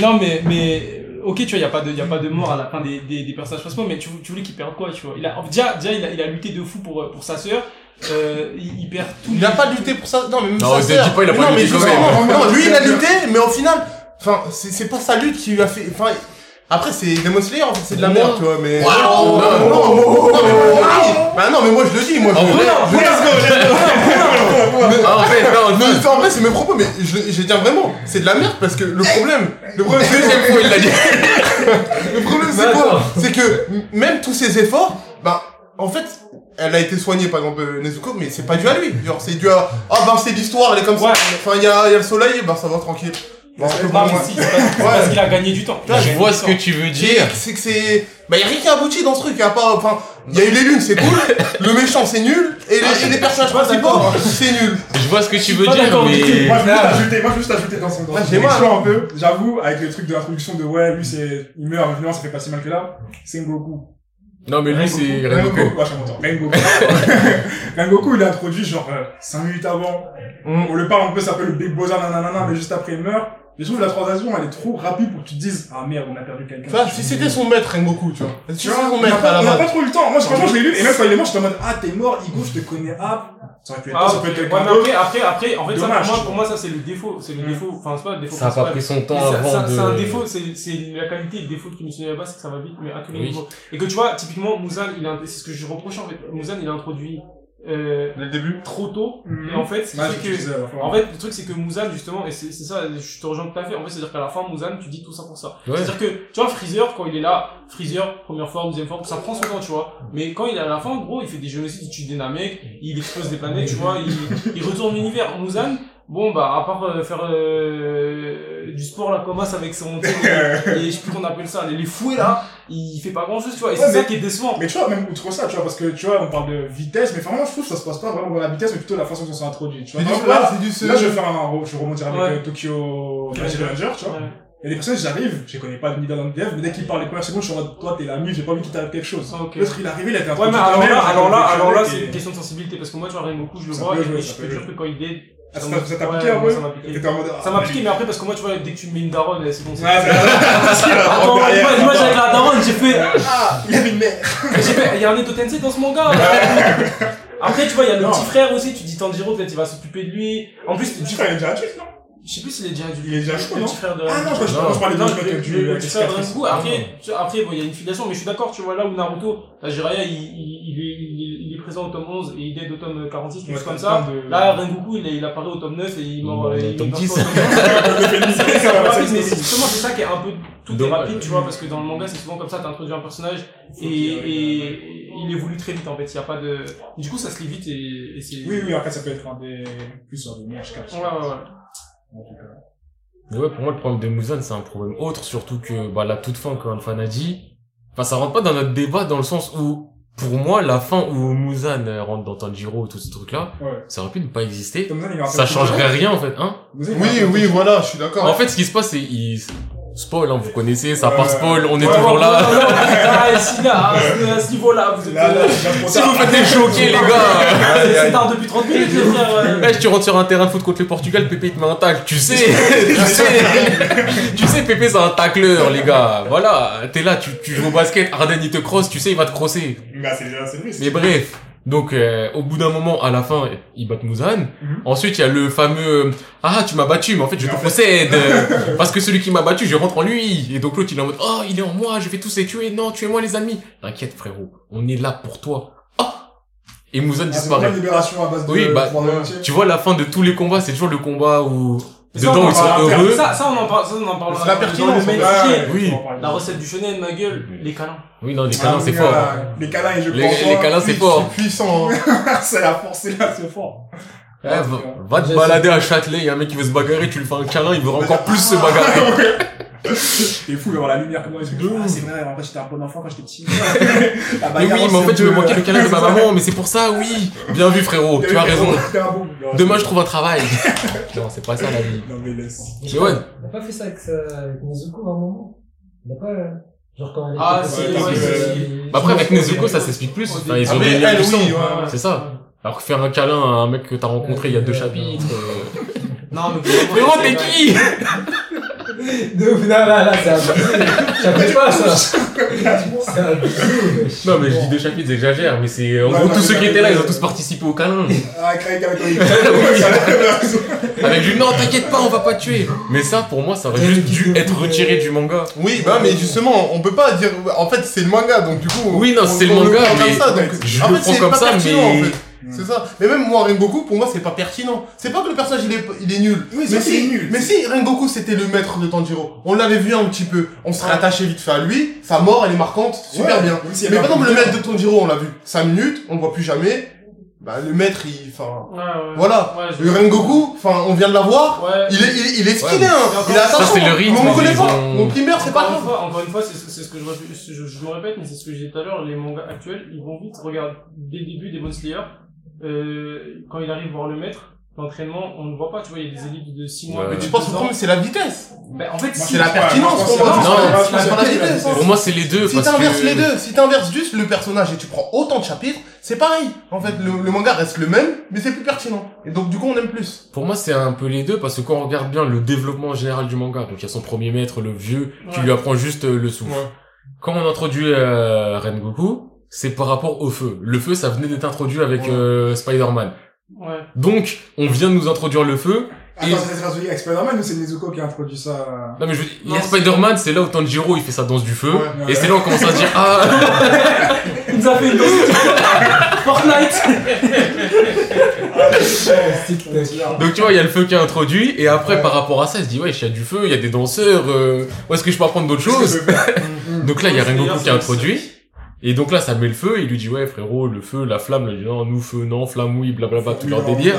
non, mais mais ok, tu vois, il y a pas de y a pas de mort à la fin des des, des personnages principaux, mais tu, tu voulais qu'il perde quoi, tu vois? Il a déjà déjà il a, il a lutté de fou pour pour sa sœur. Euh, il, il perd tout. Il a pas lutté pour ça, non, mais même Non, sa je sœur. dis pas, il a Mais pas non, mais lutté quand justement, même. Non, lui, il a lutté, mais au final, enfin, c'est c'est pas sa lutte qui lui a fait, enfin, après, c'est Demon Slayer, en fait, c'est de la merde, tu vois, mais. Waouh. non, non, non, non, mais moi, je le dis. Moi, je le dis, Mais- Ah, en fait, non, Mais en vrai, c'est mes propos, mais je, je tiens vraiment, c'est de la merde parce que le problème, le problème, c'est il l'a dit. le problème, c'est quoi C'est que même tous ses efforts, ben, en fait, elle a été soignée, par exemple, euh, Nezuko, mais c'est pas dû à lui. Genre, c'est dû à, ah ben, c'est l'histoire, elle est comme ça. Ouais. Enfin, il y a, il y a le soleil, ben, ça va tranquille. Non, moins. mais si, c'est parce, parce qu'il a gagné du temps. Je vois ce temps. que tu veux dire. C'est que c'est, bah, y a rien qui a abouti dans ce truc, y a pas, enfin, il y a eu les lunes, c'est cool, le méchant, c'est nul, et les, et les personnages principaux, d'accord. c'est nul. Je vois ce que tu veux dire, mais... Moi, je veux juste ajouter, moi, je veux juste ajouter dans son, dans j'ai un peu. J'avoue, avec le truc de l'introduction de ouais, lui, c'est, il meurt, mais finalement, ça fait pas si mal que là. C'est Goku. Non, mais lui, c'est Rengoku. Rengoku. Il est introduit genre 5 minutes avant. Mm. On le parle un peu, ça s'appelle le Big Boza, nanana, mais juste après il meurt. Je trouve la transaction, elle est trop rapide pour que tu te dises, ah merde, on a perdu quelqu'un. Vois, si c'était son maître, Rengoku, tu vois. Si Tu c'était vois, son on a maître on a base. pas trop eu le temps. Moi, franchement, je l'ai lu, et même quand il est mort, j'étais en mode, ah, t'es mort, Igo, je te connais, ah. Ça aurait pu être Ah, ça ok. peut être Ouais, quelqu'un après, après, après, en fait, ça, Dommage. pour moi, pour moi, ça, c'est le défaut. C'est le Mm. défaut. Enfin, c'est pas le défaut. Ça a pas pris son temps ça- avant ça- de... C'est un défaut, c'est c'est la qualité et le défaut de Kimetsu no Yaiba, c'est que ça va vite, mais à tous les Oui. niveaux. Et que tu vois, typiquement, a, c'est ce que je reproche en fait. Muzan, il a introduit euh, le début. trop tôt. Mhm. Et en fait, ce qui Ouais, fait je que enfin, en fait, le truc, c'est que Muzan, justement, et c'est c'est ça, je te rejoins tout à fait. En fait, c'est-à-dire qu'à la fin, Muzan, tu dis tout ça pour ça. Ouais. C'est-à-dire que, tu vois, Freezer, quand il est là, Freezer, première forme, deuxième forme, ça prend son temps, tu vois. Mais quand il est à la fin, gros, il fait des génocides, il tue des Namek, il explose des planètes, tu vois, il, il retourne l'univers. Muzan, bon, bah, à part euh, faire euh, du sport, là, comme ça, avec son, les- les- je sais plus qu'on appelle ça, les, les fouets, là, il fait pas grand-chose, tu vois. Et Ouais, c'est ça qui est décevant. Mais tu vois, même outre ça, tu vois, parce que tu vois, on parle de vitesse, mais vraiment, je trouve que ça se passe pas vraiment dans la vitesse, mais plutôt la façon dont c'est introduit. Tu vois, C'est Par du exemple, là, c'est du là, je vais faire un, je vais rebondir avec Ouais. euh, Tokyo Magic Ranger, tu vois. Ouais. Il y a des personnes, j'arrive, je les connais pas ni dans le dev, mais dès qu'ils parlent les premières secondes, je suis en mode, toi, t'es l'ami, j'ai pas envie qu'il t'arrive quelque chose. L'autre, il est arrivé, il a été Ouais, mais quand alors là, alors là, alors là, chose c'est et- une question de sensibilité, parce que moi, tu vois, Rengoku, je le Ça vois, et, et ça je jouer. que quand il dé, Ah, ça ça t'a- m'a- ça t'a ouais, piqué un moi, peu ça m'a piqué. T'étais en mode, ah, Ça m'a mais- piqué, mais après, parce que moi, tu vois, dès que tu me mets une daronne, c'est bon. c'est- Ouais, c'est Attends, moi, moi, avec la daronne, j'ai fait, Ah, il avait une mère. j'ai fait, il y a un Eto Tensei dans ce manga. Après, tu vois, il y a le Non. petit frère aussi, tu dis Tanjiro, peut-être il va s'occuper de lui. En plus, Le petit frère, il est déjà adulte, non? Je sais plus s'il est déjà adulte. Il est déjà chaud, non petit frère de Ah non, je Non. je parlais non, du je- mec du frère de cicatrice. Rengoku. Après, tu vois, après, bon, il y a une filiation, mais je suis d'accord, tu vois, là où Naruto, là, Jiraiya, il, il, il, est, il, est- il est présent au tome 11 et il est au tome 46, quelque chose comme c'est ça. Là, Rengoku, il, est- il apparaît au tome 9 et il meurt, Au il tome meurt 10. pas au tome 11. C'est Ça va, rapide, ça, mais c'est- c'est justement c'est ça qui est un peu tout est rapide tu vois parce que dans le manga c'est souvent comme ça t'introduis un personnage et, et il évolue très vite en fait il y a pas de du coup ça se lit vite et, et c'est Oui, oui, après, ça peut être un des plus sur des manches capsules. ouais ouais ouais En tout cas. Mais ouais, pour moi, le problème de Muzan, c'est un problème autre, surtout que, bah, la toute fin, comme Fan a dit, enfin, ça rentre pas dans notre débat dans le sens où, pour moi, la fin où Muzan euh, rentre dans Tanjiro et tous ces trucs-là, Ouais. ça aurait pu ne pas exister. Ça, changerait rien, en fait, hein. Oui, oui, voilà, je suis d'accord. En fait, ce qui se passe, c'est, il, spoil, hein, vous connaissez, ça part spoil, on est toujours là. ah, à ce- niveau-là, vous êtes. Euh, Si vous faites des choqués, les gars. c'est tard depuis 30 minutes, les frères. ouais. Eh, tu rentres sur un terrain de foot contre le Portugal, Pépé il te met un tacle, tu sais, tu sais, tu sais, Pépé c'est un tacleur, les gars, voilà, t'es là, tu, joues au basket, Arden il te crosse, tu sais, il va te crosser. Bah. Mais bref, donc euh, au bout d'un moment, à la fin, ils battent Muzan. Mhm. Ensuite, il y a le fameux ah tu m'as battu, mais en fait je Mais te en possède parce que celui qui m'a battu, je rentre en lui. Et donc l'autre il est en mode oh il est en moi, je vais tous les tuer, non tuez-moi les ennemis. T'inquiète frérot, on est là pour toi. Ah et Muzan Ah, disparaît. vraiment une libération à base de Oui, bah, de. Tu vois la fin de tous les combats, c'est toujours le combat où dedans ils sont heureux. Ça, ça, on en parle, ça, on en parle. C'est la pertinence. Oui. La recette du shonen, ma gueule, les câlins. Oui non les Ah, câlins c'est oui, fort. là, Les câlins et je Les, prends les câlins c'est C'est fort. puissant. hein. C'est la force, c'est là, c'est fort. Eh, va, va te balader à Châtelet, il y a un mec qui veut se bagarrer, tu lui fais un câlin, il veut encore plus se bagarrer. T'es fou d'avoir la lumière comme ça. Ah, c'est vrai, en fait, j'étais un bon enfant quand j'étais petit. La Mais bagarre, oui, mais en fait, tu me manquais le câlin de ma maman, mais c'est pour ça, oui. Bien vu, frérot, tu as raison. Demain, je trouve un travail. Non, c'est pas ça la vie. Non, mais laisse. Mais ouais. Il a pas fait ça avec, avec Nezuko à un moment? A pas. euh, Genre quand Ah, si, elle- Bah après, avec Nezuko, ça s'explique plus. Enfin, ils ont Ah, des mais liens. C'est ça. Alors que faire un câlin à un mec que t'as rencontré il y a deux chapitres. euh, Non, mais Frérot, t'es qui? De ouf, non, là, là, c'est abusé. J'avais pas ça. C'est abusé. Non, mais je dis deux chapitres, j'exagère, mais c'est, en gros, tous ceux qui étaient là, ils ont tous participé au câlin. Ah, Craig avec. Avec du, non, t'inquiète pas, on va pas te tuer. Mais ça, pour moi, ça aurait juste dû être retiré du manga. Oui, bah, mais justement, on peut pas dire, en fait, c'est le manga, donc du coup. Oui, non, on- c'est le manga, mais comme ça, donc, je en le fait, prends c'est comme ça, mais- C'est ça. Mais même moi, Rengoku, pour moi, c'est pas pertinent. C'est pas que le personnage, il est, il est nul. Oui, c'est mais si, est nul. mais si Rengoku, c'était le maître de Tanjiro, on l'avait vu un petit peu, on serait Ouais. attaché vite fait à lui, sa mort, elle est marquante, super Ouais, bien. Mais par exemple, le maître de Tanjiro, on l'a vu 5 minutes, on le voit plus jamais. Bah, le maître, il, enfin, Ouais, ouais. voilà. Le Rengoku, enfin, on vient de l'avoir, Ouais. il est, il est, il est Ouais, skinné, hein. Il a ça, attention. c'est le rythme, Mais on connaît ils pas. Mon primaire, c'est pas Encore une grave. fois, encore une fois, c'est c'est ce que je, je, je, je me répète, mais c'est ce que j'ai dit tout à l'heure, les mangas actuels, ils vont vite. Regarde, dès le début des Slayer, euh, quand il arrive voir le maître, l'entraînement, on ne voit pas, tu vois, il y a des élites de 6 mois. Ouais. Mais tu penses que le ans. problème, c'est la vitesse. Ben, en fait. C'est la pertinence, pour moi. Non, c'est- pas la vitesse. Pour moi, c'est les deux. Si t'inverses que- les deux, si t'inverses juste le personnage et tu prends autant de chapitres, c'est pareil. En fait, le, le manga reste le même, mais c'est plus pertinent. Et donc, du coup, on aime plus. Pour moi, c'est un peu les deux, parce que quand on regarde bien le développement général du manga, donc il y a son premier maître, le vieux, qui Ouais. lui apprend juste euh, le souffle. Ouais. Quand on introduit euh, Rengoku, c'est par rapport au feu. Le feu, ça venait d'être introduit avec Ouais. euh, Spider-Man. Ouais. Donc, on vient de nous introduire le feu. Attends, Et- c'est avec Spider-Man ou c'est Nezuko qui a introduit ça? Non mais je veux dire, il a Spider-Man, c'est là où Tanjiro il fait sa danse du feu. Ouais. Et c'est là où on commence à se dire, ah, nous a fait une danse Fortnite Donc tu vois, il y a le feu qui est introduit, et après, par rapport à ça, il se dit, ouais, il y a du feu, il y a des danseurs, euh, où est-ce que je peux apprendre d'autres choses? Donc là, il y a Rengoku qui est introduit, et donc là, ça met le feu, et il lui dit, ouais, frérot, le feu, la flamme, là, il dit, non, nous, feu, non, flamme, oui, blablabla, tout leur délire.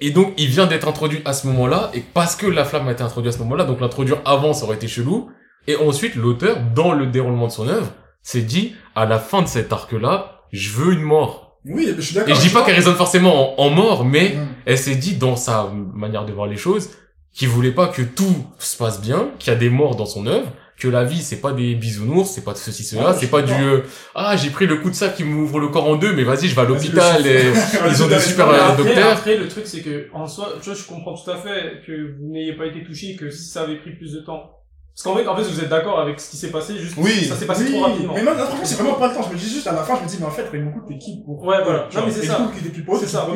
Et donc, il vient d'être introduit à ce moment-là, et parce que la flamme a été introduite à ce moment-là, donc l'introduire avant, ça aurait été chelou. Et ensuite, l'auteur, dans le déroulement de son œuvre, s'est dit, à la fin de cet arc-là, je veux une mort. Oui, je suis d'accord. Et je dis pas qu'elle résonne forcément en, en mort, mais Mm. elle s'est dit, dans sa manière de voir les choses, qu'il voulait pas que tout se passe bien, qu'il y a des morts dans son œuvre, que la vie, c'est pas des bisounours, c'est pas de ceci, cela, Ouais, c'est pas du, euh, ah, j'ai pris le coup de ça qui m'ouvre le corps en deux, mais vas-y, je vais à l'hôpital et ils ont des super euh, après, docteurs. après, le truc, c'est que, en soi, tu vois, je comprends tout à fait que vous n'ayez pas été touché, que si ça avait pris plus de temps. Parce qu'en fait, en fait, vous êtes d'accord avec ce qui s'est passé, juste, Oui. ça s'est passé Oui, trop rapidement. Mais non, non, franchement, c'est vraiment pas le temps. Je me dis juste à la fin, je me dis, mais en fait, Rengoku, t'es qui pour. Ouais, voilà. Vois, Non, mais c'est ça. qui était plus C'est ça.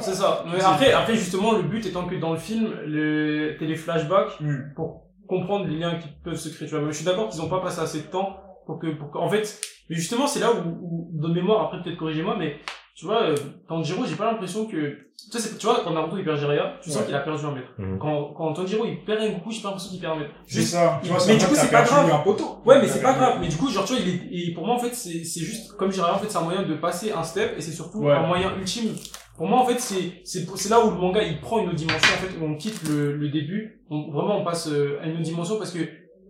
C'est ça. Mais après, après, justement, le but étant que dans le film, le, t'es les flashbacks Hmm. pour comprendre les liens qui peuvent se créer. Tu vois, mais je suis d'accord qu'ils ont pas passé assez de temps pour que, pour que, en fait, mais justement, c'est là où, où, de mémoire, après, peut-être corrigez-moi, mais, tu vois, euh, Tanjiro, j'ai pas l'impression que, tu vois, c'est- tu vois, quand Naruto il perd Jiraiya, tu sens Ouais. qu'il a perdu un mètre. Mhm. Quand, quand Tanjiro il perd Rengoku, j'ai pas l'impression qu'il perd un mètre. C'est ça. Tu vois, Mais du coup, c'est pas grave. un poteau. Ouais, mais c'est pas grave. Mais du coup, genre, tu vois, il est, et pour moi, en fait, c'est, c'est juste, comme Jiraiya, en fait, c'est un moyen de passer un step, et c'est surtout Ouais. un moyen ultime. Pour moi, en fait, c'est, c'est, c'est là où le manga, il prend une autre dimension, en fait, où on quitte le, le début. On, vraiment, on passe euh, à une autre dimension parce que,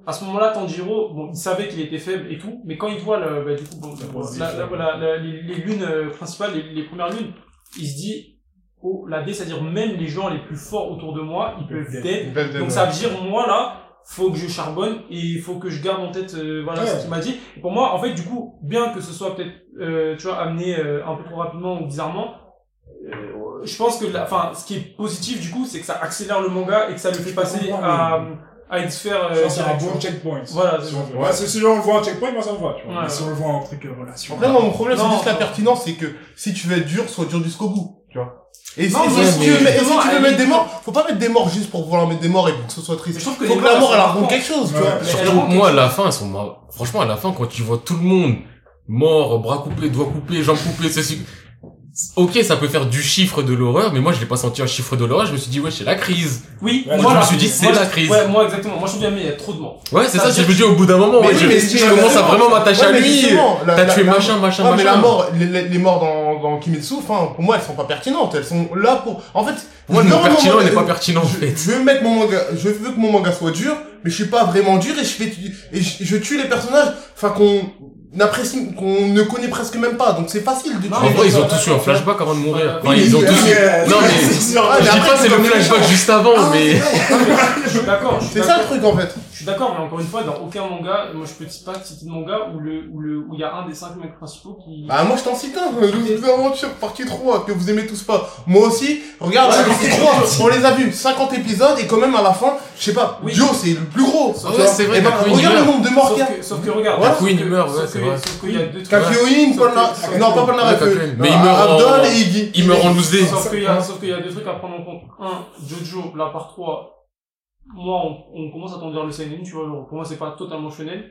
à ce moment-là, Tanjiro, bon, il savait qu'il était faible et tout, mais quand il voit le, bah, du coup, bon, la, la, la- la- les, les lunes euh, principales, les, les premières lunes, il se dit, oh, la D, c'est-à-dire même les gens les plus forts autour de moi, ils peuvent dead. Donc ça veut dire moi là, faut que je charbonne et il faut que je garde en tête euh, voilà Ouais. ce qu'il m'a dit. Et pour moi, en fait, du coup, bien que ce soit peut-être euh, tu vois amené euh, un peu trop rapidement ou bizarrement, je pense que la, enfin, ce qui est positif du coup, c'est que ça accélère le manga et que ça le fait passer à à une sphère euh, c'est un bon checkpoint. Voilà, Si c'est on. Ouais, si on le voit en checkpoint, moi ça me va, tu vois. Ouais, Mais si ouais. on le voit en truc euh, relation. Après, moi, mon problème, c'est juste la pertinence, c'est que si tu veux être dur, sois dur jusqu'au bout, tu vois. Et si, Non, et mais- si tu veux, mais mettre- et si justement, tu veux elle mettre est- des morts, faut pas mettre des morts juste pour vouloir mettre des morts et pour que ce soit triste. Je trouve que faut que la mort, elles elle raconte quelque chose, tu Ouais. vois. Moi, à la fin, ils sont mar- Franchement, à la fin, quand tu vois tout le monde mort, bras coupés, doigts coupés, jambes coupées, ceci. Ok, ça peut faire du chiffre de l'horreur, mais moi, je l'ai pas senti un chiffre de l'horreur. Je me suis dit, ouais, c'est la crise. Oui, Ouais, Moi, je me suis dit, c'est la crise. Ouais, moi exactement. Moi je trouve bien mais il y a trop de morts. Ouais, c'est Ça je me dis au bout d'un moment, Mais je, mais je commence à vraiment m'attacher à lui. T'as tué machin, machin, Ouais, mais machin. la mort, les, morts dans, dans Kimetsu, enfin, pour moi, elles sont pas pertinentes. Elles sont là pour, en fait, Moi, un pertinent n'est pas pertinent, en fait. je veux mettre mon manga, je veux que mon manga soit dur, mais je suis pas vraiment dur et je fais, et je tue les personnages, enfin, qu'on n'apprécie, qu'on ne connaît presque même pas. Donc c'est facile de tuer. Non, En mais vrai, ils ont tous eu un flashback avant de mourir. Enfin, Oui, ils ont mais- tous eu... mais- Non, mais... Ah, Je mais dis après, pas c'est c'est le flashback juste avant, mais... Je suis d'accord. je C'est ça le truc en fait. Je suis d'accord, mais encore une fois, dans aucun manga, moi je peux pas citer de manga où le où le où il y a un des cinq mecs principaux qui. Bah moi je t'en cite un, Loup d'aventure partie 3 que vous aimez tous pas. Moi aussi, regarde, la partie 3, on les a vus 50 épisodes et quand même à la fin, je sais pas, Oui. Dio c'est le plus gros. Ouais, c'est vrai, Eh ben, regarde le nombre de morts qu'il y a. sauf que regarde. Il meurt, ouais, sauf c'est que- vrai. Sauf qu'il y a deux trucs. Non, pas Polnareff. Kakyoin. Mais il meurt Abdol et Iggy. Il meurt en loose day. Sauf qu'il y a, sauf qu'il y a deux trucs à prendre en compte. Un, Jojo, la part 3, moi, on, on commence à tendre vers le seinen, tu vois, genre, pour moi, c'est pas totalement shonen.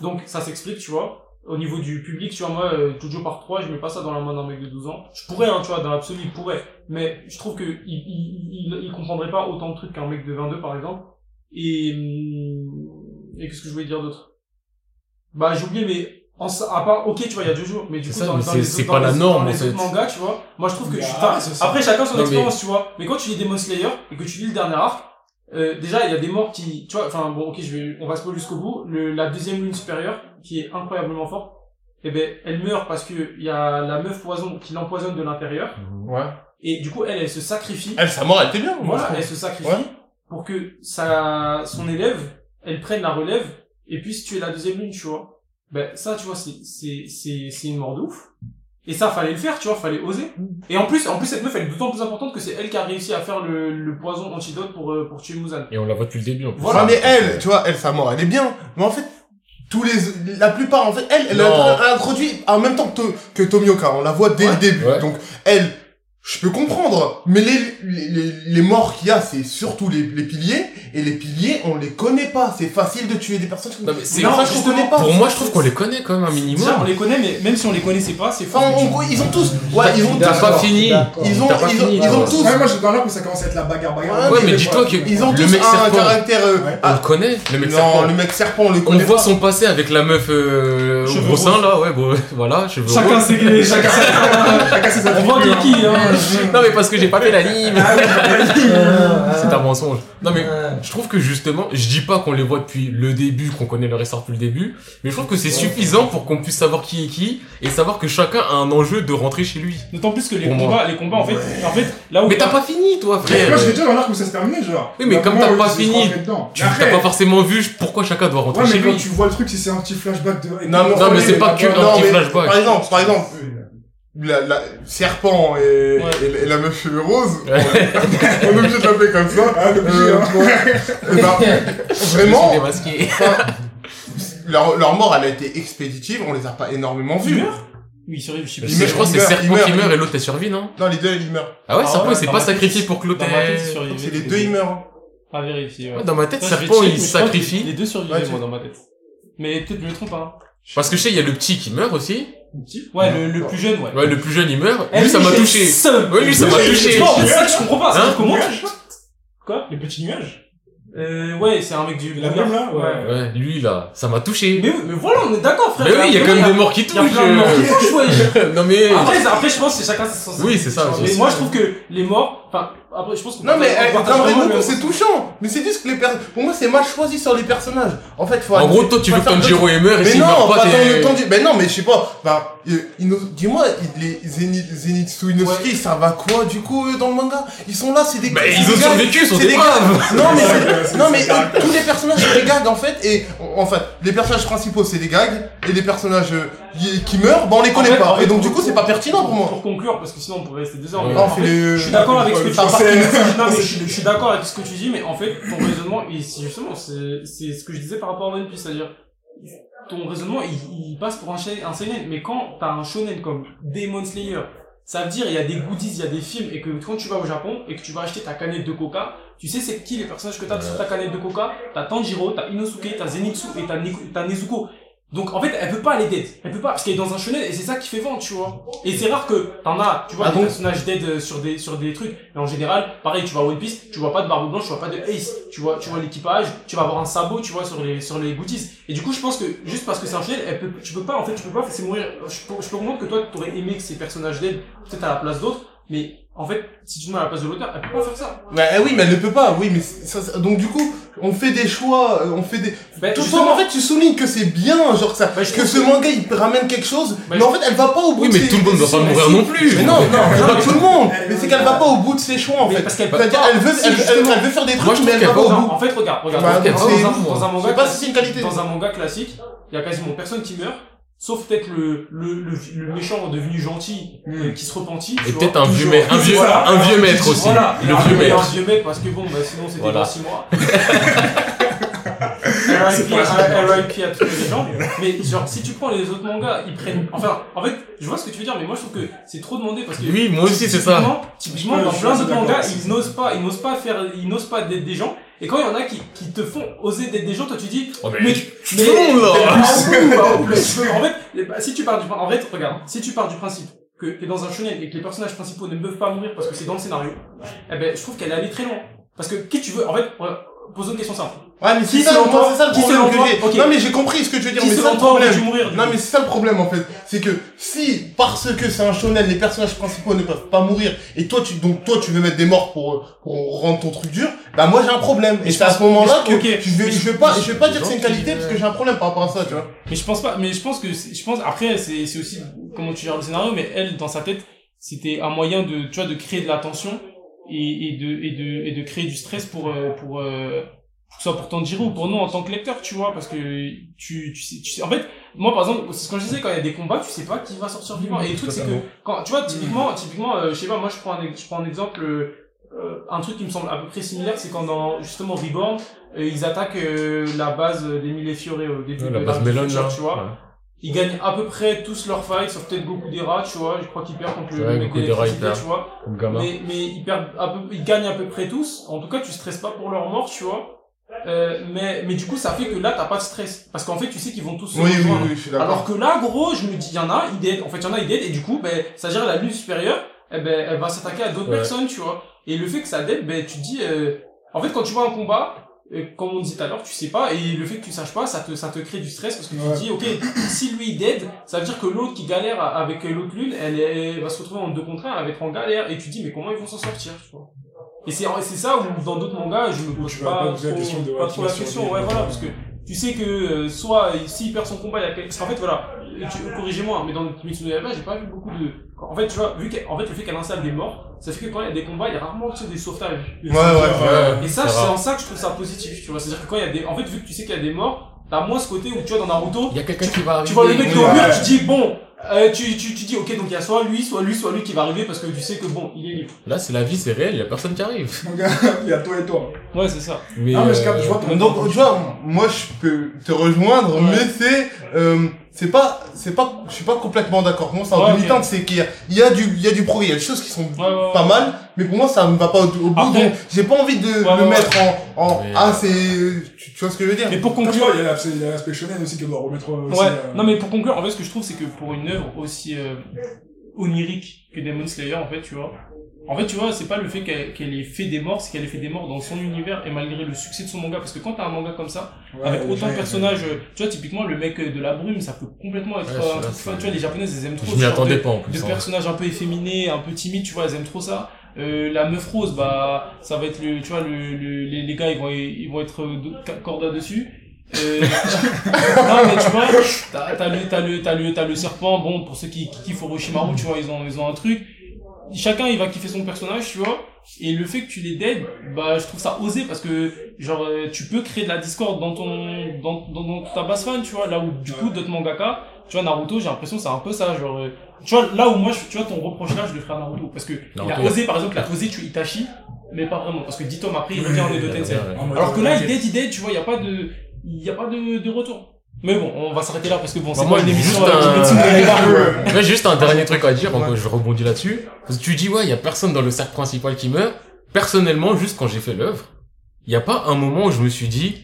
Donc, ça s'explique, tu vois. Au niveau du public, tu vois, moi, euh, Jojo part 3, je mets pas ça dans la main d'un mec de 12 ans. Je pourrais, hein, tu vois, dans l'absolu, il pourrait. Mais je trouve que il, il, il, il comprendrait pas autant de trucs qu'un mec de 22, par exemple. Et, hum, et qu'est-ce que je voulais dire d'autre? Bah, j'ai oublié, mais, en, à part, ok, tu vois, il y a Jojo, mais du C'est coup, ça, dans, les c'est pas la norme, dans en les fait. mangas, tu vois, moi, je trouve que, ça. après, chacun son Non, mais- expérience, tu vois. Mais quand tu lis Demon Slayer, et que tu lis le dernier arc, euh, déjà, il y a des morts qui, tu vois, enfin, bon, ok, je vais, on va se poser jusqu'au bout. Le, la deuxième lune supérieure, qui est incroyablement forte, eh ben, elle meurt parce que il y a la meuf poison qui l'empoisonne de l'intérieur. Ouais. Et du coup, elle, elle se sacrifie. Elle, sa mort, elle était bien. moi, voilà, elle se sacrifie Ouais. pour que sa, son élève, elle prenne la relève et puisse tuer la deuxième lune, tu vois. Ben, ça, tu vois, c'est, c'est, c'est, c'est une mort de ouf. Et ça, fallait le faire, tu vois, fallait oser. Et en plus, en plus, cette meuf, elle est d'autant plus importante que c'est elle qui a réussi à faire le, le poison antidote pour, euh, pour tuer Muzan. Et on la voit depuis le début, en plus. Voilà. Ouais, mais elle, tu vois, elle, sa mort, elle est bien. Mais en fait, tous les, la plupart, en fait, elle, elle a introduit en même temps que, que Tomioka. On la voit dès le début. Ouais. Donc, elle, je peux comprendre. Mais les, les, les, les morts qu'il y a, c'est surtout les, les piliers. Et les piliers, on les connaît pas. C'est facile de tuer des personnes. Non, mais c'est- Non, je connais pas. Pour moi, je trouve qu'on les connaît quand même un minimum. Déjà, on les connaît, mais même si on les connaissait pas, c'est faux. Enfin, on- ils ont tous, ouais, ils ont T'as tous, pas fini. ils ont, ils ont, fini, ils ont tous, Ouais, moi, je dans là que ça commence à être la bagarre, bagarre. Ouais, mais dis-toi que ils ont le tous mec un serpent, caractère, euh, Ouais. on le connaît, le mec non, serpent. le mec serpent, on le On connaît voit pas. son passé avec la meuf euh, au gros sein là, ouais, bon, voilà, Chacun ses, chacun ses, on voit est qui, hein. Non mais parce que j'ai pas fait l'anime. Euh, C'est un mensonge. Non mais je trouve que justement, je dis pas qu'on les voit depuis le début, qu'on connaît leur histoire depuis le début, mais je trouve que c'est suffisant pour qu'on puisse savoir qui est qui et savoir que chacun a un enjeu de rentrer chez lui. D'autant plus que les Pour moi. combats, les combats, en fait, en fait, là où Mais t'as pas fini toi Mais frère. Moi, je vais déjà l'arc où ça se terminait, genre. Oui, mais comme t'as pas fini. Tu t'as pas forcément vu pourquoi chacun doit rentrer Ouais, mais chez quand lui. tu vois le truc, si c'est un petit flashback de. Non, mais, Non, mais c'est pas que un petit flashback. Par exemple, par exemple, la, la, serpent et, Ouais. et, et la meuf cheveux rose, Ouais. on est obligé de l'appeler comme ça. Ah, Euh, ben, vraiment, leur, leur mort, elle a été expéditive, on les a pas énormément vus. Oui, il survit, je sais Je plus. sais, je crois que c'est Serpent meurt, qui meurt et l'autre a survécu, non? Non, les deux, ils meurent. Ah ouais, Ah Serpent il s'est pas sacrifié pour que l'autre. C'est les deux, ils meurent. À vérifier, ouais. Ouais, Dans ma tête, Serpent il sacrifie. Les deux tu- moi, dans ma tête. Mais peut-être je me trompe, hein. Parce que je sais, il y a le petit qui meurt aussi. Ouais, le, le plus jeune, ouais. Ouais, le plus jeune il meurt. Eh, Lui, ça m'a j'ai touché. seum. Ouais, lui, ça m'a touché. Non, c'est ça que je comprends pas. Hein C'est-à-dire comment tu- Quoi? Les petits nuages? Euh, ouais, c'est un mec du... La même, là, ouais. Ouais, lui là, ça m'a touché. Mais, oui, mais voilà, on est d'accord, frère. Mais oui, il y a quand même des morts qui Il y a touchent. plein de morts qui euh. touchent, ouais. Non mais... Après, c'est- après, je pense que c'est chacun ses Oui, c'est ça, Mais c'est- moi, je trouve que les morts, enfin, après, je pense qu'on Non, mais eh, Red Goku, c'est touchant. Mais c'est juste que les personnes, pour moi, c'est mal choisi sur les personnages. En fait, faut En gros, toi, tu veux que Tanjiro il meurt et Mais s'il non, meurt pas t'es... le temps du... Mais non, mais je sais pas. Bah, euh, dis-moi, les Zenitsu Inosuke, ça va quoi, du coup, dans le manga? Ils sont là, c'est des... Bah, c'est ils des ont gars- survécu, ils sont c'est des braves. Non, mais, non, mais euh, tous les personnages, c'est des gags, en fait, et, en fait, les personnages principaux, c'est des gags, et les personnages euh, qui, meurent, bah, on les connaît fait, pas. en fait, Et donc, du coup, c'est pas pertinent pour moi. Pour conclure, parce que sinon on pourrait rester deux heures. Ouais. mais Non, en fait, je suis d'accord avec ce que tu dis. Non, mais je, suis- je suis d'accord avec ce que tu dis, mais en fait, ton raisonnement, c'est justement, c'est ce que je disais par rapport à One Piece, c'est-à-dire, ton raisonnement, il, il passe pour un, shonen- un seinen, mais quand t'as un shonen comme Demon Slayer, ça veut dire il y a des goodies, il y a des films, et que quand tu vas au Japon et que tu vas acheter ta canette de Coca, tu sais c'est qui les personnages que t'as sur ta canette de Coca T'as Tanjiro, t'as Inosuke, t'as Zenitsu et t'as Nezuko. Donc en fait, elle peut pas aller dead. Elle peut pas parce qu'elle est dans un shonen et c'est ça qui fait vendre, tu vois. Et c'est rare que t'en as, tu vois, Ah des bon personnages dead euh, sur des sur des trucs. Mais en général, pareil, tu vas à One Piece, tu vois pas de barbe blanche, tu vois pas de Ace, tu vois, tu vois l'équipage, tu vas avoir un sabot, tu vois sur les sur les goodies. Et du coup, je pense que juste parce que c'est un shonen, elle peut, tu peux pas en fait, tu peux pas c'est mourir. Je peux, je peux comprendre que toi, t'aurais aimé que ces personnages dead peut-être à la place d'autres, mais en fait, si tu te mets à la place de l'auteur, elle peut pas faire ça. Bah, eh oui, mais elle ne peut pas, oui, mais ça, ça- donc, du coup, on fait des choix, euh, on fait des, Ben, Tout justement, ça, en fait, tu soulignes que c'est bien, genre que ça, Bah, que ce que- manga il ramène quelque chose, Bah, mais je- en fait, elle va pas au bout Oui, de mais ses- tout le monde doit pas mourir non plus. Mais non, non, pas tout le monde. Mais c'est qu'elle va pas au bout de ses choix, en fait. parce qu'elle pas. elle veut, elle, veut faire des trucs, mais elle va pas au Non, bout. en fait, regarde, regarde. Bah, dans, c'est- un, dans un Je manga sais pas si classique, c'est une qualité. dans un manga classique, il y a quasiment personne qui meurt, sauf peut-être le, le, le, le méchant devenu gentil, euh, qui se repentit. Et peut-être un vieux toujours. maître, un vieux, Voilà. un vieux maître aussi. Voilà, Le un vieux Un maître. vieux maître, parce que bon, bah, sinon c'était Voilà. dans 6 mois. RIP RIP à tous les gens. Mais genre, si tu prends les autres mangas, ils prennent, enfin, en fait, je vois ce que tu veux dire, mais moi je trouve que c'est trop demandé parce que Oui, moi aussi, c'est ça. Typiquement, dans plein d'accord mangas, ils n'osent pas, ils n'osent pas faire, ils n'osent pas d'être des gens. Et quand il y en a qui, qui te font oser d'être des gens, toi tu dis, Oh, mais mais, mais tu peux- en fait, si tu pars du, en fait, regarde, si tu pars du principe que t'es dans un shonen et que les personnages principaux ne peuvent pas mourir parce que c'est dans le scénario, eh ben, je trouve qu'elle est allée très loin. Parce que qui tu veux, en fait, pose une question simple. Ouais, mais Qui c'est ça, selon moi, toi- c'est ça le qui problème que j'ai. Non, mais j'ai compris ce que tu veux dire, Qui mais c'est ça le problème. mourir Non, coup mais c'est ça le problème, en fait. C'est que si, parce que c'est un shonen, les personnages principaux ne peuvent pas mourir, et toi, tu, donc, toi, tu veux mettre des morts pour, pour rendre ton truc dur, bah, moi, j'ai un problème. Et je c'est à ce moment-là que je- ok. je vais, Mais je vais pas, je vais pas dire que c'est une qualité parce que j'ai un problème par rapport à ça, tu vois. Mais je pense pas, mais je pense que, je pense, après, c'est, c'est aussi comment tu gères le scénario, mais elle, dans sa tête, c'était un moyen de, tu vois, de créer de la tension et, et de, et de, et de créer du stress pour, euh, pour, euh, que ce soit pour Tanjiro ou pour nous en tant que lecteur, tu vois, parce que tu, tu sais, tu sais, en fait, moi, par exemple, c'est ce que je disais, quand il y a des combats, tu sais pas qui va sortir vivant. Et le truc, c'est que, quand, tu vois, typiquement, typiquement, euh, je sais pas, moi, je prends un, je prends un exemple, euh, euh, un truc qui me semble à peu près similaire, c'est quand dans, justement, Reborn, euh, ils attaquent euh, la base des Mille Fioré au début Ouais, de La base Melon, futur, là. tu vois. Ouais. Ils gagnent à peu près tous leurs fights, sauf peut-être Goku Dera, tu vois. Je crois qu'ils perdent contre le mec il d'électricité, perd. tu vois. Mais, mais ils perdent à peu, ils gagnent à peu près tous. En tout cas, tu stresses pas pour leur mort, tu vois. Euh, mais, mais du coup, ça fait que là, t'as pas de stress. Parce qu'en fait, tu sais qu'ils vont tous se Oui, rejoindre. Alors que là, gros, je me dis, il y en a, ils dead. En fait, il y en a, ils dead. Et du coup, ben, ça gère la lune supérieure, eh ben, elle va s'attaquer à d'autres Ouais. personnes, tu vois. Et le fait que ça dead, ben, tu te dis, euh, en fait, quand tu vois un combat, euh, comme on disait tout à l'heure, tu sais pas, et le fait que tu saches pas, ça te, ça te crée du stress parce que tu Ouais. te dis, ok, si lui il dead, ça veut dire que l'autre qui galère avec l'autre lune, elle, elle va se retrouver en deux contre un, elle va être en galère, et tu te dis, mais comment ils vont s'en sortir, tu vois? Et c'est, c'est ça où dans d'autres mangas, je me pose pas, pas poser la trop, question de, pas trop la question, ouais, voilà, parce que tu sais que euh, soit euh, s'il perd son combat, il y a quel- parce qu'en fait voilà, tu- corrigez-moi, mais dans Kimetsu no Yaiba, j'ai pas vu beaucoup de. En fait, tu vois, vu qu'en fait le fait qu'elle installe des morts, ça fait que quand il y a des combats, il y a rarement tu sais, des sauvetages. Ouais, ouais, ouais. Et ça, c'est en ça que je trouve ça positif, tu vois. C'est-à-dire que quand il y a des, en fait, vu que tu sais qu'il y a des morts, t'as moins ce côté où tu vois dans Naruto, Il y a quelqu'un qui va arriver. tu vois le mec qui est au mur, tu dis bon, euh, tu, tu, tu dis ok, donc il y a soit lui, soit lui, soit lui qui va arriver parce que tu sais que bon, il est libre. Là, c'est la vie, c'est réel, il y a personne qui arrive. Mon gars, il y a toi et toi. Ouais, c'est ça. Mais, Ah, mais je euh, capte, je vois ton Donc, tu vois, moi, je peux te rejoindre, Ouais. mais c'est, euh, c'est pas, c'est pas, je suis pas complètement d'accord. Moi, c'est en Ouais, ok. demi-teinte, c'est qu'il y a, il y a du, il y a du progrès, il y a des choses qui sont Ouais, ouais, ouais. pas mal, mais pour moi, ça ne va pas au, au bout, Après- donc j'ai pas envie de Ouais, le ouais, mettre en, en, Mais- ah, c'est, tu, tu vois ce que je veux dire? Mais pour conclure, il y a l'aspect- shonen aussi qu'on doit remettre aussi. Ouais, euh, non mais pour conclure, en fait ce que je trouve c'est que pour une œuvre aussi euh, onirique que Demon Slayer en fait, tu vois. En fait, tu vois, c'est pas le fait qu'elle qu'elle ait fait des morts, c'est qu'elle ait fait des morts dans son univers et malgré le succès de son manga. Parce que quand t'as un manga comme ça, ouais, avec autant de personnages, tu vois, typiquement le mec de la brume, ça peut complètement être un truc fun. Tu vois, les japonaises, elles aiment trop Je m'y attendais de- pas en plus. hein. personnages un peu efféminés, un peu timides, tu vois, elles aiment trop ça. Euh, la meuf rose, bah, ça va être le, tu vois, le, le- les, les gars, ils vont, ils vont être euh, corda dessus. Euh, non, mais tu vois, t'as, t'as le, t'as le, t'as le, t'as le serpent, bon, pour ceux qui, qui kiffent Orochimaru, tu vois, ils ont, ils ont un truc. Chacun, il va kiffer son personnage, tu vois. Et le fait que tu les dead, bah, je trouve ça osé parce que, genre, euh, tu peux créer de la discorde dans ton, dans, dans, dans ta base fan, tu vois, là où, du coup, d'autres mangaka, tu vois, Naruto, j'ai l'impression que c'est un peu ça, genre, euh, tu vois, là où moi, je, tu vois, ton reproche là, je le ferai à Naruto. Parce que, il a Naruto, il a- osé, par exemple, il a osé tuer Itachi, mais pas vraiment. Parce que 10 tomes après, il revient en Edo Tensei. Alors que là, il dead, il dead, tu vois, il y a pas de, il y a pas de, de retour. Mais bon, on va s'arrêter là parce que bon, c'est Bah, pas moi, une émission juste euh, un-. Ouais, juste un dernier truc à dire, je rebondis là-dessus. Parce que tu dis, ouais, il y a personne dans le cercle principal qui meurt. Personnellement, juste quand j'ai fait l'œuvre, il n'y a pas un moment où je me suis dit,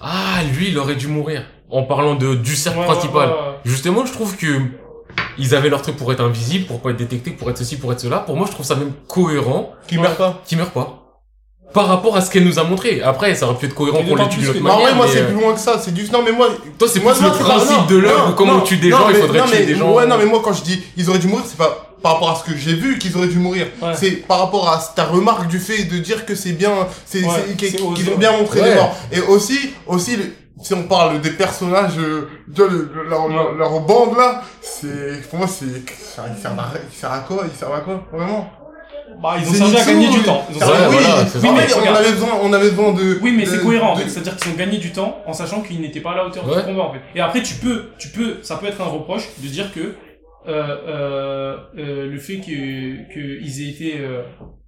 ah, lui, il aurait dû mourir. En parlant de, du cercle Ouais, principal. ouais, ouais. Justement, je trouve que ils avaient leur truc pour être invisibles, pour pas être détectés, pour être ceci, pour être cela. Pour moi, je trouve ça même cohérent Qui meurt pas. qu'ils meurent pas. Par rapport à ce qu'elle nous a montré. Après, ça aurait pu être cohérent pour que- Bah, en manière. vrai, moi, c'est euh, plus loin que ça, c'est juste, non, mais moi, Toi, c'est Moi, plus le principe de l'œuvre, comment on tue des gens, il faudrait tuer des gens. Ouais, non, mais moi, quand je dis ils auraient dû mourir, c'est pas par rapport à ce que j'ai vu qu'ils auraient dû mourir. Ouais. C'est par rapport à ta remarque du fait de dire que c'est bien, c'est, Ouais, qu'ils ont bien montré Ouais. les morts. Et aussi, aussi, le- si on parle des personnages, euh, tu vois, le- le- leur, leur, leur bande là, c'est, pour moi, c'est, ça- servent à, quoi, ils servent à quoi, vraiment? Bah, ils ont servi à gagner du temps. Ils ont Ça- Ouais, servi- oui, voilà, c'est oui, ça. mais on Regarde. avait besoin, on avait besoin de. Oui, mais de- c'est cohérent en de- fait. C'est-à-dire qu'ils ont gagné du temps en sachant qu'ils n'étaient pas à la hauteur Ouais. du combat en fait. Et après, tu peux, tu peux, ça peut être un reproche de dire que euh, euh, euh, le fait que qu'ils aient été, euh,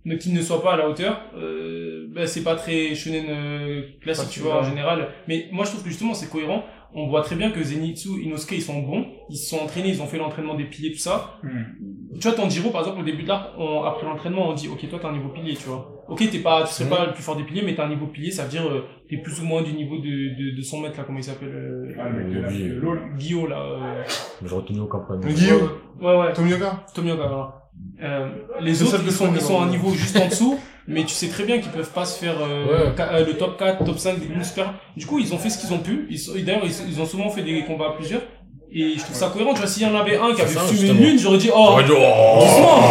ne- qu'ils ne soient pas à la hauteur, euh, bah, c'est pas très shonen euh, classique, tu vois, en général. Mais moi, je trouve que justement, c'est cohérent. On voit très bien que Zenitsu, Inosuke, ils sont bons, ils se sont entraînés, ils ont fait l'entraînement des piliers, tout ça. Hmm. Tu vois, Tanjiro, par exemple, au début de l'arc, on- après l'entraînement, on dit, ok, toi, t'as un niveau pilier, tu vois. Ok, t'es pas, tu serais pas le plus fort des piliers, mais t'as un niveau pilier, ça veut dire, euh, t'es plus ou moins du niveau de, de, de son maître, là, comment il s'appelle, euh, Ah, le mec de. Guillaume, là, euh, Je retenu aucun problème. Guillaume, ouais, ouais, Tomioka. Tomioka, voilà. Euh, les autres, ils sont, ils sont à un niveau juste en dessous, mais tu sais très bien qu'ils peuvent pas se faire euh, Ouais. ca- euh, le top 4, top 5 des Super. Du coup, ils ont fait ce qu'ils ont pu. Ils D'ailleurs, ils, ils ont souvent fait des combats à plusieurs. Et je trouve ça cohérent. Tu vois, s'il y en avait un qui avait ça, fumé justement. une lune, j'aurais dit, oh, oh, doucement,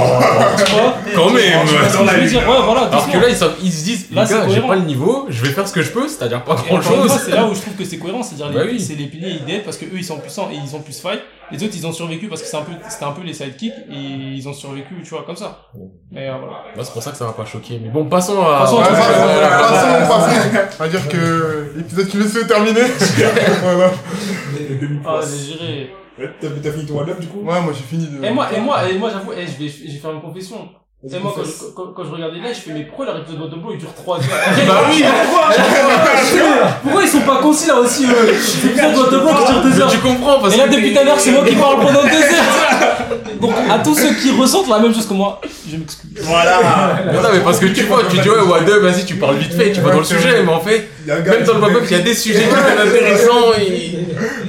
tu vois. quand même. Que je veux dire Ouais, voilà, Alors doucement. que là, ils, sont- ils se disent, Là, les c'est gars, j'ai pas le niveau, je vais faire ce que je peux, c'est-à-dire pas Et encore grand une fois, chose. c'est là où je trouve que c'est cohérent, c'est-à-dire Bah les, oui. c'est les piliers ils dead parce que eux ils sont puissants et ils ont plus fight. Les autres ils ont survécu parce que c'est un peu, c'était un peu les sidekicks et ils ont survécu, tu vois, comme ça. Mais euh, voilà. Bah, c'est pour ça que ça m'a pas choqué. Mais bon, passons à. Passons Ouais, passons, passons. On va dire que l'épisode qui me fait terminer. voilà. Demi Ah, j'ai géré. Ouais, T'as t'as fini ton one-up du coup Ouais, moi j'ai fini de. Et moi, et moi, et moi j'avoue, eh, je vais, je vais faire une confession. Et moi, quand je, quand, quand je regardais là, je fais, mais pourquoi leur épisode de Blow il dure 3 heures Bah oui Pourquoi ils sont pas concis là aussi, eux L'épisode de Blow qui dure 2 Mais heures. tu comprends parce Et là, depuis tout à l'heure, c'est moi qui parle pendant 2 heures. Donc, à tous ceux qui ressentent la même chose que moi, je m'excuse. Voilà. Non, mais parce que tu vois, tu dis ouais, Wade, vas-y, tu parles vite fait, tu vas dans le sujet, mais en fait, Il y a un gars même dans le web, il y a des sujets qui sont intéressants et.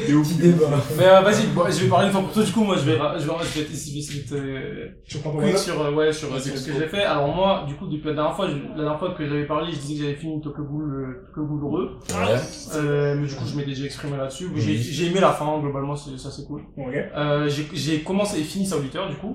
Petit débat. Mais euh, vas-y, bon, je vais parler une fois pour toi, du coup, moi, je vais, je vais, je vais être ici vite, euh, Tu reprends ton quick sur, euh, ouais, sur, ce que j'ai fait. Alors moi, du coup, depuis la dernière fois, je- la dernière fois que j'avais parlé, je disais que j'avais fini Tokyo Ghoul, euh, Tokyo Ghoul heureux. Ouais. Euh, mais du coup, je m'étais déjà exprimé là-dessus. J'ai, j'ai aimé la fin, globalement, ça c'est cool. Ok. Euh, j'ai, j'ai commencé et fini sa auditeur, du coup.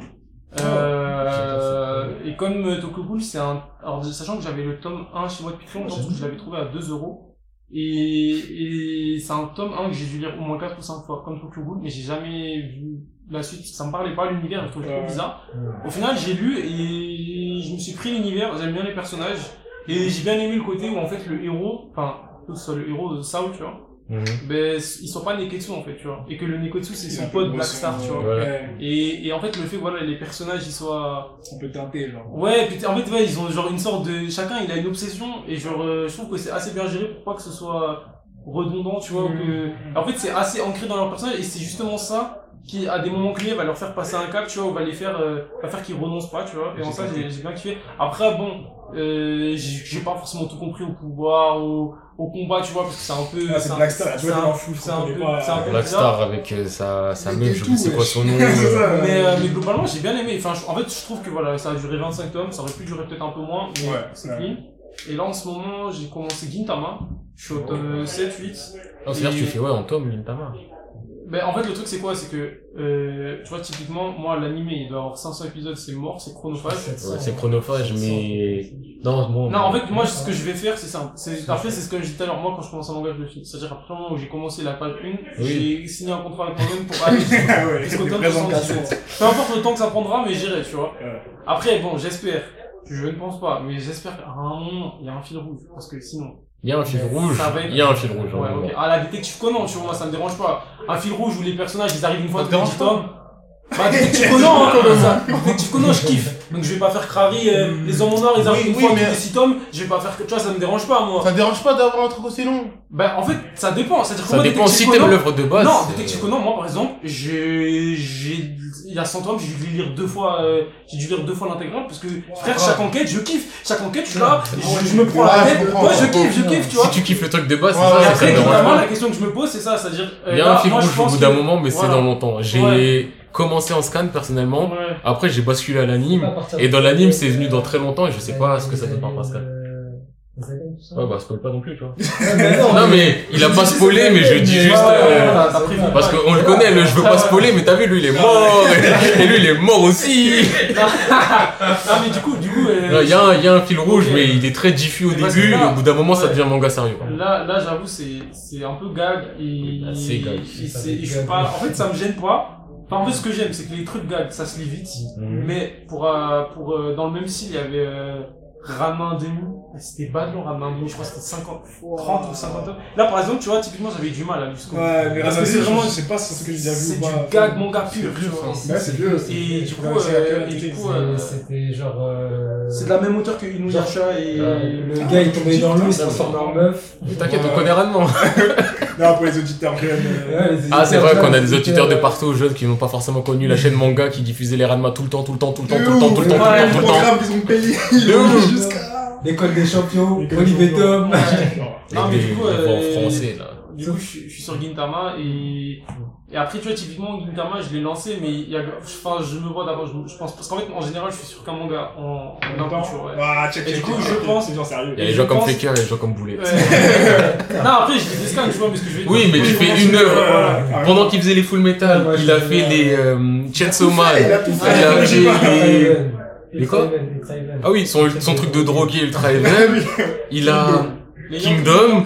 Euh, et comme euh, Tokyo Ghoul, c'est un, alors sachant que j'avais le tome 1 chez moi depuis très longtemps, parce que je l'avais trouvé à 2 euros. Et, et c'est un tome 1 que j'ai dû lire au moins 4 ou 5 fois, comme Tokyo Ghoul, mais j'ai jamais vu la suite. Ça me parlait pas, l'univers, je trouvais trop bizarre. Au final, j'ai lu et je me suis pris l'univers, j'aime bien les personnages. Et j'ai bien aimé le côté où en fait le héros, enfin, que ce soit le héros de Sao, tu vois, Mhm. ben, ils sont pas Neketsu en fait, tu vois. Et que le Neketsu c'est son pote de Black boisson, Star, tu vois. Ouais. Et, et en fait, le fait que voilà, les personnages ils soient. On peut teinter, genre. Ouais, puis en fait, ouais, ils ont genre une sorte de. Chacun il a une obsession, et genre, euh, je trouve que c'est assez bien géré pour pas que ce soit redondant, tu vois. Que... En fait, c'est assez ancré dans leur personnage, et c'est justement ça qui, à des moments clés, va leur faire passer un cap, tu vois, ou va les faire. Euh, va faire qu'ils renoncent pas, tu vois. Et en ça, j'ai j'ai bien kiffé. Après, bon, euh, j'ai j'ai pas forcément tout compris au pouvoir, au, au combat, tu vois, parce que c'est un peu. Ah, c'est un- Black Star, il a c'est un- comprenais peu- pas. c'est un peu Black bizarre. Star avec euh, sa, sa meuf, je sais c'est quoi son nom. Euh. Mais, euh, mais globalement, j'ai bien aimé. Enfin, je- en fait, je trouve que voilà, ça a duré 25 tomes, ça aurait pu durer peut-être un peu moins, mais Ouais, c'est clean. Et là, en ce moment, j'ai commencé Gintama. Je suis au tome 7, 8. Oh, c'est-à-dire que tu fais ouais en tome, Gintama. Ben, en fait, le truc, c'est quoi? C'est que, euh, tu vois, typiquement, moi, l'animé, il doit avoir 500 épisodes, c'est mort, c'est chronophage. Ouais, c'est chronophage, mais. Non, bon. Non, en fait, moi, ce que je vais faire, c'est simple. C'est, après, c'est ce que je disais tout à l'heure. Moi, quand je commence un manga, je le finis. C'est-à-dire, après le moment où j'ai commencé la page 1, j'ai signé un contrat avec moi-même pour aller jusqu'au ouais, tome présent 77. Peu importe le temps que ça prendra, mais j'irai, tu vois. Ouais. Après, bon, j'espère. Je ne pense pas, mais j'espère qu'à un moment, il y a un fil rouge. Parce que sinon. Il y a un fil rouge. Il y a un fil rouge. Ouais, en ok. gros. Ah, la détective Conan, tu vois, moi, ça me dérange pas. Un fil rouge où les personnages, ils arrivent une fois tous les dérange 10 tomes. Bah, détective Conan, hein, comme ça. Détective Conan, je kiffe. Donc, je vais pas faire Crary, euh, les hommes en or, ils arrivent Oui, une oui, fois mais- les 6 tomes. Je vais pas faire que, tu vois, ça me dérange pas, moi. Ça te dérange pas d'avoir un truc aussi long? Bah, en fait, ça dépend. C'est-à-dire que Ça moi, dépend Détective si t'aimes l'œuvre de base. Non, Détective Conan, moi, par exemple, j'ai, j'ai, il y a 100 tomes, j'ai dû lire deux fois, euh, j'ai dû lire deux fois l'intégrale parce que, frère, chaque enquête, je kiffe. Chaque enquête, je suis là, je, je me prends la Ouais, je tête. comprends, Ouais, je je kiffe, je kiffe, tu vois. Si tu kiffes le truc de base, c'est Ouais, ça, Et c'est que ça après, me dérange notamment, pas. la question que je me pose, c'est ça, c'est-à-dire, euh, Il y a là, un fil moi, je rouge au pense bout d'un que- moment, mais c'est voilà. dans longtemps. J'ai. Commencé en scan personnellement. Ouais. Après, j'ai basculé à l'anime. Et dans l'anime, c'est venu dans très longtemps et je sais pas ce que ça donne par Euh, Pascal. ça. Ouais, bah, spoil pas non plus, tu vois. Non, mais il a pas spoilé, mais je dis juste, euh, parce qu'on le connaît, le je veux pas spoiler, mais t'as vu, lui, il est mort, et, lui, il est mort aussi. Ah, mais du coup, du coup, euh, Il y a un, y a un fil rouge, mais il est très diffus au début, et au bout d'un moment, ça devient manga sérieux. Là, là, j'avoue, c'est, un peu gag et, Là, c'est gag. et c'est- je suis pas, en fait, ça me gêne pas. Enfin, en fait, ce que j'aime, c'est que les trucs gag, ça se lit vite. Mhm. Mais pour, euh, pour, euh, dans le même style, il y avait, euh, Ramin Demi. C'était pas long, Ramin Demi. Je crois que c'était 50, 30 ou 50 heures. Là, par exemple, tu vois, typiquement, j'avais du mal à jusqu'au bout. Ouais, mais c'est vraiment, je sais pas si c'est ce que j'ai déjà vu c'est ou du pas. gag manga pur, tu vois. Ouais, c'est vieux. Et du coup, euh, et du coup, euh, C'était genre. euh, c'est de la même hauteur que Inuyasha et le gars il tombait dans l'eau, il se transformait en meuf. T'inquiète, on connaît Ranman. Non, pour les auditeurs jeunes. Ah, c'est vrai qu'on a des auditeurs de partout, jeunes, qui n'ont pas forcément connu la chaîne manga qui diffusait les Ranma tout le temps, tout le temps, tout le temps, tout le temps, tout le temps, tout le temps, L'école des champions, L'école des Olivier. Tom. Non, mais du coup, euh, français, là. Du coup, je, suis- je suis sur Gintama et, et après, tu vois, typiquement, Gintama, je l'ai lancé, mais il y a, enfin, je me vois d'abord, je, je pense, parce qu'en fait, en général, je suis sur qu'un manga en, en En ouais. Ah, check, Et check, du coup, check, je check, pense- C'est bien sérieux. Il y a Et les je gens comme Fekir et les gens comme Boulet. Ouais. non, après, je dis des scans, tu vois, mais ce que je dire. Oui, mais tu fais une œuvre. Voilà. Pendant qu'il faisait les Full Metal, Ouais, il a fait les euh, Chainsaw Man. Il a tout fait. Il a J'ai pas- fait les... Les quoi. Ah oui, son, son truc de drogué ultra even. Il a Kingdom.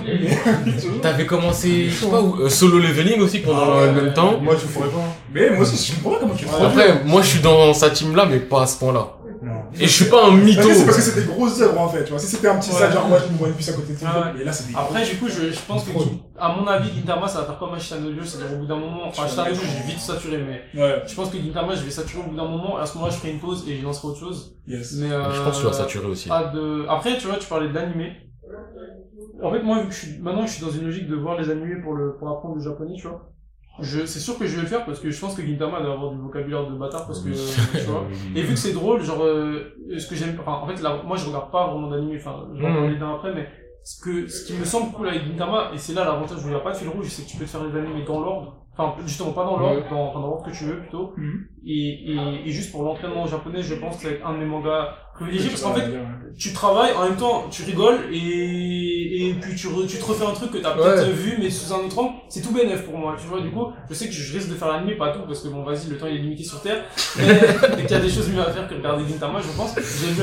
T'avais commencé, je sais pas où, euh, solo leveling aussi pendant Ah, le même temps. Moi, je pourrais pas. Mais moi aussi, je comprends comment tu produis. Après, moi je suis dans sa team là, mais pas à ce point-là. Non. Et je suis pas un mytho. C'est parce que c'est des grosses œuvres en fait, tu vois. Si c'était un petit Ouais. ça, genre moi je me vois une puce à côté de toi, Ah ouais. mais là c'est des Après, du coup, je, je pense que, à mon avis, Gintama, ça va faire comme Ashita no Joe, c'est-à-dire au bout d'un moment, enfin, Ashita no Joe, j'ai vite saturé, mais Ouais, je pense que Gintama, je vais saturer au bout d'un moment, et à ce moment-là, je ferai une pause et je lancerai autre chose. yes. Mais, euh, Je pense que tu vas saturer aussi. pas de... Après, tu vois, tu parlais de l'animé. En fait, moi, vu que je suis, maintenant, je suis dans une logique de voir les animés pour le, pour apprendre le japonais, tu vois. Je, c'est sûr que je vais le faire parce que je pense que Gintama doit avoir du vocabulaire de bâtard parce que, tu vois. Et vu que c'est drôle, genre, euh, ce que j'aime, enfin, en fait, là, moi, je regarde pas vraiment d'anime, enfin, je vais en parler d'un après, mais ce que, ce qui me semble cool avec Gintama, et c'est là l'avantage où il n'y a pas de fil rouge, c'est que tu peux te faire les animés dans l'ordre. Enfin, justement, pas dans l'ordre, dans, enfin, dans l'ordre que tu veux, plutôt. Mhm. Et, et, et juste pour l'entraînement japonais, je pense que être un de mes mangas privilégiés parce qu'en fait, Ouais, tu travailles, en même temps, tu rigoles, et, et puis tu, re- tu te refais un truc que t'as peut-être Ouais. vu, mais sous un autre angle, c'est tout bénef pour moi, tu vois, du coup, je sais que je risque de faire l'anime, pas tout, parce que bon, vas-y, le temps il est limité sur Terre, mais, et qu'il y a des choses mieux à faire que regarder Gintama, je pense.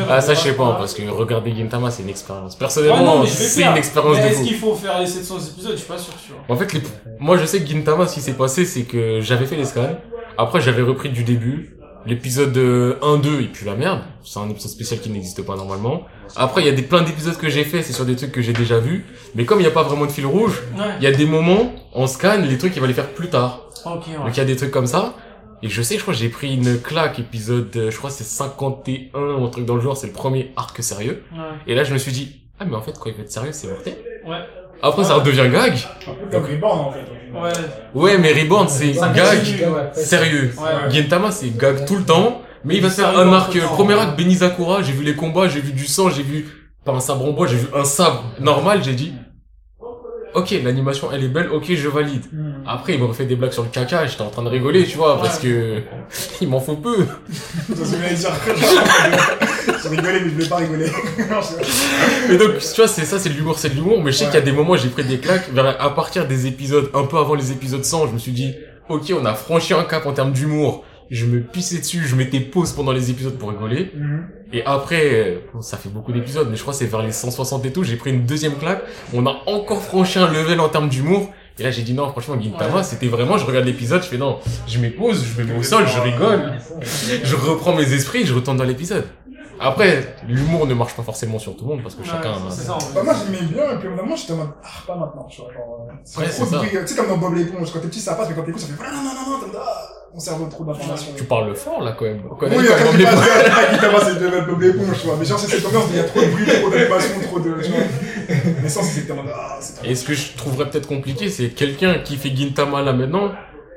Ah, ça, je sais pas, parce que regarder Gintama, c'est une expérience. Personnellement, c'est une expérience Mais de est-ce qu'il faut faire les 700 épisodes, je suis pas sûr, tu vois. En fait, les... moi, je sais que Gintama, ce qui s'est passé, c'est que j'avais fait les scans. Après, j'avais repris du début. L'épisode euh, 1, 2, et puis la merde. C'est un épisode spécial qui n'existe pas normalement. Après, il y a des plein d'épisodes que j'ai fait, c'est sur des trucs que j'ai déjà vus. Mais comme il n'y a pas vraiment de fil rouge, Ouais. il y a des moments, en scan, les trucs, il va les faire plus tard. Ouais. Donc il y a des trucs comme ça. Et je sais, je crois que j'ai pris une claque, épisode, je crois c'est 51 ou un truc dans le genre, c'est le premier arc sérieux. Ouais. Et là, je me suis dit, ah mais en fait, quand il veut être sérieux, c'est mortel. Ouais. Après, ça redevient gag. Un peu comme Reborn en fait. Ouais. Ouais, mais Reborn, c'est gag sérieux. Ouais. Gintama, c'est gag tout le temps. Mais il va faire un arc, euh, premier arc Benizakura, j'ai vu les combats, j'ai vu du sang, j'ai vu, pas un sabre en bois, j'ai vu un sabre normal, j'ai dit, ok, l'animation, elle est belle, ok, je valide. Hmm. Après, il m'a fait des blagues sur le caca, j'étais en train de rigoler, tu vois, parce que, il m'en faut peu. Ça se met à dire. Je rigolais, mais je vais pas rigoler. Mais donc, tu vois, c'est ça, c'est de l'humour, c'est de l'humour, mais je sais qu'il y a des moments où j'ai pris des claques, vers, à partir des épisodes, un peu avant les épisodes 100, je me suis dit, ok, on a franchi un cap en termes d'humour, je me pissais dessus, je mettais pause pendant les épisodes pour rigoler, Mhm. et après, euh, bon, ça fait beaucoup d'épisodes, mais je crois que c'est vers les 160 et tout, j'ai pris une deuxième claque, on a encore franchi un level en termes d'humour, et là j'ai dit non, franchement, Gintama, Ouais. c'était vraiment, je regarde l'épisode, je fais non, je mets pause, je me mets au sol, je rigole, je reprends mes esprits, je retourne dans l'épisode. Après, l'humour ne marche pas forcément sur tout le monde, parce que Ouais, chacun... c'est ça, en fait. Bah, moi j'aimais bien, et puis vraiment j'étais en mode, ah, pas maintenant, tu vois. Genre, euh, c'est Ouais, trop c'est ça. bruit. Tu sais, comme dans Bob l'éponge, quand t'es petit ça passe, mais quand t'es gros ça fait, non, non, non, non, mode, ah, mon cerveau trop d'informations. Tu parles fort là quand même. On Oui, y pas a comment quand les- même pas Gintama, c'est Bob l'éponge, tu vois. Mais genre, c'est cette ambiance, il y a trop de bruit, trop d'animation, trop de, tu vois. Mais sans, c'était en mode, ah, c'est trop. Et ce que je trouverais peut-être compliqué, c'est quelqu'un qui fait Gintama là maintenant.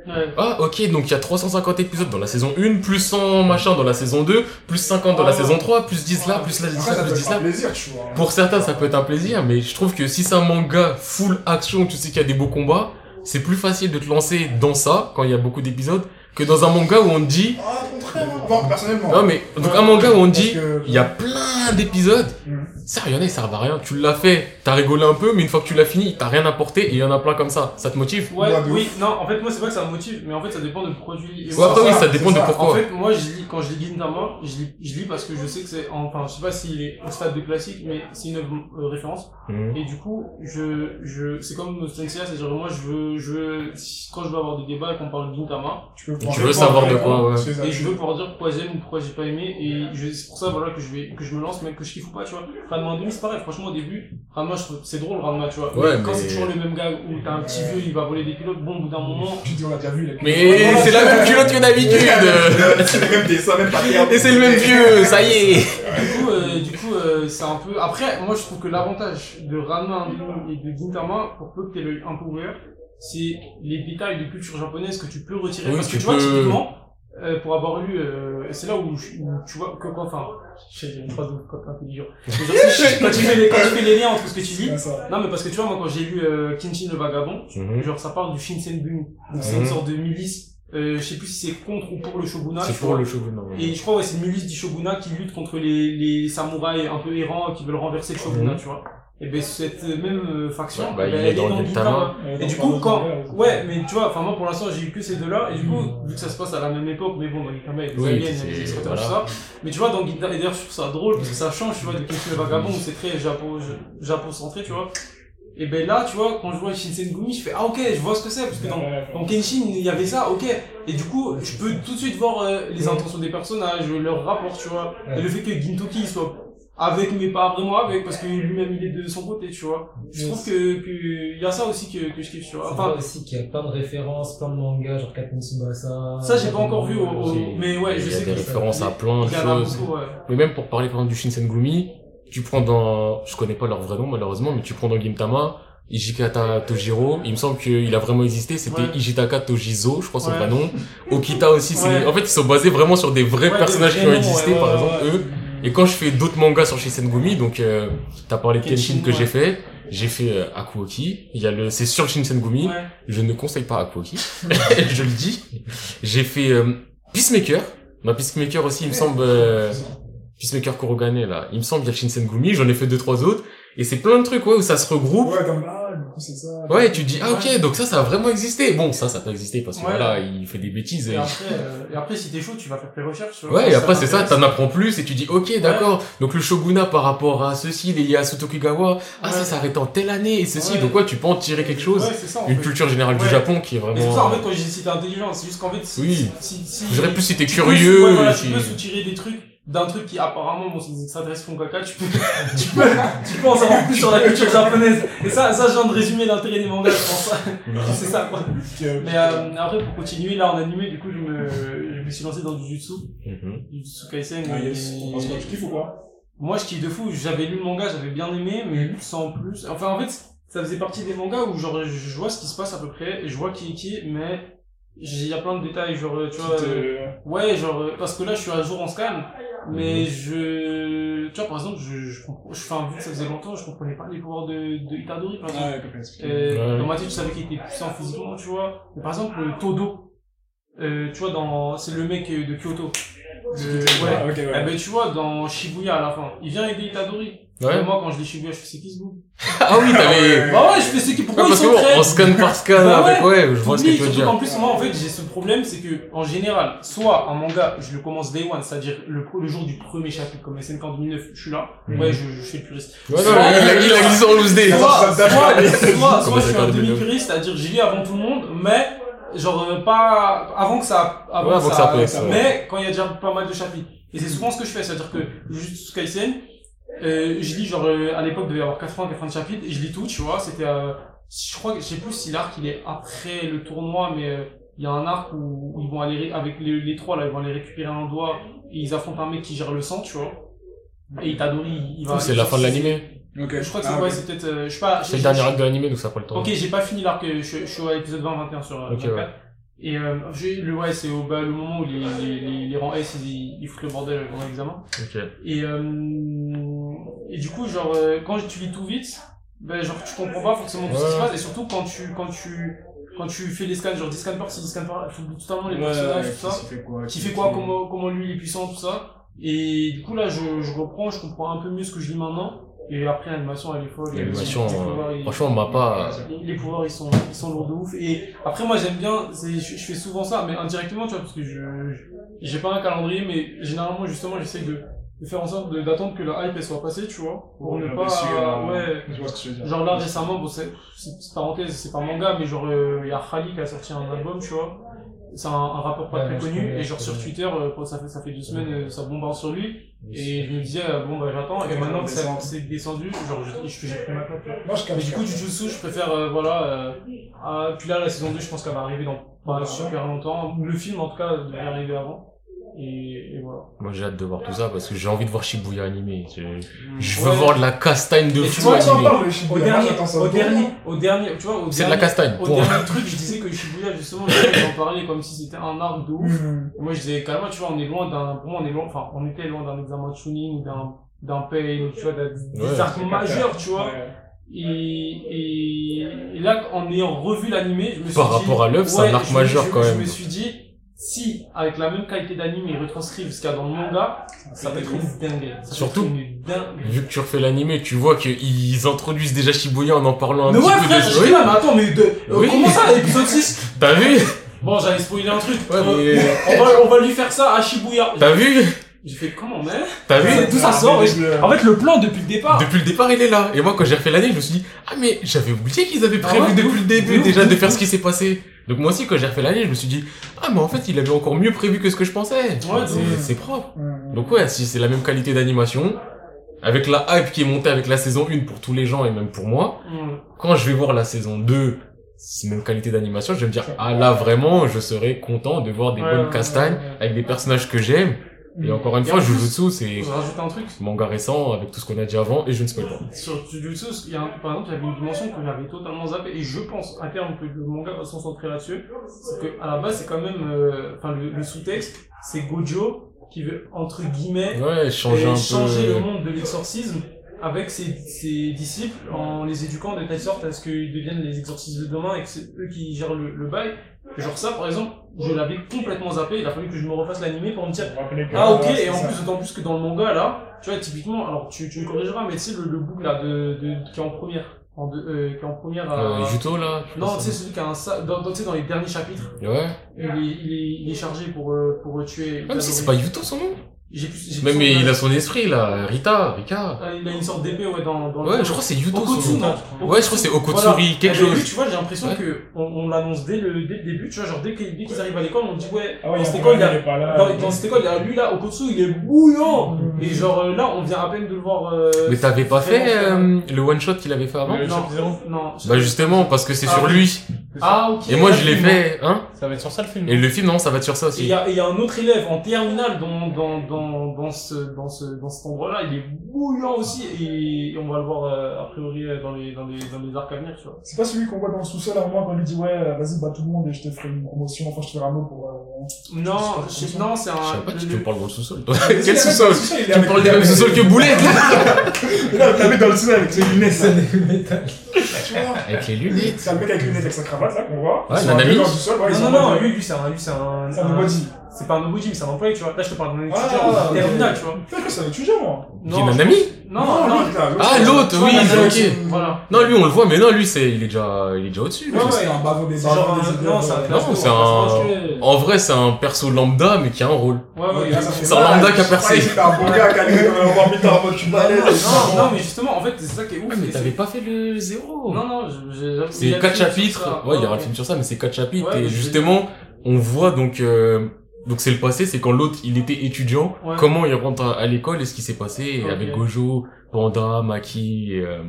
Ouais. Ah, ok, donc il y a 350 épisodes dans la saison 1, plus 100 machin dans la saison 2, plus 50 dans la Ah, saison 3, plus 10 là, plus là, 10 Après, là, ça plus peut 10 être un là. plaisir, tu vois. Pour certains, ça peut être un plaisir, mais je trouve que si c'est un manga full action, tu sais qu'il y a des beaux combats, c'est plus facile de te lancer dans ça, quand il y a beaucoup d'épisodes, que dans un manga où on te dit, Ah, contraire. Personnellement. non mais, donc un manga où on te dit, il y a plein d'épisodes, Mhm. Ça, il y en a, ils servent à rien. Tu l'as fait, t'as rigolé un peu, mais une fois que tu l'as fini, t'as rien apporté, et il y en a plein comme ça. Ça te motive? Ouais, oui, non, en fait, moi, c'est pas que ça me motive, mais en fait, ça dépend de produit. Et Ouais, après, ça, oui, ça dépend de pourquoi. En fait, moi, je lis, quand je lis Gintama, je lis, je lis parce que je sais que c'est, enfin, je sais pas s'il est au stade de classique, mais c'est une œuvre euh, référence. Mhm. Et du coup, je, je, c'est comme Senseiya, c'est-à-dire, moi, je veux, je veux, si- quand je veux avoir des débats et qu'on parle de Gintama, Tu veux, Tu veux savoir de quoi, ouais. et je veux pouvoir dire pourquoi j'aime ou pourquoi j'ai pas aimé, et je, c'est pour ça, voilà, que je vais, que je me lance, mais que je kiffe ou pas, tu vois. Ranma 1 c'est pareil, franchement, au début, Ranma, je trouve, c'est drôle, Ranma, tu vois. Ouais, quand mais- c'est toujours le même gars où t'as un petit vieux, il va voler des pilotes, bon, au bout d'un moment, Tu dis, on l'a déjà vu, là. Mais c'est la même culotte que d'habitude! C'est le même dessin, même. Et c'est le même vieux, ça y est! Du coup, euh, du coup, euh, c'est un peu. Après, moi, je trouve que l'avantage de Ranma et de Gintama, pour peu que t'aies l'œil un peu ouvert, c'est les détails de culture japonaise que tu peux retirer. Oui, parce que tu tu vois, peux- typiquement, euh, pour avoir lu, euh, c'est là où, je- où tu vois que quoi, enfin, je sais, j'ai une phrase de code intelligent. Quand tu fais les, quand tu fais les liens entre ce que tu ça. Non, mais parce que tu vois, moi, quand j'ai lu euh, Kinshin le vagabond, Mhm. genre, ça parle du Shinsenbun. Donc, c'est une sorte de milice. Euh, je sais plus si c'est contre ou pour le shogunat. C'est pour le shogun, non. Et je crois ouais, c'est une milice du shogunat qui lutte contre les, les samouraïs un peu errants qui veulent renverser le shogunat, Mhm. tu vois. Et ben cette même euh, faction, Bah, il ben, est elle dans le Gintama. Et du coup, quand, ouais, mais tu vois, enfin moi pour l'instant j'ai eu que ces deux-là, et du coup, vu que ça se passe à la même époque, mais bon, dans Gintama il y a des Oui, aliens, il y a des extraterrestres, tout ça. Mais tu vois, dans Gintama, et d'ailleurs je trouve ça drôle parce que ça change, tu vois, de Kenshin le vagabond où c'est très Japon, Japon centré, tu vois. Et ben là, tu vois, quand je vois Shinsengumi, je fais ah ok, je vois ce que c'est parce que dans, dans Kenshin il y avait ça, ok. Et du coup, je peux tout de suite voir euh, les intentions des personnages, leur rapport, tu vois. Et le fait que Gintoki soit avec mais pas vraiment avec parce que lui-même il est de son côté, tu vois. Je trouve que que il y a ça aussi que que je kiffe, tu vois. Enfin, aussi qu'il y a plein de références, plein de mangas, genre Captain Tsubasa. ça j'ai pas encore vu, au, au- Si. mais ouais, je il y a sais des références à plein de choses. Mais même pour parler par exemple du Shinsengumi, tu prends dans, je connais pas leur vrai nom malheureusement, mais tu prends dans Gintama, Ijikata Tojiro, il me semble qu'il a vraiment existé, c'était Ouais. Ijitaka Tojizo, je crois son Ouais. vrai nom. Okita aussi, c'est, Ouais. en fait ils sont basés vraiment sur des vrais Ouais, des personnages vrais qui ont existé ouais, par ouais, exemple ouais. eux. Et quand je fais d'autres mangas sur Shinsengumi, donc euh, t'as parlé de Kenshin, Kenshin que ouais. j'ai fait, j'ai fait euh, Akuoki, il y a le, c'est sur Shinsengumi, Ouais. je ne conseille pas Akuoki, je le dis. J'ai fait euh, Peacemaker, ma Peacemaker aussi il me semble... euh, Peacemaker Kurogane là, il me semble qu'il y a Shinsengumi, j'en ai fait deux trois autres. Et c'est plein de trucs ouais où ça se regroupe. Ouais, comme là, du coup, c'est ça. Ouais, tu dis ah ok Ouais. donc ça ça a vraiment existé. Bon ça ça peut exister parce que Ouais. voilà il fait des bêtises. Et Et... après, euh, et après si t'es chaud, tu vas faire tes recherches. Ouais et après c'est ça t'en apprends plus et tu dis ok d'accord donc le shogunat par rapport à ceci les Ieyasu Tokugawa ah ça s'arrête en telle année et ceci donc ouais tu peux en tirer quelque chose. Ça. Une fait. culture générale du. Japon qui est Mais c'est ça, en vraiment. fait, quand j'ai t'es intelligent, c'est juste qu'en fait, si, Oui. si, si, Je dirais plus si t'es curieux. tu peux soutirer des trucs d'un truc qui apparemment, bon, s'adresse fond caca, tu peux, tu peux, tu peux en savoir plus sur la culture japonaise. Et ça, ça, je viens de résumer l'intérêt des mangas, je pense. c'est ça, quoi. Mais, euh, après, pour continuer, là, en animé, du coup, je me, je me suis lancé dans du jutsu. Mhm. Jujutsu Kaisen. Ah, et- yes. On pense pas, tu kiffes ou quoi Moi, je kiffe de fou. J'avais lu le manga, j'avais bien aimé, mais sans plus. Enfin, en fait, ça faisait partie des mangas où, genre, je vois ce qui se passe à peu près, et je vois qui est qui, mais il y a plein de détails, genre, tu vois. Euh, Ouais, genre, euh, parce que là, je suis à jour en scan, mais je, tu vois, par exemple, je, je comprends, un vu que ça faisait longtemps, je comprenais pas les pouvoirs de, de Itadori, par exemple. Ouais, comme expliqué. Euh, Ouais. Dans ma tête, je savais qu'il était puissant physiquement, tu vois. Mais par exemple, le Todo, euh, tu vois, dans, c'est le mec euh, de Kyoto. Le- ouais. Ah, ok, Eh ouais. ben, tu vois, dans Shibuya, à la fin, il vient aider Itadori. Ouais. Et moi, quand je dis Shibuya, je fais c'est qui ce bout Ah oui t'avais. Bah ouais, je fais c'est qui, Ouais, pourquoi parce ils sont bon, très... en scan par scan Bah avec ouais. ouais je vois ce que tu veux surtout dire. qu'en plus, moi, en fait, j'ai ce problème, c'est que, en général, soit un manga, je le commence day one, c'est-à-dire le, le jour du premier chapitre, comme SNK en 2009, je suis là. Mhm. Ouais, je, je fais le puriste. Ouais, non, il a, il a glissé en loose day. Soit, soit, soit, soit je suis un demi-puriste, c'est-à-dire j'y lis avant tout le monde, mais, genre, euh, pas, avant que ça, avant, Ouais, avant que ça pèse, ouais. mais quand il y a déjà pas mal de chapitres. Et c'est souvent ce que je fais, c'est-à-dire que, Jujutsu Kaisen, euh, je lis, genre, euh, à l'époque, il devait y avoir 80, 80 chapitres, et je lis tout, tu vois, c'était, euh, je crois que, je sais plus si l'arc il est après le tournoi, mais, il y a un arc où ils vont aller, avec les, les trois, là, ils vont aller récupérer un doigt, et ils affrontent un mec qui gère le sang, tu vois. Et Itadori, il, il va... C'est la fin de l'animé. Ok. Je crois que c'est, Ah, ouais, c'est peut-être, euh, je sais pas, C'est le dernier acte de l'animé donc ça prend le temps. Ok, j'ai pas fini l'arc, je, je suis à l'épisode 20-21 sur euh, Ok, 24. ouais. Et euh, le ouais, c'est au bah, le moment où les, les, les, les rangs S ils, ils foutent le bordel pendant l'examen. Ok. Et euh, et du coup genre euh, quand tu lis tout vite, ben genre tu comprends pas forcément tout ce qui se passe et surtout quand tu quand tu quand tu fais les scans genre 10 scans par ci, 10 scans par là, tu oublies totalement les Ouais, personnages ouais, tout ça. qui fait quoi Qui fait quoi, comment comment lui il est puissant tout ça. Et du coup là je je reprends, je comprends un peu mieux ce que je lis maintenant. Et après l'animation elle est folle. L'animation, Les euh, franchement, on m'a pas. les, les pouvoirs ils sont ils sont lourds de ouf et après moi j'aime bien c'est je, je fais souvent ça mais indirectement tu vois parce que je j'ai pas un calendrier mais généralement justement j'essaye de, de faire en sorte d'attendre que la hype elle soit passée tu vois pour ne pas ouais Je vois ce que tu veux dire. genre là récemment bon c'est parenthèse c'est pas manga mais genre euh, il y a Khali qui a sorti un album tu vois c'est un, un rappeur pas Ouais, très connu connais, et genre sur. Twitter euh, ça fait ça fait deux semaines euh, ça bombarde sur lui et je me disais euh, bon bah j'attends et Ouais, maintenant que ça c'est descendu genre je- je- j'ai pris ma. Moi, je Mais du coup, Jujutsu, je préfère, euh, voilà, euh, ah, puis là, la saison 2, je pense qu'elle va arriver dans pas Ouais. super longtemps. Le film, en tout cas, devrait arriver avant. Et, et voilà. Moi j'ai hâte de voir tout ça parce que j'ai envie de voir Shibuya animé. Je, je veux Ouais. voir de la castagne de fou animé. Au Shibuya. dernier, au dernier, au dernier, tu vois, au C'est de la dernier, castagne. au dernier truc, je disais que Shibuya, justement, j'en parlais comme si c'était un arc de ouf. Et Moi, je disais, carrément, tu vois, on est loin d'un, pour moi, on est loin, enfin, on était loin d'un examen de Chunin, ou d'un, d'un Pain, tu vois, d'un- des Ouais. arcs majeurs, tu vois. Ouais. Et, et, et là, en ayant revu l'animé, je me suis Par dit, rapport à l'œuvre, c'est un arc je majeur je- quand Je même. me suis dit, si, avec la même qualité d'anime, ils retranscrivent ce qu'il y a dans le manga, ça va être une dinguerie. Ça Surtout, être une dinguerie. Vu que tu refais l'animé, tu vois qu'ils introduisent déjà Shibuya en en parlant un Mais petit ouais, peu frère, de je suis là, mais attends, mais de, euh, Oui. comment ça, l'épisode 6? T'as vu Bon, j'avais spoilé un truc. Ouais, Euh, mais on va, on va lui faire ça à Shibuya. t'as vu J'ai fait comment, mais T'as vu Tout ça sort. En fait, le plan depuis le départ. Depuis le départ, il est là. Et moi, quand j'ai refait l'année, je me suis dit, ah, mais j'avais oublié qu'ils avaient Ah prévu depuis ouf, le début, déjà, de faire ce qui s'est passé. Donc, moi aussi, quand j'ai refait l'année, je me suis dit, ah, mais en fait, il avait encore mieux prévu que ce que je pensais. Ouais, C'est- de ouf. c'est propre. Ouais. Donc, ouais, si c'est la même qualité d'animation, avec la hype qui est montée avec la saison 1 pour tous les gens et même pour moi, Mm. quand je vais voir la saison 2, c'est même qualité d'animation, je vais me dire, ah, là, vraiment, je serais content de voir des Ouais, bonnes ouais, castagnes avec des personnages que j'aime. Et encore une Et fois, en Jujutsu, c'est Je rajoute un truc. manga récent avec tout ce qu'on a dit avant et je ne spoil pas. Sur Jujutsu, il y a un- par exemple, il y avait une dimension que j'avais totalement zappé, et je pense, à terme, que le manga va se concentrer là-dessus, c'est que, à la base, c'est quand même, euh, enfin, le, le sous-texte, c'est Gojo qui veut, entre guillemets, Ouais, changer et un changer peu. le monde de l'exorcisme avec ses, ses disciples en les éduquant de telle sorte à ce qu'ils deviennent les exorcistes de demain et que c'est eux qui gèrent le, le bail. Genre ça, par exemple, je l'avais complètement zappé, il a fallu que je me refasse l'animé pour me dire ah ok, et en plus, d'autant plus que dans le manga là, tu vois, typiquement, alors tu, tu me corrigeras, mais tu sais, le, le bout là, de, de, qui est en première, en deux- euh, qui est en première à... Euh, Juto là non, tu sais, celui qui a un sa... dans, dans, tu sais, dans les derniers chapitres, Ouais. il est, il est, il est chargé pour, euh, pour tuer... Même si c'est pas Yuto son nom. J'ai plus, j'ai Même plus mais son il a son esprit là, Rita, Rika. Ah, il a une sorte d'épée, ouais, dans, dans le- Ouais, je crois que c'est Yuto Okotsu, non Ouais, je crois que c'est Okotsuri, Voilà. quelque Eh ben, lui, chose. tu vois, j'ai l'impression Ouais. que on, on l'annonce dès le, dès le début, tu vois, genre dès qu'ils dès qu'ils arrivent à l'école, on dit ouais, Ah ouais, dans cette école, il y a, là. dans, dans cette école, il y a lui là, Okotsu, il est bouillant. Mm. Et genre euh, là, on vient à peine de le voir. euh, Mais t'avais pas fait euh, le one shot qu'il avait fait avant? Le non, non. Bah justement parce que c'est Ah sur lui. Ah ok. Et moi je l'ai fait, hein Ça va être sur ça le film. Et le film non, ça va être sur ça aussi. y a, et il y a un autre élève en terminale dans, dans, dans, dans, ce, dans, ce, dans cet endroit-là, il est bouillant aussi, et, on va le voir euh, a priori euh, dans les, dans, les, dans les arcs à venir, tu vois. C'est pas celui qu'on voit dans le sous-sol à un moment quand on lui dit ouais, euh, vas-y, bats tout le monde et je te ferai une promotion, enfin je te ferai un mot pour. euh, Non, Je non, c'est un. Je sais pas qui le- tu me parles dans le sous-sol. Mais Quel le dans sous-sol le Tu parles du même sous-sol que Boulet Et là, le mec dans le sous-sol avec ses lunettes. Avec les lunettes. C'est le mec avec les lunettes avec sa cravate là qu'on voit. Ouais, dans le ouais, ils Non, non, lui, lui, c'est un, lui, c'est un, C'est un nobody. C'est pas un mais c'est un employé, tu vois. Là, je te parle d'un Ah, étudiant ok. terminal, tu vois. Putain, que c'est un étudiant, moi. Qui est Nanami Non, non, l'autre, là, Ah l'autre, oui, ok. Voilà. Non lui on le voit mais non lui c'est il est déjà il est déjà au-dessus. lui. Ouais, C'est un bavon des C'est genre un- non, c'est un Non, c'est un un-. En vrai c'est un perso lambda mais qui a un rôle. Ouais, ouais, C'est un lambda qui a percé. Ouais, C'était un bon gars qui a un en mode tu balais. Non, non, mais justement, en fait, c'est ça qui est ouf. Ouais, mais t'avais c'est- pas fait le zéro. Non, non, C'est quatre chapitres. Ouais, il y aura le film sur ça, mais c'est quatre chapitres. Ouais, et justement, on voit donc, euh, donc c'est le passé, c'est quand l'autre, il était étudiant, Ouais. comment il rentre à, à l'école et ce qui s'est passé avec Gojo, Panda, Maki, et, euh,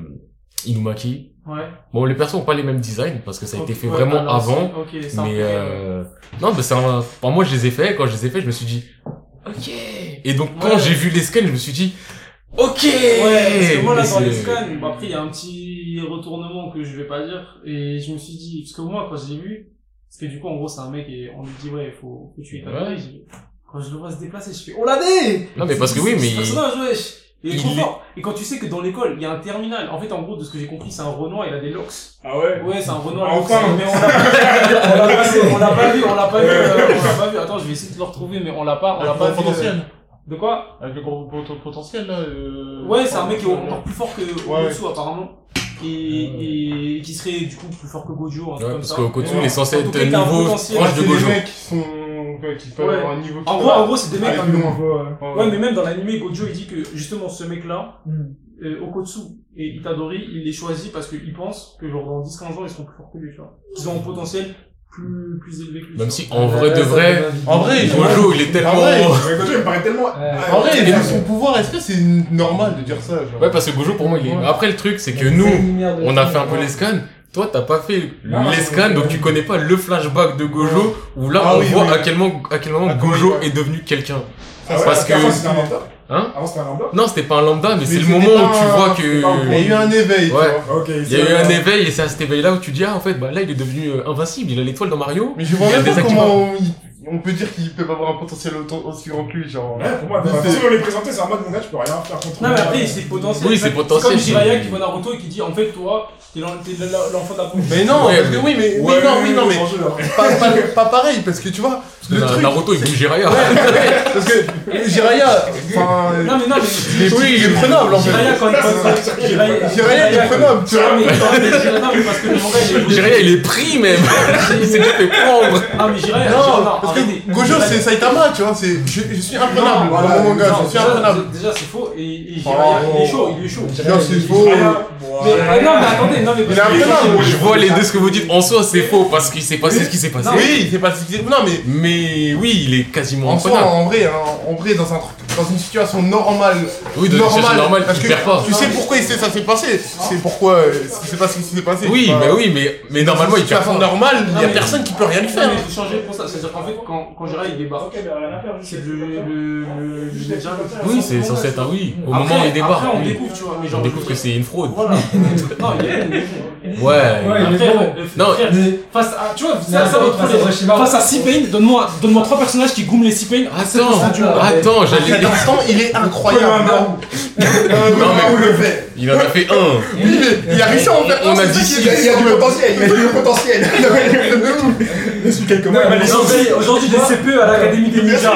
Inumaki. Ouais. Bon, les persos ont pas les mêmes designs parce que ça a été fait ouais, vraiment alors, avant. c'est- Ok, c'est un Mais euh... non, bah c'est un... enfin, moi je les ai fait. Quand je les ai fait, je me suis dit, ok. Et donc quand j'ai vu les scans, je me suis dit, ok. Ouais, parce que moi, là, Mais dans les scans, bon, après, il y a un petit retournement que je vais pas dire, et je me suis dit, parce que moi, quand j'ai vu, parce que du coup, en gros, c'est un mec, et on lui dit, ouais, faut, faut tuer ta Ouais. Quand je le vois se déplacer, je fais, oh la dé! Non mais parce que oui, mais personnage, wesh! Il est il trop fort. Et quand tu sais que dans l'école, il y a un terminal, en fait, en gros, de ce que j'ai compris, c'est un Renoir, il a des locks. Ah ouais? Ouais, c'est un Renoir. Enfin. locks, mais on l'a on pas vu, on l'a pas vu, on l'a pas vu, euh, on l'a pas vu. Attends, je vais essayer de le retrouver, mais on l'a pas, on l'a pas vu. potentiel. euh, De quoi? Avec le gros pot- potentiel là. euh, Ouais, c'est un mec qui est encore plus fort que Ouais. Otsu apparemment. Et, et qui serait du coup plus fort que Gojo, Ouais, comme parce ça. qu'Okotsu il est censé En être un niveau proche de des Gojo. mecs qui sont. ouais, qui peuvent Ouais. avoir un niveau qui En gros, en gros, c'est des mecs. Ouais. Ouais, mais même dans l'anime, Gojo, il dit que justement ce mec-là, Hmm. euh, Okotsu et Itadori, il les choisit parce qu'il pense que genre dans 10-15 ans, ils seront plus forts que lui, tu vois. Qu'ils ont un potentiel plus, plus élevé que lui. Même si en vrai de vrai, En vrai, Gojo il est tellement. En vrai, Gojo, il me paraît tellement. En vrai, vu son pouvoir, est-ce que c'est normal de dire ça genre? Ouais, parce que Gojo pour moi il est. Après le truc c'est que nous, on a fait un peu les scans. Toi, t'as pas fait les scans, donc tu connais pas le flashback de Gojo, où là, Ah on voit à quel moment, à quel moment Ah, Gojo est devenu quelqu'un. Ah parce que- Avant, c'était un lambda. Hein Avant, c'était un lambda. Non, c'était pas un lambda, mais c'est le moment où pas tu un- vois pas un Il y a que... eu un éveil, tu Ouais. vois. Ok, Il y a eu un éveil, et c'est à cet éveil-là où tu dis, ah, en fait, bah là, il est devenu euh, invincible, il a l'étoile dans Mario. Mais je vois pas comment on peut dire qu'il peut avoir un potentiel autant- aussi grand que lui, genre. Ouais, pour moi, façon dont on les présentait, c'est en mode mon gars, tu peux rien faire contre Non, moi. mais après, c'est potentiel. Oui, c'est potentiel, comme Jiraiya qui voit Naruto et qui dit, en fait, toi, t'es l'en- t'es l'enfant de la police. Mais non, que oui, mais, oui, non, oui, non, mais pas, pas, pas pareil, parce que tu vois, le Na- truc, Naruto, il bouge Jiraiya. parce que Jiraiya, enfin, Non, mais non, mais. il est, il est prenable en fait. Jiraiya, quand il Jiraiya, Jiraiya, il est prenable, tu vois. Mais, non, mais non, parce que le manga, il est. Il pris, même. il s'est fait prendre. Ah, mais Jiraiya, Non, Jiraiya- parce arrêtez. Gojo, c'est Saitama, tu vois, c'est, je, suis imprenable voilà, dans mon manga, Non, je suis déjà, imprenable. déjà, c'est faux et, Oh. Il est chaud, il est chaud. Non, c'est faux. Mais euh, non, mais attendez, non, mais Il est parce que- imprenable. Je vois les deux ce que vous dites. En soi, c'est faux parce qu'il s'est passé ce qui s'est passé. Oui, c'est pas ce qui- Non, mais Oui, il est quasiment en soi, en vrai, hein, en vrai, dans un truc, dans une situation normale, Oui, dans une situation normale, parce il que perd pas. tu sais pourquoi il s'est- ça s'est passé, c'est pourquoi, euh, c'est pas ce qui s'est passé. Oui, Enfin, mais oui, mais, mais dans normalement, il perd normale, il y a personne qui peut rien lui faire. mais changer pour ça. C'est-à-dire qu'en fait, quand, quand Jiraiya il débarque, c'est le, le. Oui, c'est censé être un oui. Au moment où il débarque, on découvre, tu vois. Mais on genre, découvre que c'est une fraude. Voilà. non, il. Ouais. Ouais, Frère, bon. Non. frère, Mais- face à, tu vois, ça, ça, attends, votre face à C-Pain, donne-moi, donne-moi trois personnages qui goument les C-Pain. Attends, Attends, j'allais cet dire. instant, il est incroyable. Non, mais- le fait. Il en a fait un. Oui, mais il a réussi à en faire On a dit ça six. qui est- Il y a du potentiel, il y a du potentiel. Depuis quelques Non, mois, Aujourd'hui, les CPE à l'Académie des Ninjas.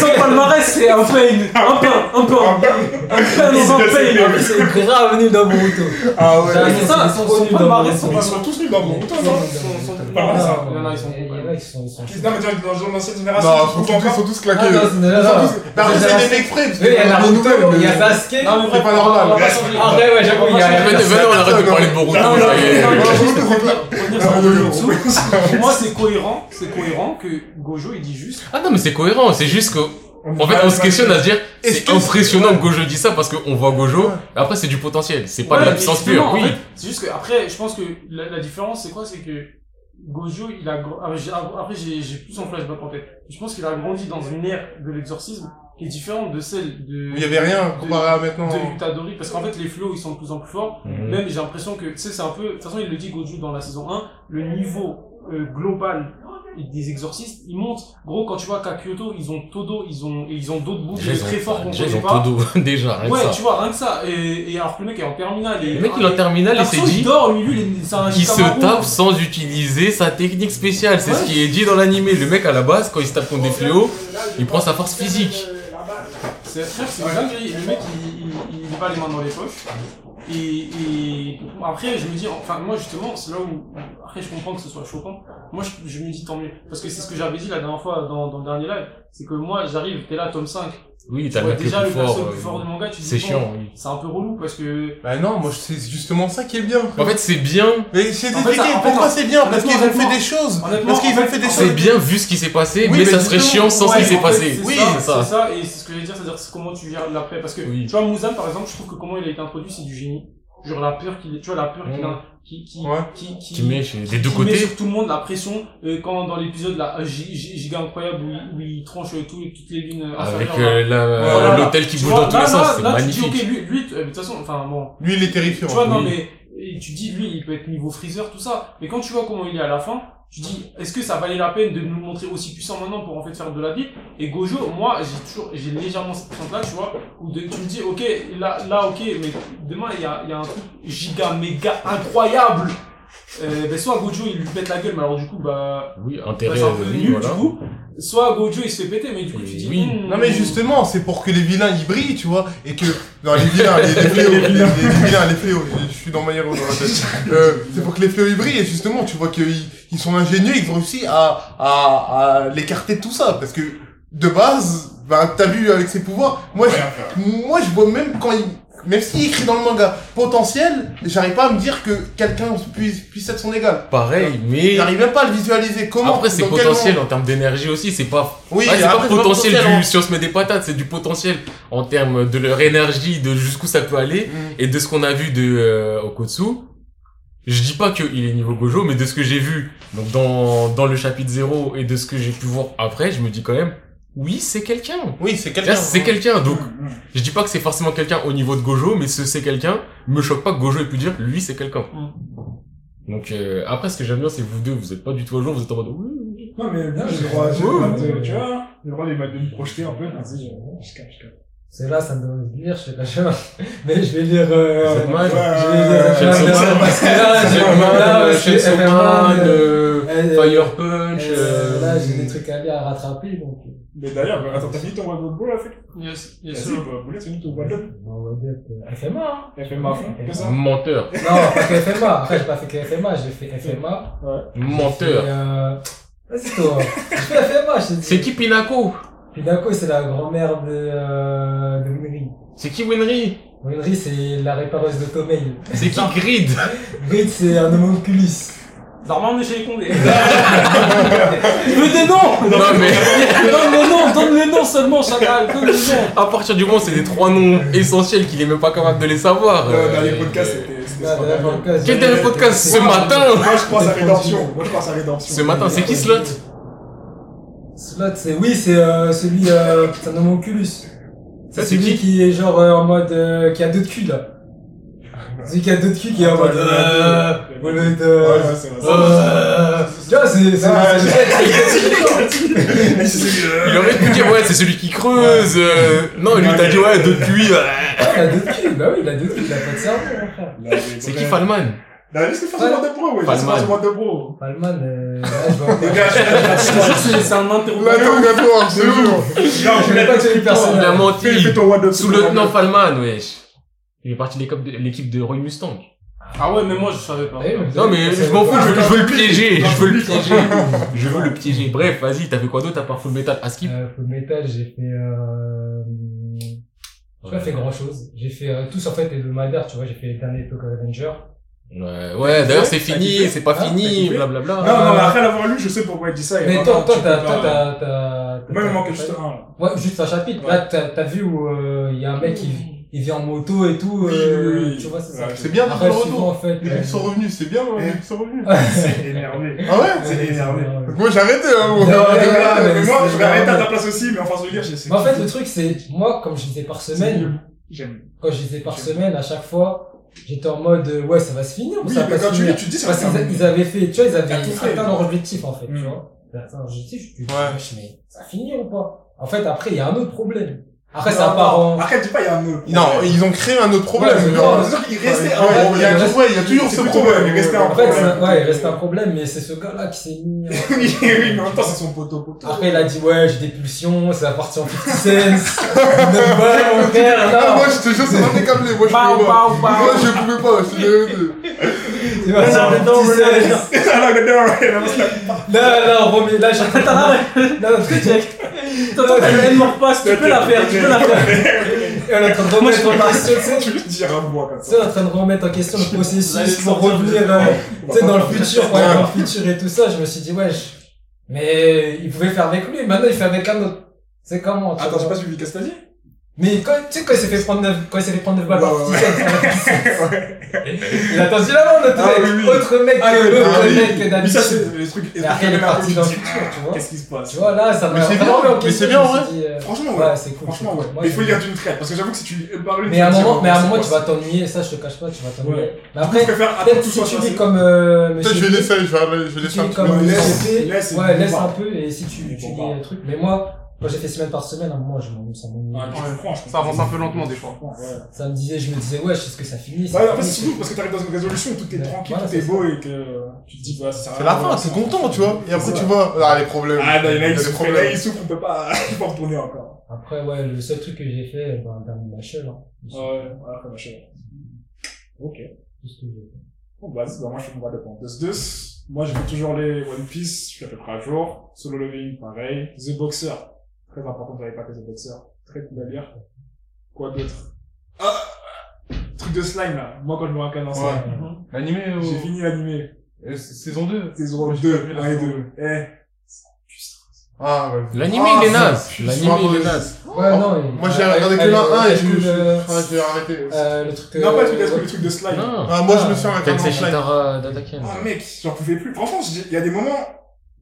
Sans palmarès, c'est un pain. Un pain, un pain. Un pain dans un pain. C'est grave nul dans Boruto. Ah ouais. C'est ça, ils sont nuls dans Boruto. Ils sont tous nuls dans mon temps, non a, ils sont Non, mais tu dans l'ancienne génération, Non, ils sont tous, ils encore. sont tous Ah, claqués. non, non, Ils sont non. tous- Mais après, c'est des exprès, parce que Oui, il y a Naruto, Sasuke. Non, mais pas normal. Après, ouais, j'avoue, il y a. Venez, on arrête de parler de Boruto. Non, non, pour moi, c'est cohérent, c'est cohérent que Gojo il dit juste. Ah non, mais c'est cohérent, c'est juste que. En fait, on se questionne à se dire, c'est impressionnant que Gojo dit ça parce qu'on voit Gojo, mais après c'est du potentiel, c'est pas de Ouais, la puissance pure, en oui. C'est juste que après, je pense que la, la différence, c'est quoi? C'est que Gojo, il a. ah, j'ai- Après, j'ai plus son flashback en tête. Je pense qu'il a grandi dans une ère de l'exorcisme est différente de celle de. Il y avait rien comparé à maintenant. de Utadori parce qu'en fait les flots ils sont de plus en plus forts Mhm. même j'ai l'impression que tu sais c'est un peu de toute façon il le dit Goju dans la saison 1 le niveau euh, global des exorcistes il monte gros quand tu vois qu'à Kyoto ils ont Todo ils ont ils ont d'autres bouts ils très forts qu'on déjà, ils connaît ont dos, déjà, rien que ouais ça. tu vois rien que ça et, et alors que le mec est en terminale et Le mec, il est en terminale et s'est il dit dort lui lui il est- c'est un qu'il se tape sans utiliser sa technique spéciale. C'est ce qui est dit dans l'animé. Le mec, à la base, quand il se tape contre des fléaux, il prend sa force physique. C'est c'est une dinguerie. Le mec, il, il, pas les mains dans les poches. Et, et après, je me dis, enfin, moi justement, c'est là où, après, je comprends que ce soit choquant. Moi, je, je me dis tant mieux. Parce que c'est ce que j'avais dit la dernière fois dans, dans le dernier live. C'est que moi, j'arrive, t'es là, tome 5. Oui, t'as le déjà le plus perso le plus fort euh, du manga, tu te C'est dis, bon, chiant, oui. C'est un peu relou parce que. Bah non, moi c'est justement ça qui est bien. En fait, c'est bien, Mais c'est En fait, expliqué ça- en fait, pourquoi c'est bien, parce qu'ils ont fait honnêtement, des choses. honnêtement, Parce qu'ils en ont fait, fait des c'est choses. bien vu ce qui s'est passé, Oui, mais mais ça serait justement, chiant sans ce Ouais, qui s'est en fait, passé. c'est Oui, ça, c'est ça. C'est ça, et c'est ce que je veux dire, c'est-à-dire c'est comment tu gères l'après. Parce que, Oui. tu vois, Muzan, par exemple, je trouve que comment il a été introduit, c'est du génie. Genre la peur qu'il, tu vois, la peur qu'il a, qui, qui, Ouais. qui, qui, Qui met chez- des deux qui met côtés. sur tout le monde la pression, euh, quand dans l'épisode, là, euh, Gi- Gi- giga incroyable, où, il- où il tranche euh, tous- toutes les lunes euh, Avec inférieures, euh, la- Voilà. l'hôtel qui bouge vois, dans tous les sens, c'est là, tu dis, magnifique. ok, lui, lui, euh, de toute façon, enfin, bon, Lui, il est terrifiant. tu vois, non, mais et tu dis, lui, il peut être niveau freezer, tout ça. Mais quand tu vois comment il est à la fin, tu dis, est-ce que ça valait la peine de nous montrer aussi puissant maintenant pour en fait faire de la vie? Et Gojo, moi, j'ai toujours, j'ai légèrement cette là tu vois, où de- tu me dis, ok, là, là, ok, mais demain, il y a, il y a un truc giga, méga incroyable. Euh, ben, soit Gojo, il lui pète la gueule, mais alors du coup, bah, Oui, bah, intérêt, nul, voilà. du coup. Soit Gojo, il se fait péter, mais du coup, Et tu dis, oui. hmm, Non mais justement, c'est pour que les vilains ils brillent, tu vois, et que non les vilains, les, les fléaux, les, les- les vilains, les fléaux, je, je suis dans ma dans la tête. Euh, c'est pour que les fléaux ils brillent et justement, tu vois qu'ils ils sont ingénieux, ils ont réussi à à, à l'écarter de tout ça parce que de base, bah t'as vu avec ses pouvoirs, moi je, moi je vois même quand il même s'il écrit dans le manga potentiel, j'arrive pas à me dire que quelqu'un puisse puisse être son égal. Pareil, mais J'arrive même pas à le visualiser. Comment après c'est potentiel en termes d'énergie aussi, c'est pas Oui, c'est pas potentiel potentiel, du, si on se met des patates, c'est du potentiel en termes de leur énergie, de jusqu'où ça peut aller, Mm. et de ce qu'on a vu de euh, Okotsu. Je dis pas qu'il est niveau Gojo, mais de ce que j'ai vu donc dans, dans le chapitre 0 et de ce que j'ai pu voir après, je me dis quand même, oui, c'est quelqu'un. Oui, c'est quelqu'un. Là, c'est quelqu'un, donc je dis pas que c'est forcément quelqu'un au niveau de Gojo, mais ce c'est quelqu'un, me choque pas que Gojo ait pu dire, lui, c'est quelqu'un. Donc euh, après, ce que j'aime bien, c'est vous deux, vous êtes pas du tout à jour, vous êtes en mode, oui, oui. Non, mais bien, j'ai le droit, j'ai le tu vois, j'ai le droit de, me projeter un peu. Vas-y, je je capte, je capte. C'est là, ça me donne de lire, je sais pas, je sais pas. Mais je vais lire, euh, je vais lire, euh, là, j'ai Chainsaw Man, là, euh, je suis Chainsaw FF1, Man, euh, euh, euh, Fire Punch, euh, euh, Là, j'ai des trucs à lire, à rattraper, donc. Mais d'ailleurs, attends, t'as fini ton One Ball, là, fait? Yes, yes, Vas-y, bah, vous laissez ton Ball. Que FMA, hein. FMA à fond, que ça. menteur, Non, pas que FMA. Après, j'ai pas fait que FMA, j'ai fait FMA. menteur. Et, euh, Vas-y, toi. Je fais la FMA, je te dis. C'est qui Pinako Pinako, c'est la grand-mère de, euh, de Winry. C'est qui Winry? Winry, c'est la répareuse de Tomei. C'est qui Grid? Grid, c'est un homunculus. Normalement, on est chez les condés. Je veux des noms Non mais Donne le nom, donne le nom seulement, chacal, donne le nom. à partir du moment où c'est des trois noms essentiels qu'il est même pas capable de les savoir. Dans euh, dans les podcasts, c'était Quel dernier podcast ce matin Moi, je pense à Rédemption. Moi, je pense à Rédemption. Ce matin, c'est qui Slot Slot, c'est, oui, c'est, euh, celui, euh, c'est un homunculus. Ça, C'est celui qui est genre, euh, en mode, euh, qui a deux culs, là. Celui qui a deux culs, qui est en mode, euh, voilà, euh, c'est euh, tu vois, c'est, c'est, Ah, c'est- c'est euh, Il aurait pu dire ouais c'est celui qui creuse. euh, Non lui t'as dit ouais pluie. euh. il a deux culs, bah oui, il a deux culs, il a pas de cerveau, mon frère. Là, C'est qui Falman Non, mode de pro, ouais. De pro. Palman, euh, c'est c'est un interrogatoire. C'est lourd. Non, je voulais pas tuer les Il a menti. Sous-lieutenant Falman wesh. Il est parti de l'équipe de- Roy Mustang. Ah ouais, mais moi, je savais pas. Non mais je m'en fous, je, je veux le piéger, je veux le piéger. Je veux le piéger. Bref, vas-y, t'as fait quoi d'autre à part Full Metal Askip Euh, Full Metal, j'ai fait, euh, j'ai pas fait grand chose. J'ai fait, euh, tous en fait les hebdomadaires, tu vois, j'ai fait les derniers Tokyo Avenger. Ouais, ouais, d'ailleurs c'est fini, c'est pas t'as fini, blablabla. Non, non, mais après l'avoir lu, je sais pourquoi il dit ça. Mais toi, toi, t'as, toi, t'as, t'as, Moi, il manquait juste un, là. Ouais, juste un chapitre. Là, t'as, t'as vu où, euh, il y a un mec qui, il vient en moto et tout, Oui, euh, oui, oui. tu vois, c'est ça. C'est bien de en retour. fait. Les euh, mecs sont revenus, c'est bien, les mecs sont revenus. C'est énervé. Ah ouais C'est énervé. Moi arrêté, hein, moi. C'est je vais arrêter à ta place aussi, mais en face de lire, j'ai Mais en fait, le truc, c'est, moi, comme je disais par semaine, quand je disais par semaine, à chaque fois, j'étais en mode, euh, ouais, ça va se finir, ou Oui, ça va mais pas quand se tu finir? tu dis, ça Parce qu'ils avaient fait, tu vois, ils avaient atteint leur objectif, en fait, Mm. tu vois. Ils avaient atteint leur objectif, je me dis, mais ça va finir ou pas? En fait, après, il y a un autre problème. Après, part non. en... Après, dis pas, il y a un autre. Non, ils ont créé un autre problème. Ouais. Non, c'est sûr qu'il restait Ouais, un il y a problème. toujours- ouais, il y a toujours C'est ce problème. problème, il restait un En fait, problème. c'est- ouais, il reste un problème, mais c'est ce gars-là qui s'est mis... Oui, mais en même temps, c'est son poteau poteau. Après, il a dit, ouais, j'ai des pulsions, c'est la partie en 50 cents. Mon frère, Ah, non. moi, je te jure, ça m'a fait câbler. Moi, je pouvais pas. Moi, je pouvais pas. Je suis désolé. C'est parti en 50 cents. Ah, non, non, non, Non, non, remets, là, j'ai Attends, là, Non, non, tu check. Attends, elle me repasse, tu peux la faire, tu peux la faire. Elle est en train de remettre en question, tu sais. Tu veux dire un mois comme Tu ça. sais, en train de remettre en question le processus pour revenir, euh, tu sais, dans le futur, dans le futur et tout ça, je me suis dit, wesh. Mais il pouvait faire avec lui, maintenant il fait avec un autre. C'est comment, tu Attends, j'ai pas suivi qu'est-ce que t'as dit? Mais quand, tu sais, quand il s'est fait prendre 9, quand il s'est fait prendre 9 balles par Ouais, ouais, 50 cents, il a attendu là-bas, notre Ah, mec, oui, oui. autre mec Ah, que oui, l'autre ah, oui. mec que Mais ça, d'habitude. c'est les trucs. Et après, il est parti dans le futur, tu vois. Qu'est-ce qui se passe Tu vois, là, ça m'a vraiment bien, mais c'est bien, en dit, euh, Franchement, ouais. Ouais, c'est cool. Franchement, ouais. Mais il faut lire d'une traite, parce que j'avoue que si tu parles Mais à un moment, mais à un moment, tu vas t'ennuyer, ça, je te cache pas, tu vas t'ennuyer. Mais après, Je préfère attendre peut-être tout si tu lis comme, euh, Peut-être je vais laisser, je vais, laisser un peu. ouais, laisse un peu, et si tu, lis un truc. Mais moi, quand j'ai fait semaine par semaine, à un moment, je m'ennuie, ça je comprends, je Ça avance un peu lentement, des fois. ouais. Ça me disait, je me disais, ouais, est-ce que ça finit? ça Ouais, en fait, finit, c'est surtout parce que t'arrives dans une résolution où tout est Ouais. tranquille, Voilà, tout est c'est beau et que tu te dis, voilà, ça sert à C'est la fin, t'es content, tu vois. Et après, C'est tu vois, ah, les problèmes. Ah, non, il y en a, ils des souffrent, ils souffrent, on peut pas, il faut retourner encore. Après, ouais, le seul truc que j'ai fait, ben, dernier Machel, hein. Ouais, ouais, après, machin. Ok. Tout ce que j'ai fait. Bon, bah, bah, moi, je suis mon de Panthers 2. Moi, je fais toujours les One Piece, je suis à peu près à jour. Solo Leveling, pareil. The Boxer. Très important, vous n'avez pas fait The Boxer. Très cool à lire. Quoi d'autre? Ah! Truc de slime, là. Moi, quand je me rappelle dans ça. Ouais. L'animé, J'ai fini l'animé. euh, saison 2. Saison Moi, j'ai 2, pas vu la 1 et saison 2. Eh. Ah, ouais. L'anime Ah, il est naze. L'anime il est naze. Ouais, non, il- Moi, j'ai euh, regardé que euh, le 1 et euh, je me suis, euh, enfin, j'ai arrêté. euh, le truc, Non, pas truc, euh, le truc de slime? Non. Ah, moi, je me Ah. suis arrêté dans Tensei Slime. Shitara d'Ataken. Ah mec, j'en pouvais plus. Franchement, j'ai- il y a des moments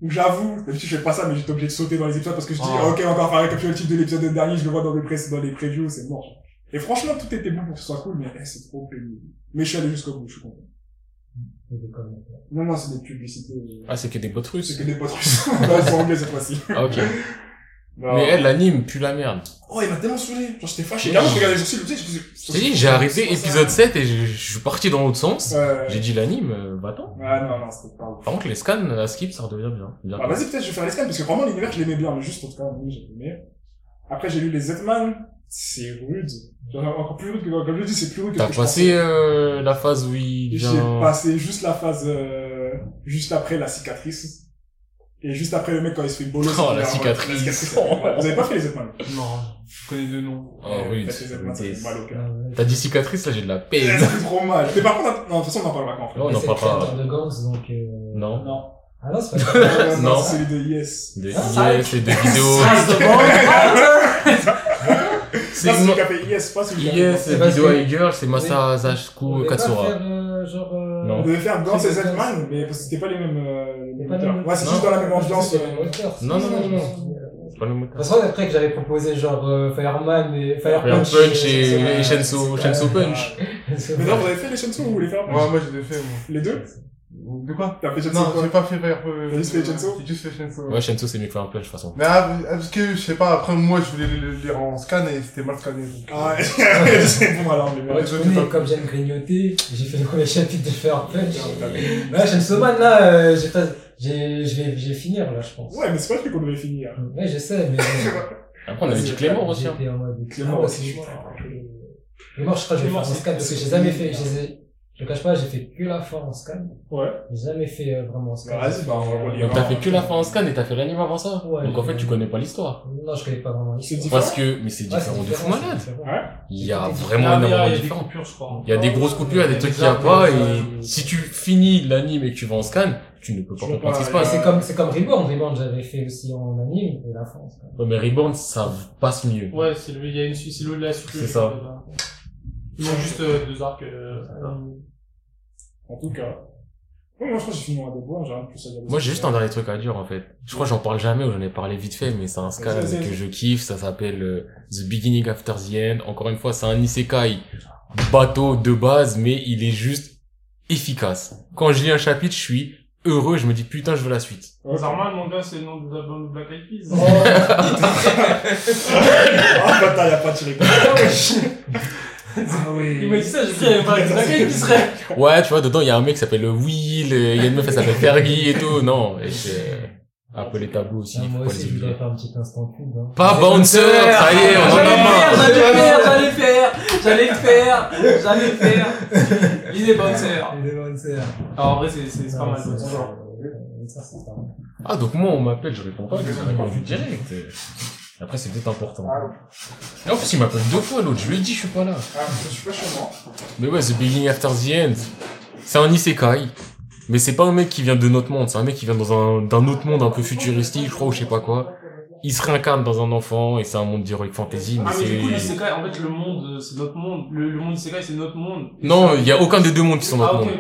où j'avoue, d'habitude je fais pas ça, mais j'étais obligé de sauter dans les épisodes parce que je dis, Ah. ok, on va faire un récapitulatif de l'épisode dernier, je le vois dans les, pré dans les previews, c'est mort. Et franchement, tout était bon pour que ce soit cool, mais eh, c'est trop pénible. Mais je suis allé jusqu'au bout, je suis content. c'est. Non, non, c'est des publicités. Ah, c'est que des bots C'est russes. que des potes russes. non, ils sont anglais cette fois-ci. Ah, ok. Non. Mais elle, l'anime, pue la merde. Oh, il m'a tellement saoulé. Genre, j'étais fâché. Carrément, je regardais les sourcils, tu sais, je dit, j'ai arrêté épisode 7 et je, je suis parti dans l'autre sens. Ouais. J'ai dit l'anime, euh, bah attends. Ah non, non, c'était pas ouf. Par contre, les scans, à skip, ça redevient bien. bien. Ah, vas-y, peut-être je vais faire les scans, parce que vraiment l'univers, je l'aimais bien, mais juste, en tout cas, oui, j'ai aimé. Après, j'ai lu les Z-Man. C'est rude. Genre, encore plus rude que, comme je dis, c'est plus rude que T'as passé euh, la phase où il J'ai vient... passé juste la phase, euh, juste après la cicatrice. Et juste après, le mec, quand il se fait bolo, Oh, c'est la cicatrice. la cicatrice, ça mal. Vous avez pas fait les Zetman Non, je connais deux noms. Oh, ça cœur. T'as dit cicatrice, là, j'ai de la Ça peine. fait trop mal. Mais par contre, non, de toute façon, on en parlera quand on Non, on en c'est parle le pas. créateur de Gantz, donc, euh... Non. Non. Ah non, c'est pas grave. fera. Non. c'est celui de Yes. De Ah, IS et de vidéos. C'est C'est celui mo- qui a fait Yes, pas celui qui a fait C'est parce vidéo girl, c'est On Masa On Zashku devait pas Katsura. Euh, genre, euh... Non. On devait faire Gantz et Zetman, mais parce que c'était pas les mêmes, euh, les pas mêmes- Ouais, c'est juste dans la même ambiance. Euh, Non, non, non, non. pas le même De toute façon, après que j'avais proposé genre euh, Fireman et Fire Fire Punch, et, euh, et Shenso, Shenso Punch. Mais non, vous avez fait les Shensu ou vous voulez faire Ouais, moi, j'ai fait, moi. Les deux De quoi T'as fait Shensu Non, j'ai pas fait Fire T'as juste fait Shenso J'ai juste fait Shenso. Ouais, Shenso, c'est mieux que Punch, de toute façon. Mais ah, parce que, je sais pas, après, moi, je voulais le lire en scan et c'était mal scanné. donc. Ah ouais, c'est bon alors, mais Ouais, j'ai comme j'aime grignoter, j'ai fait le premier chapitre de t'as fait- Là, j'aime Soman, là, euh, j'ai pas, j'ai, je vais, je vais finir, là, je pense. Ouais, mais c'est pas le truc qu'on devait finir. Ouais, je sais, mais. Après, on avait dit Clément aussi. hein. Clément Ah, aussi, c'est je crois. Clément, je crois que je vais faire c'est- scan parce que j'ai jamais fait, je te cache pas, j'ai fait que la fin en scan. Ouais. J'ai jamais fait euh, vraiment en scan. Bah, vas-y, bah, on va relire. Donc t'as fait que la fin en scan et t'as fait l'anime avant ça Ouais, Donc en fait, tu connais pas l'histoire. Non, je connais pas vraiment C'est l'histoire. différent Parce que, mais c'est Ouais, différent c'est de fou malade. c'est. Ouais. Il y a vraiment énormément il y de a des différences. coupures, je crois. Il y a des grosses coupures, il y a des trucs qu'il y a pas, euh, et si tu finis l'anime et que tu vas en scan, tu ne peux pas comprendre ce qui se passe. c'est comme, c'est comme Reborn. Reborn, j'avais fait aussi en anime et la fin en scan. Ouais, mais Reborn, ça passe mieux. Ouais, c'est le, il y a une suite, c'est le, la suite. C'est ça. Ils ont juste euh, deux arcs. En tout cas. Ouais, moi, je crois que j'ai fini mon Adebo, j'ai rien de plus à dire. Moi, j'ai juste un dernier truc à dire, en fait. Je crois que j'en parle jamais, ou j'en ai parlé vite fait, mais c'est un vas-y. que je kiffe, ça s'appelle euh, The Beginning After the End. Encore une fois, c'est un isekai bateau de base, mais il est juste efficace. Quand je lis un chapitre, je suis heureux, je me dis putain, je veux la suite. Zarman, mon gars, c'est le nom de l'album de Black Eyed Peas. Ah, bâtard, y a pas tiré. Il m'a dit ça, j'ai dit, Black Eyed Peas serait. Ouais, tu vois, dedans, il y a un mec qui s'appelle Will, il y a une meuf, elle s'appelle Fergie et tout. Non, et c'est un peu les tabous aussi, Ah, faut moi pas aussi, je voudrais faire un petit instant pub. Hein. Pas Bouncer, ça y est, on en a marre. J'allais le faire, j'allais le faire, j'allais le faire, j'allais le faire. Il est bouncer. Il est bon, c'est- Alors, en vrai, c'est, c'est, c'est pas Non, mal. c'est ce bon. genre. Ouais, ça, c'est pas mal. Ah, donc moi, on m'appelle, je réponds pas, je réponds direct. Après, c'est peut-être important. Et en plus, il m'appelle deux fois, l'autre, je lui ai dit, je suis pas là. Ah, je suis pas chez moi. Mais ouais, The Beginning After the End, c'est un isekai. Mais c'est pas un mec qui vient de notre monde, c'est un mec qui vient dans un, d'un autre monde un peu futuristique, je crois, ou je sais pas quoi. Il se réincarne dans un enfant, et c'est un monde d'heroic fantasy, mais Ah, mais du coup, c'est... l'Isekai, en fait, le monde, euh, c'est notre monde. Le, le monde Isekai, c'est notre monde. Non, il y a aucun des deux mondes qui sont notre Ah, ok, monde.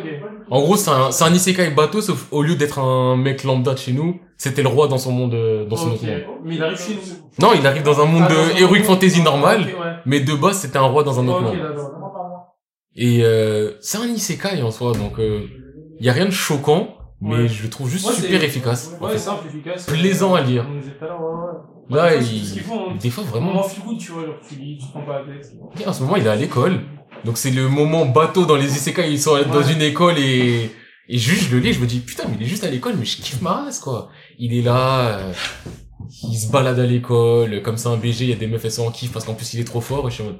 En gros, c'est un, c'est un isekai bateau, sauf au lieu d'être un mec lambda de chez nous, c'était le roi dans son monde, euh, dans son Ok. autre monde. Mais il arrive chez nous. Non, il arrive dans un monde Ah, dans heroic monde- fantasy normal, ouais. mais de base, c'était un roi dans un autre monde. Et euh, c'est un isekai en soi, donc euh, il y a rien de choquant, mais Ouais. je le trouve juste Ouais, super efficace. en Ouais, fait. simple, efficace. Plaisant à lire. On. Là, c'est il- hein. Des fois, Vraiment feel good, tu vois, genre, tu lis, tu prends pas la tête. Et en ce moment, il est à l'école, donc c'est le moment bateau dans les isekai. Ils sont dans une école et et juste je le lis, je me dis putain, mais il est juste à l'école, mais je kiffe ma race quoi. Il est là. euh, il se balade à l'école, comme c'est un BG, il y a des meufs elles sont en kiff parce qu'en plus il est trop fort et je suis en mode,